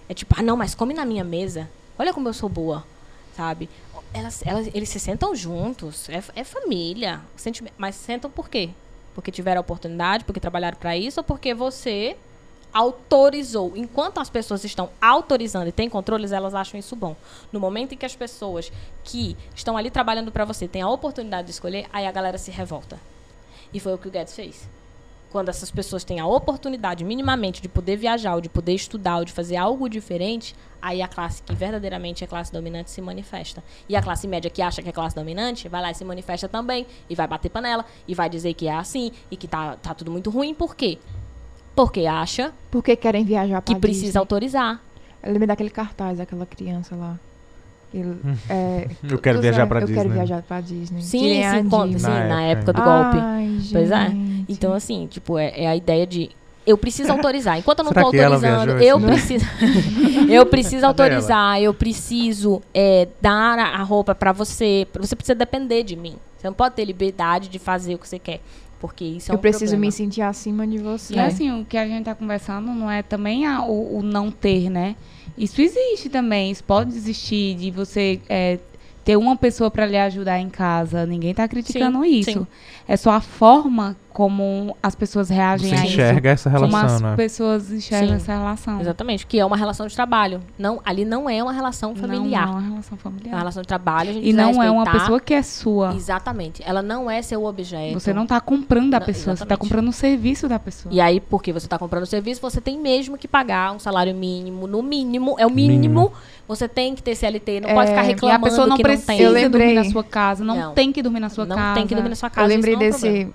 É tipo, ah, não, mas come na minha mesa. Olha como eu sou boa, sabe? Elas, elas, eles se sentam juntos. É, é família. Mas sentam por quê? Porque tiveram oportunidade, porque trabalharam para isso, ou porque você autorizou. Enquanto as pessoas estão autorizando e têm controles, elas acham isso bom. No momento em que as pessoas que estão ali trabalhando para você têm a oportunidade de escolher, aí a galera se revolta. E foi o que o Guedes fez. Quando essas pessoas têm a oportunidade, minimamente, de poder viajar, ou de poder estudar, ou de fazer algo diferente, aí a classe que verdadeiramente é classe dominante se manifesta. E a classe média que acha que é classe dominante, vai lá e se manifesta também, e vai bater panela, e vai dizer que é assim, e que tá, tá tudo muito ruim. Por quê? Porque acha Porque querem viajar pra que precisa autorizar. Eu lembro daquele cartaz daquela criança lá. Ele, (laughs) é, Eu quero tu viajar sabe, pra eu Disney. quero viajar pra Disney. Sim, sim, conta, Disney. sim, Na na época, época do Ai, golpe. Pois é. Então, assim, tipo, é, é a ideia de. Eu preciso autorizar. Enquanto eu não Será tô que ela autorizando, (laughs) eu preciso. eu preciso autorizar, eu preciso é, dar a roupa pra você. Você precisa depender de mim. Você não pode ter liberdade de fazer o que você quer. Porque isso é eu um preciso problema. me sentir acima de você. E assim, o que a gente tá conversando não é também a- o, o não ter, né? Isso existe também. Isso pode existir de você é, ter uma pessoa para lhe ajudar em casa. Ninguém tá criticando isso. sim. É só a forma como as pessoas reagem Você a isso. enxerga essa Como relação, as né? pessoas enxergam Sim. essa relação. Exatamente, que é uma relação de trabalho. Não, ali não é uma relação familiar. Não, não é uma relação É uma familiar. relação de trabalho, a gente E não é uma respeitar. pessoa que é sua. Exatamente. Ela não é seu objeto. Você não tá comprando a Não, pessoa, você tá exatamente. comprando o serviço da pessoa. E aí, porque você está comprando o serviço, você tem mesmo que pagar um salário mínimo, no mínimo, é o mínimo. Mínimo. Você tem que ter CLT, não É, pode ficar a E a reclamando pessoa não que precisa não tem. Eu lembrei- dormir na sua casa, não, Não. tem que dormir na sua não casa. tem que dormir na sua Eu casa. lembrei isso não é desse,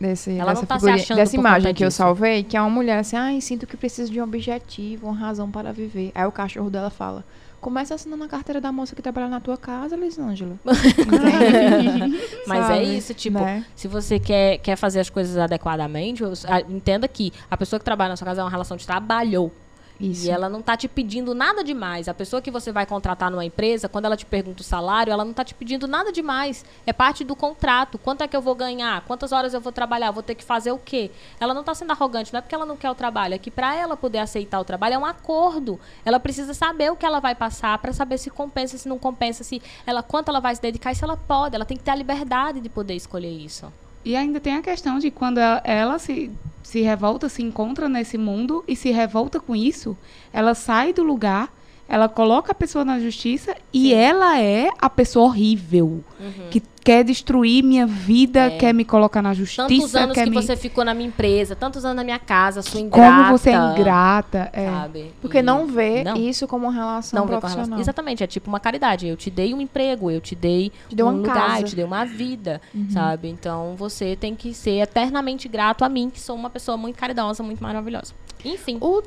desse Ela dessa, não tá figurinha- dessa imagem que eu disso. salvei, que é uma mulher assim, ai, sinto que preciso de um objetivo, uma razão para viver. Aí o cachorro dela fala, começa assinando a carteira da moça que trabalha na tua casa, Lisângela. (laughs) (laughs) Mas é isso, tipo, Né? se você quer, quer fazer as coisas adequadamente, entenda que a pessoa que trabalha na sua casa é uma relação de trabalho. Isso. E ela não tá te pedindo nada demais. A pessoa que você vai contratar numa empresa, quando ela te pergunta o salário, ela não tá te pedindo nada demais. É parte do contrato. Quanto é que eu vou ganhar? Quantas horas eu vou trabalhar? Vou ter que fazer o quê? Ela não tá sendo arrogante, não é porque ela não quer o trabalho, é que para ela poder aceitar o trabalho é um acordo. Ela precisa saber o que ela vai passar para saber se compensa, se não compensa, se ela quanto ela vai se dedicar e se ela pode. Ela tem que ter a liberdade de poder escolher isso. E ainda tem a questão de quando ela, ela se, se revolta, se encontra nesse mundo e se revolta com isso, ela sai do lugar, ela coloca a pessoa na justiça e ela é a pessoa horrível. Que quer destruir minha vida, É. quer me colocar na justiça, Tantos anos quer que me... você ficou na minha empresa, tantos anos na minha casa, sua ingrata. Como você é ingrata. É. Sabe? Porque E- não vê não. isso como uma relação Não profissional. relação. Exatamente, é tipo uma caridade. Eu te dei um emprego, eu te dei Te um uma lugar, casa. Uhum. eu te dei uma vida, sabe? Então você tem que ser eternamente grato a mim, que sou uma pessoa muito caridosa, muito maravilhosa. Enfim. O,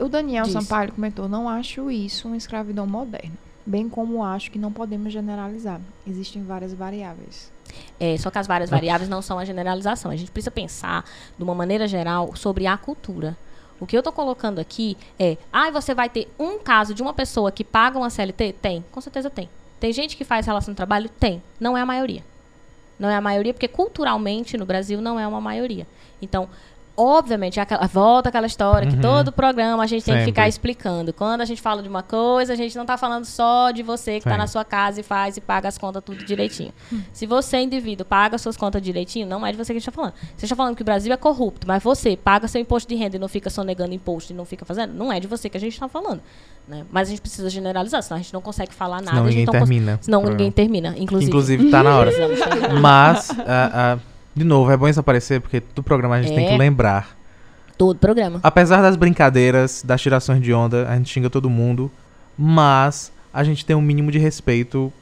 o Daniel Diz. Sampaio comentou: não acho isso uma escravidão moderna. Bem como acho que não podemos generalizar. Existem várias variáveis. É, só que as várias variáveis não são a generalização. A gente precisa pensar, de uma maneira geral, sobre a cultura. O que eu tô colocando aqui é, ah, você vai ter um caso de uma pessoa que paga uma CLT? Tem, com certeza tem. Tem gente que faz relação de trabalho? Tem. Não é a maioria. Não é a maioria, porque culturalmente no Brasil não é uma maioria. Então, obviamente, é aquela, volta aquela história que Uhum. todo programa a gente tem que Sempre. ficar explicando. Quando a gente fala de uma coisa, a gente não está falando só de você que está na sua casa e faz e paga as contas tudo direitinho. Se você, indivíduo, paga suas contas direitinho, não é de você que a gente está falando. Você está falando que o Brasil é corrupto, mas você paga seu imposto de renda e não fica sonegando imposto e não fica fazendo, não é de você que a gente está falando. Né? Mas a gente precisa generalizar, senão a gente não consegue falar nada. Senão a gente ninguém não cons- termina. Senão o programa. ninguém termina, inclusive. Inclusive, tá na hora. (laughs) Mas, ah, ah, de novo, é bom isso aparecer, porque do programa a gente tem É. que lembrar. Todo programa. Apesar das brincadeiras, das tirações de onda, a gente xinga todo mundo, mas a gente tem um mínimo de respeito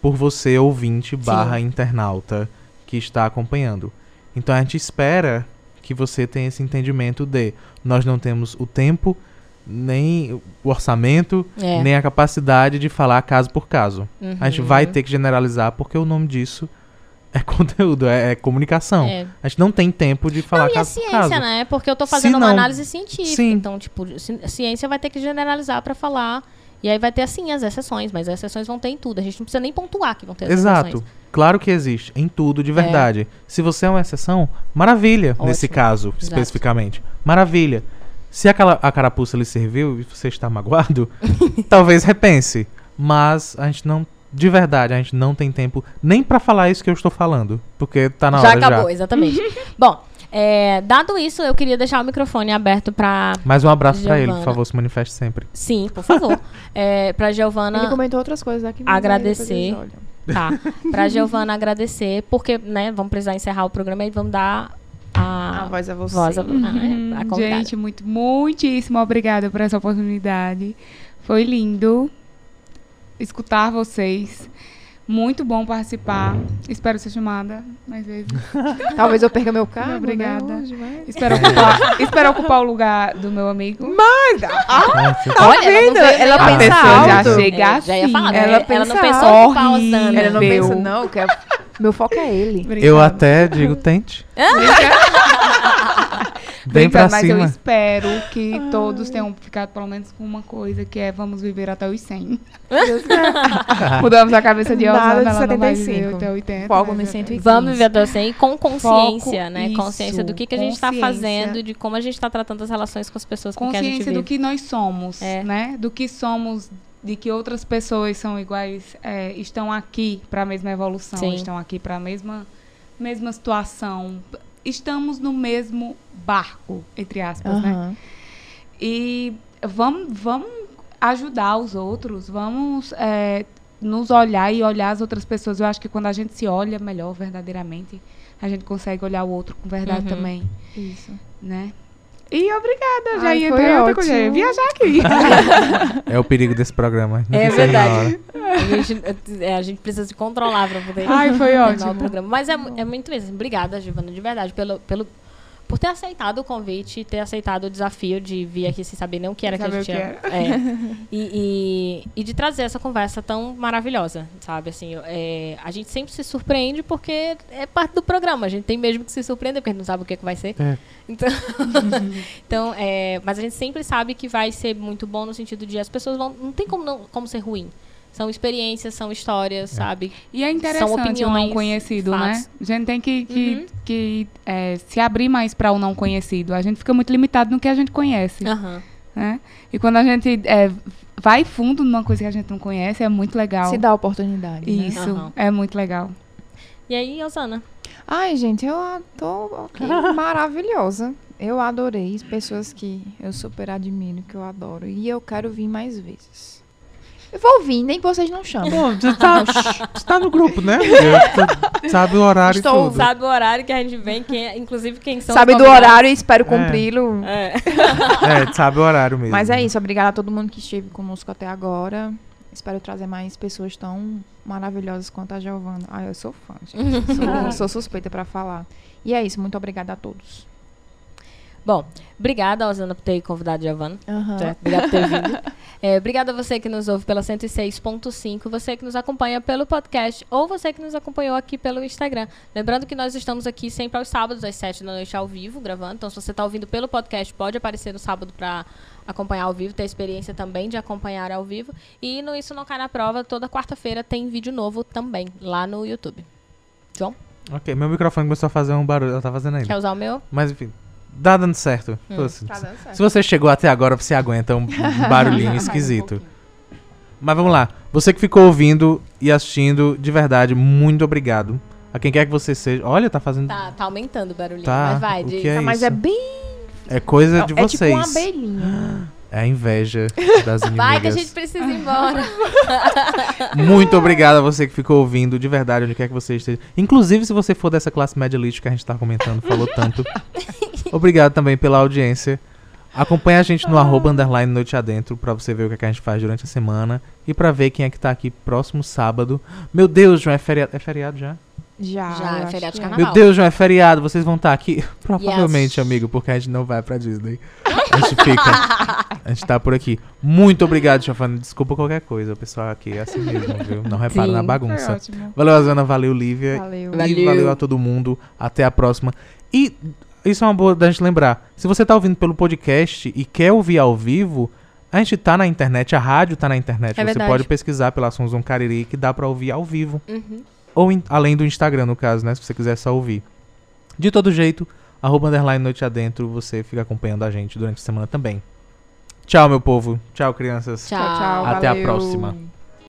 por você, ouvinte barra internauta, que está acompanhando. Então a gente espera que você tenha esse entendimento de nós não temos o tempo, nem o orçamento, É. nem a capacidade de falar caso por caso. A gente Uhum. vai ter que generalizar porque o nome disso é conteúdo, é, é comunicação. É. A gente não tem tempo de falar Não, e a caso por caso. ciência, né? Porque eu tô fazendo uma não- análise científica. Sim. Então, tipo, ci- a ciência vai ter que generalizar pra falar. E aí vai ter, assim, as exceções. Mas as exceções vão ter em tudo. A gente não precisa nem pontuar que vão ter as Exato. exceções. Claro que existe, em tudo, de verdade. Se você é uma exceção, maravilha, nesse Ótimo. caso, Exato. especificamente. Maravilha. Se aquela, a carapuça lhe serviu e você está magoado, (laughs) talvez repense. Mas a gente não, de verdade, a gente não tem tempo nem pra falar isso que eu estou falando. Porque tá na já hora acabou, já. exatamente. (laughs) Bom, é, dado isso, eu queria deixar o microfone aberto pra. Mais um abraço pra ele, por favor, se manifeste sempre. Sim, por favor. (laughs) é, pra Ele Giovana. comentou outras coisas aqui. agradecer. Tá. Pra Giovana agradecer, porque, né, vamos precisar encerrar o programa e vamos dar a. A voz é você. voz a, Uhum. a. Gente, muito, muitíssimo obrigada por essa oportunidade. Foi lindo escutar vocês. Muito bom participar. Espero ser chamada mais vezes. (laughs) Talvez eu perca meu carro. Obrigada. Né, hoje, mas- Espero ocupar, espero ocupar o lugar do meu amigo. Ah, você- Tá Olha, ela vendo? Ela nem- a pensa pessoa já alto. chega É, assim. já ia falar, né? Ela ela não pensa pensou alto. ocupar. Ela não Meu. pensa, não. Que é- Meu foco é ele. Eu até digo, tente. (laughs) Vem pra Mas eu cima. espero que todos tenham ficado pelo menos com uma coisa, que é vamos viver até os 100. (laughs) Mudamos a cabeça de de ela não vai 75. viver até 80. Foco mas no até- 115. Vamos viver até o 100 e com consciência, Foco, né? isso, consciência do que, que a gente está consciência. fazendo, de como a gente está tratando as relações com as pessoas com quem a gente Consciência vive. do que nós somos, É. né? Do que somos, de que outras pessoas são iguais, é, estão aqui para a mesma evolução, Sim. estão aqui para a mesma, mesma situação. Estamos no mesmo barco, entre aspas, né? Aham. E vamos, vamos ajudar os outros, vamos é, nos olhar e olhar as outras pessoas. Eu acho que quando a gente se olha melhor, verdadeiramente, a gente consegue olhar o outro com verdade Uhum. também, Isso. né? E obrigada, já Ai, ia ter outra coisa, viajar aqui. (laughs) (laughs) É o perigo desse programa. não É verdade. A gente, é, a gente precisa se controlar para poder Ai, foi terminar ótimo. o programa. Mas é, é muito mesmo. Obrigada, Giovana, de verdade, pelo, pelo, por ter aceitado o convite, ter aceitado o desafio de vir aqui sem saber nem o que era que a gente que É. (laughs) E, e, e de trazer essa conversa tão maravilhosa, sabe? Assim, é, a gente sempre se surpreende porque é parte do programa. A gente tem mesmo que se surpreender, porque a gente não sabe o que, que vai ser. É. Então, (laughs) então é, mas a gente sempre sabe que vai ser muito bom no sentido de as pessoas vão. Não tem como, não, como ser ruim. São experiências, são histórias, sabe? E é interessante o não opiniões, conhecido, né? fatos. A gente tem que, que, Uhum. que é, se abrir mais para o não conhecido. A gente fica muito limitado no que a gente conhece, Aham. né? E quando a gente é, vai fundo numa coisa que a gente não conhece, é muito legal. Se dá oportunidade. né? Isso, Aham. é muito legal. E aí, Osana? Ai, gente, eu a- tô aqui (laughs) maravilhosa. Eu adorei. Pessoas que eu super admiro, que eu adoro. E eu quero vir mais vezes. Eu vou vir, nem vocês não chamem. Bom, você tá, você tá no grupo, né? Sabe o horário Estou- tudo. Sabe o horário que a gente vem, quem é- inclusive quem são Sabe os do horário e espero cumpri-lo. É. É, sabe o horário mesmo. Mas é isso. Obrigada a todo mundo que esteve conosco até agora. Espero trazer mais pessoas tão maravilhosas quanto a Giovana. Ah, eu sou fã, gente. (laughs) Sou, sou suspeita pra falar. E é isso. Muito obrigada a todos. Bom, obrigada, Osana, por ter convidado a Giovana. Aham. Certo? Obrigada por ter vindo. É, obrigada a você que nos ouve pela 106.5, você que nos acompanha pelo podcast ou você que nos acompanhou aqui pelo Instagram. Lembrando que nós estamos aqui sempre aos sábados, às 7 da noite, ao vivo, gravando. Então, se você está ouvindo pelo podcast, pode aparecer no sábado para acompanhar ao vivo, ter a experiência também de acompanhar ao vivo. E no Isso Não Cai na Prova, toda quarta-feira tem vídeo novo também, lá no YouTube. João, Ok, meu microfone começou a fazer um barulho. Ela tá fazendo ainda. quer usar o meu? Mas enfim, dá dando certo. Hum. Fosse. Tá dando certo. Se você chegou até agora, você aguenta um (laughs) barulhinho esquisito. Mas vamos lá. Você que ficou ouvindo e assistindo, de verdade, muito obrigado. A quem quer que você seja. Olha, tá fazendo. Tá, tá aumentando o barulhinho, Tá, mas vai. o de- que é Tá, mas isso? é bem. É coisa de é tipo uma vocês. abelhinha. (gasps) É a inveja das inimigas. (laughs) Vai que a gente precisa ir embora. (laughs) Muito obrigado a você que ficou ouvindo, de verdade, onde quer que você esteja. Inclusive, se você for dessa classe média elite que a gente tá comentando, falou tanto. Obrigado também pela audiência. Acompanhe a gente no arroba underline noite adentro pra você ver o que, é que a gente faz durante a semana e pra ver quem é que tá aqui próximo sábado. Meu Deus, João, é feriado, é feriado já? Já. Já, é feriado de é. carnaval. Meu Deus, João, é feriado, vocês vão estar aqui? (laughs) Provavelmente, Yes. amigo, porque a gente não vai pra Disney. A gente fica. A gente tá por aqui. Muito obrigado, Giovanni. Desculpa qualquer coisa, o pessoal aqui é assim mesmo, viu? Não repara Sim. na bagunça. Valeu, Azana, valeu, Lívia. Valeu. E Valeu. valeu a todo mundo. Até a próxima. E isso é uma boa da gente lembrar. Se você tá ouvindo pelo podcast e quer ouvir ao vivo, a gente tá na internet, a rádio tá na internet. É você verdade. pode pesquisar pela Sons um Cariri que dá pra ouvir ao vivo. Uhum. Ou em- além do Instagram, no caso, né? Se você quiser só ouvir. De todo jeito, arroba underline noite adentro, você fica acompanhando a gente durante a semana também. Tchau, meu povo. Tchau, crianças. Tchau. Tchau. Até a valeu. próxima.